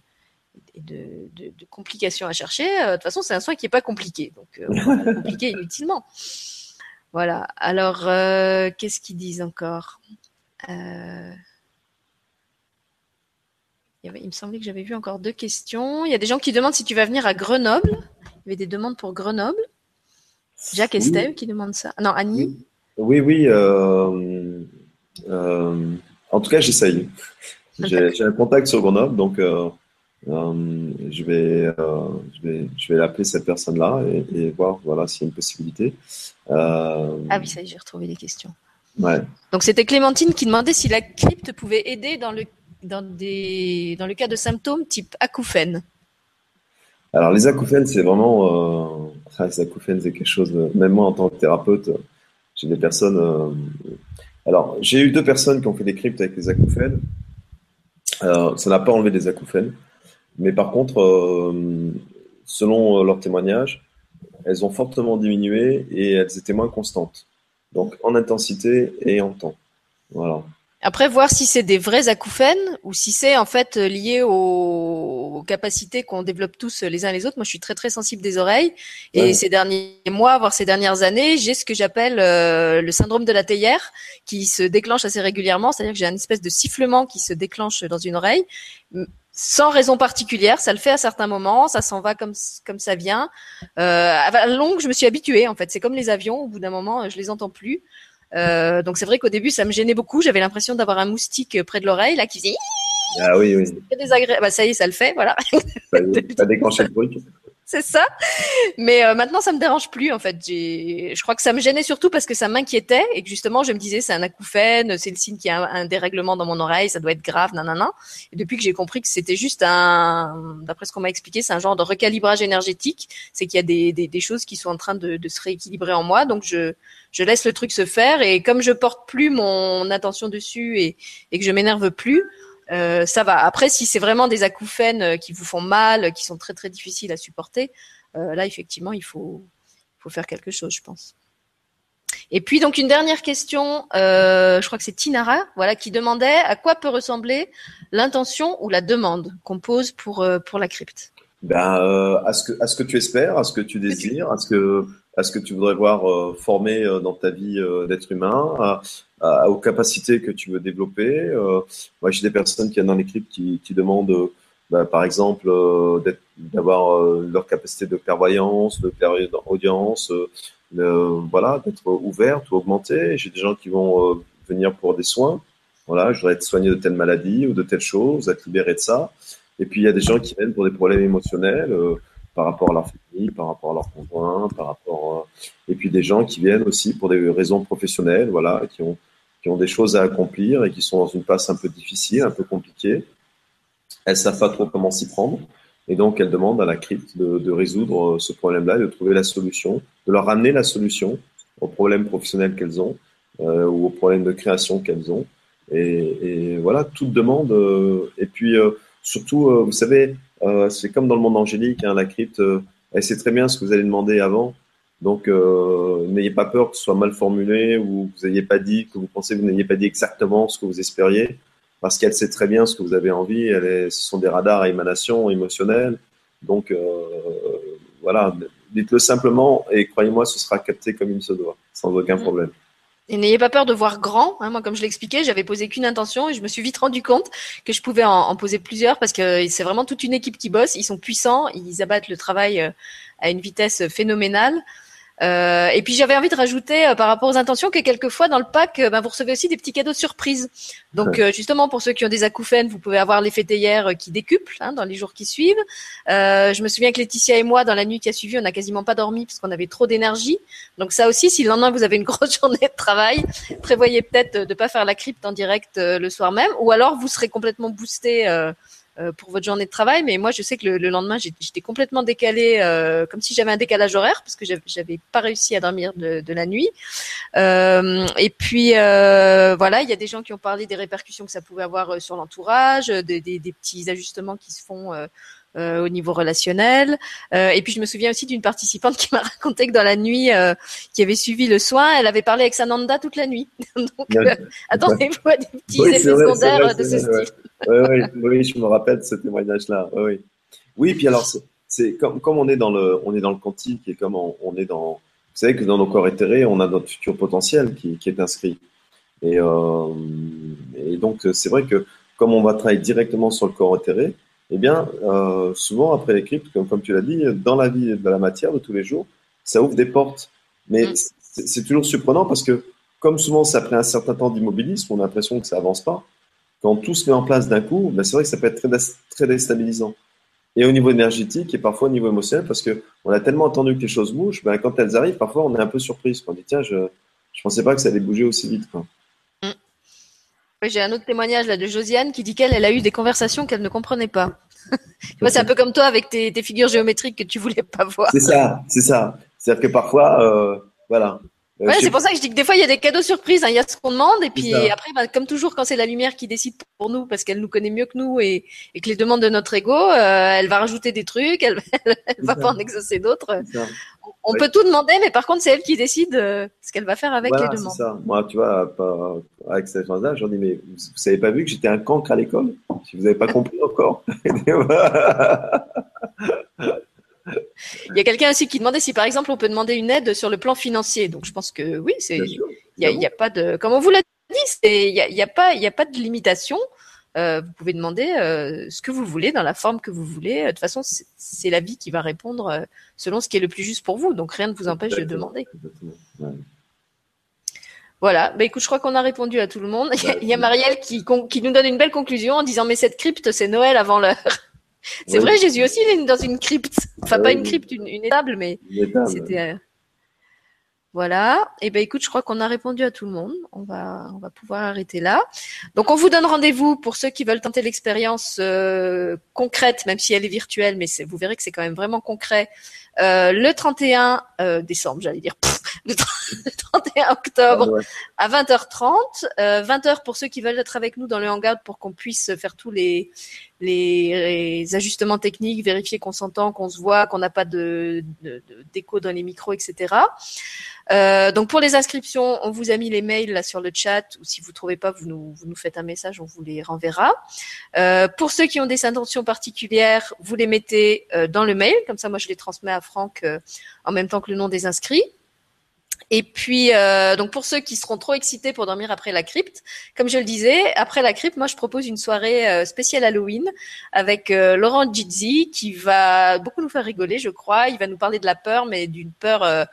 de, de, de, complications à chercher. Euh, de toute façon, c'est un soin qui est pas compliqué, donc on va compliquer inutilement. Voilà. Alors, qu'est-ce qu'ils disent encore? Il me semblait que j'avais vu encore deux questions. Il y a des gens qui demandent si tu vas venir à Grenoble. Il y avait des demandes pour Grenoble. Jacques Estève qui demande ça. Non, Annie Oui, oui. Euh, euh, en tout cas, j'essaye. J'ai un contact sur Grenoble, donc euh, je vais, je vais, je vais appeler cette personne-là et, voir voilà, s'il y a une possibilité. ah oui, ça y est, j'ai retrouvé les questions. Ouais. Donc c'était Clémentine qui demandait si la crypte pouvait aider dans le, dans des, dans le cas de symptômes type acouphène. Alors les acouphènes, c'est vraiment ah, les acouphènes, c'est quelque chose. Même moi, en tant que thérapeute, j'ai des personnes. Euh, alors, j'ai eu deux personnes qui ont fait des cryptes avec les acouphènes. Euh, ça n'a pas enlevé des acouphènes, mais par contre, euh, selon leur témoignage, elles ont fortement diminué et elles étaient moins constantes. Donc en intensité et en temps. Voilà. Après, voir si c'est des vrais acouphènes ou si c'est en fait lié aux, capacités qu'on développe tous les uns les autres. Moi, je suis très très sensible des oreilles et ces derniers mois, voire ces dernières années, j'ai ce que j'appelle euh, le syndrome de la théière qui se déclenche assez régulièrement. C'est-à-dire que j'ai un espèce de sifflement qui se déclenche dans une oreille sans raison particulière. Ça le fait à certains moments, ça s'en va comme comme ça vient. Euh, à longue, je me suis habituée. En fait, c'est comme les avions. Au bout d'un moment, je les entends plus. Euh, donc c'est vrai qu'au début, ça me gênait beaucoup. J'avais l'impression d'avoir un moustique près de l'oreille, là, qui faisait. Ah oui, oui. Désagréable. Bah, ça y est, ça le fait, voilà. Ça, déclenché le truc c'est ça. Mais euh, maintenant, ça me dérange plus en fait. Je crois que ça me gênait surtout parce que ça m'inquiétait et que justement, je me disais c'est un acouphène, c'est le signe qu'il y a un, dérèglement dans mon oreille, ça doit être grave, nanana. Et depuis que j'ai compris que c'était juste un, d'après ce qu'on m'a expliqué, c'est un genre de recalibrage énergétique, c'est qu'il y a des, des, des, choses qui sont en train de, de, se rééquilibrer en moi, donc je je laisse le truc se faire et comme je porte plus mon attention dessus et, et que je m'énerve plus, euh, ça va. Après, si c'est vraiment des acouphènes euh, qui vous font mal, qui sont très très difficiles à supporter, euh, là effectivement il faut, faut faire quelque chose, je pense. Et puis donc une dernière question, je crois que c'est Tinara, voilà, qui demandait à quoi peut ressembler l'intention ou la demande qu'on pose pour pour la crypte. Ben, à ce que à ce que tu espères, à ce que tu désires, à ce que à ce que tu voudrais voir former dans ta vie d'être humain, aux capacités que tu veux développer. Euh, moi, j'ai des personnes qui viennent dans l'équipe qui, qui demandent, euh, bah, par exemple, euh, d'avoir leur capacité de clairvoyance, de clairaudience, voilà, d'être ouverte ou augmentée. J'ai des gens qui vont venir pour des soins. Voilà, je voudrais être soigné de telle maladie ou de telle chose, être libéré de ça. Et puis il y a des gens qui viennent pour des problèmes émotionnels par rapport à leur par rapport à leur conjoint, par rapport et puis des gens qui viennent aussi pour des raisons professionnelles, voilà, qui ont qui ont des choses à accomplir et qui sont dans une passe un peu difficile, un peu compliquée. Elles savent pas trop comment s'y prendre. Et donc, elles demandent à la crypte de, résoudre ce problème-là, de trouver la solution, de leur ramener la solution aux problèmes professionnels qu'elles ont euh, ou aux problèmes de création qu'elles ont. Et, voilà, toute demande. Euh, et puis, euh, surtout, vous savez, c'est comme dans le monde angélique, hein, la crypte, elle sait très bien ce que vous allez demander avant. Donc, euh, n'ayez pas peur que ce soit mal formulé ou que vous n'ayez pas dit, que vous pensez que vous n'ayez pas dit exactement ce que vous espériez. parce qu'elle sait très bien ce que vous avez envie. Elle est, ce sont des radars à émanation émotionnelle. Donc, voilà, dites-le simplement et croyez-moi, ce sera capté comme il se doit, sans aucun mm. problème. Et n'ayez pas peur de voir grand. Hein. Moi, comme je l'expliquais, j'avais posé qu'une intention et je me suis vite rendu compte que je pouvais en, poser plusieurs parce que c'est vraiment toute une équipe qui bosse. Ils sont puissants, ils abattent le travail euh, à une vitesse phénoménale. Euh, et puis j'avais envie de rajouter euh, par rapport aux intentions que quelquefois dans le pack, euh, ben, vous recevez aussi des petits cadeaux de surprise. Donc justement pour ceux qui ont des acouphènes, vous pouvez avoir l'effet théière qui décuple hein, dans les jours qui suivent. je me souviens que Laetitia et moi dans la nuit qui a suivi, on n'a quasiment pas dormi parce qu'on avait trop d'énergie. Donc ça aussi, si le lendemain vous avez une grosse journée de travail, prévoyez peut-être de ne pas faire la crypte en direct le soir même, ou alors vous serez complètement boosté euh, pour votre journée de travail. Mais moi, je sais que le, lendemain, j'étais complètement décalé, euh, comme si j'avais un décalage horaire, parce que j'avais pas réussi à dormir de, de la nuit. Euh, et puis voilà, il y a des gens qui ont parlé des répercussions que ça pouvait avoir sur l'entourage, des, des, des, petits ajustements qui se font euh, au niveau relationnel. Euh, et puis je me souviens aussi d'une participante qui m'a raconté que dans la nuit euh, qui avait suivi le soin, elle avait parlé avec Sananda toute la nuit. Donc attendez-vous à des petits effets secondaires de ce style. Oui, oui, oui, je me rappelle ce témoignage-là. Oui, oui. oui, puis alors c'est comme, comme on est dans le on est dans le quantique et comme on, est dans vous savez que dans nos corps éthérés, on a notre futur potentiel qui, qui est inscrit. Et, et donc c'est vrai que comme on va travailler directement sur le corps éthéré, eh bien, euh, souvent après les cryptes, comme, comme tu l'as dit, dans la vie de la matière de tous les jours, ça ouvre des portes. Mais mm. c'est toujours surprenant parce que, comme souvent, c'est après un certain temps d'immobilisme, on a l'impression que ça avance pas. Quand tout se met en place d'un coup, ben c'est vrai que ça peut être très, très déstabilisant. Et au niveau énergétique et parfois au niveau émotionnel, parce que on a tellement entendu que les choses bougent, ben quand elles arrivent, parfois on est un peu surprise. On dit tiens, je je pensais pas que ça allait bouger aussi vite. Quoi. J'ai un autre témoignage là de Josiane qui dit qu'elle elle a eu des conversations qu'elle ne comprenait pas. c'est un peu comme toi avec tes, figures géométriques que tu voulais pas voir. C'est ça, c'est ça. C'est-à-dire que parfois, euh, voilà. Euh, ouais, c'est pour ça que je dis que des fois il y a des cadeaux surprises. Hein. Il y a ce qu'on demande et puis après, bah, comme toujours, quand c'est la lumière qui décide pour nous parce qu'elle nous connaît mieux que nous et, que les demandes de notre ego, euh, elle va rajouter des trucs, elle, elle, va pas en exaucer d'autres. On peut tout demander, mais par contre, c'est elle qui décide euh, ce qu'elle va faire avec les demandes. Ça. Moi, tu vois, avec cette là j'en dis, mais vous, vous pas vu que j'étais un cancre à l'école? Si vous n'avez pas compris encore. Il y a quelqu'un aussi qui demandait si, par exemple, on peut demander une aide sur le plan financier. Donc, je pense que oui, c'est, il n'y a, pas de, comme on vous l'a dit, il n'y a, y a, pas, il y a pas de limitation. Euh, vous pouvez demander euh, ce que vous voulez dans la forme que vous voulez. De toute façon, c'est la vie qui va répondre euh, selon ce qui est le plus juste pour vous. Donc rien ne vous empêche de demander. Voilà. Bah écoute, je crois qu'on a répondu à tout le monde. Il y a, Marielle qui, qui nous donne une belle conclusion en disant mais cette crypte c'est Noël avant l'heure. C'est vrai, Jésus aussi il est dans une crypte. Enfin pas une crypte, une, une étable, mais c'était voilà. Et eh ben écoute, je crois qu'on a répondu à tout le monde. On va on va pouvoir arrêter là. Donc on vous donne rendez-vous pour ceux qui veulent tenter l'expérience euh, concrète, même si elle est virtuelle, mais vous verrez que c'est quand même vraiment concret. Euh, le 31 euh, décembre, j'allais dire. le, 31 octobre à 20h30. 20h pour ceux qui veulent être avec nous dans le hangar pour qu'on puisse faire tous les, les, ajustements techniques, vérifier qu'on s'entend, qu'on se voit, qu'on n'a pas de d'écho dans les micros, etc. Euh, donc pour les inscriptions, on vous a mis les mails là sur le chat ou si vous trouvez pas, vous nous, vous nous faites un message, on vous les renverra. Euh, pour ceux qui ont des intentions particulières, vous les mettez euh, dans le mail, comme ça moi je les transmets à Franck euh, en même temps que le nom des inscrits. Et puis, euh, donc pour ceux qui seront trop excités pour dormir après la crypte, comme je le disais, après la crypte, moi je propose une soirée euh, spéciale Halloween avec Laurent Gizzi qui va beaucoup nous faire rigoler, je crois. Il va nous parler de la peur, mais d'une peur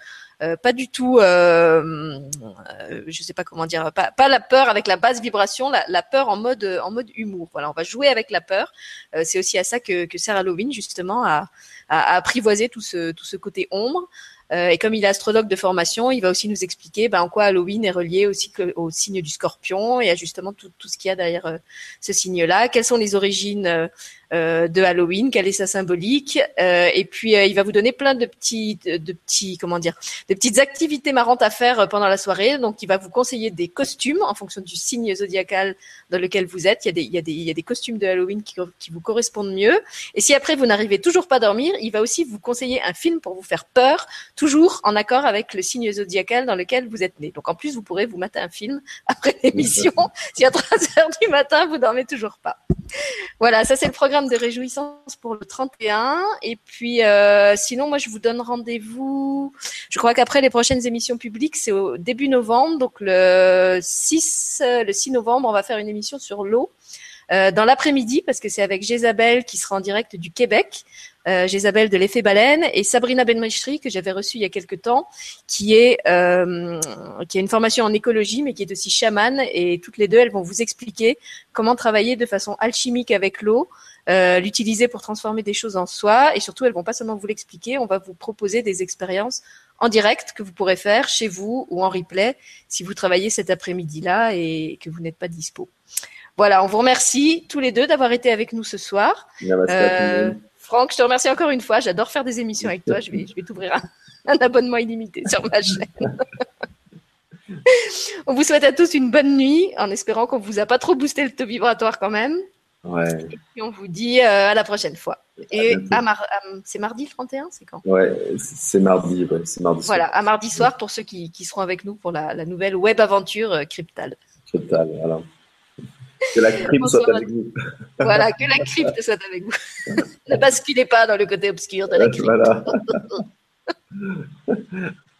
pas du tout, je sais pas comment dire, pas, la peur avec la basse vibration, la, peur en mode en mode humour. Voilà, on va jouer avec la peur. c'est aussi à ça que, que sert Halloween justement à, à, apprivoiser tout ce tout ce côté ombre. Euh, et comme il est astrologue de formation, il va aussi nous expliquer ben, en quoi Halloween est relié aussi au signe du scorpion et à justement tout, tout ce qu'il y a derrière euh, ce signe-là. Quelles sont les origines euh, de Halloween, quelle est sa symbolique, euh, et puis il va vous donner plein de petits, de, petits, comment dire, de petites activités marrantes à faire pendant la soirée. Donc, il va vous conseiller des costumes en fonction du signe zodiacal dans lequel vous êtes. Il y a des, il y a des, il y a des costumes de Halloween qui, qui vous correspondent mieux. Et si après vous n'arrivez toujours pas à dormir, il va aussi vous conseiller un film pour vous faire peur, toujours en accord avec le signe zodiacal dans lequel vous êtes né. Donc, en plus, vous pourrez vous mater un film après l'émission si à 3 heures du matin vous dormez toujours pas. Voilà, ça c'est le programme de réjouissance pour le 31. Et puis euh, sinon, moi je vous donne rendez-vous. Je crois qu'après les prochaines émissions publiques, c'est au début novembre, donc le 6, le 6 novembre, on va faire une émission sur l'eau. Euh, dans l'après-midi, parce que c'est avec Jésabelle qui sera en direct du Québec euh, Jésabelle de l'effet baleine et Sabrina Benmeshri que j'avais reçue il y a quelques temps, qui est euh, qui a une formation en écologie mais qui est aussi chamane et toutes les deux elles vont vous expliquer comment travailler de façon alchimique avec l'eau, euh, l'utiliser pour transformer des choses en soi et surtout elles vont pas seulement vous l'expliquer, on va vous proposer des expériences en direct que vous pourrez faire chez vous ou en replay si vous travaillez cet après-midi-là et que vous n'êtes pas dispo. Voilà, on vous remercie tous les deux d'avoir été avec nous ce soir. Euh, Franck, je te remercie encore une fois. J'adore faire des émissions avec toi. Je vais, je vais t'ouvrir un, abonnement illimité sur ma chaîne. On vous souhaite à tous une bonne nuit, en espérant qu'on vous a pas trop boosté le taux vibratoire quand même. Ouais. Et puis on vous dit euh, à la prochaine fois. Et à c'est mardi le 31, c'est quand? Ouais, c'est mardi, c'est mardi soir. Voilà, à mardi soir pour ceux qui, qui seront avec nous pour la, la nouvelle web aventure euh, Cryptal. Cryptal, voilà. Que la crypte soit avec vous. Voilà, que la crypte soit avec vous. ne basculez pas dans le côté obscur de la crypte. Voilà.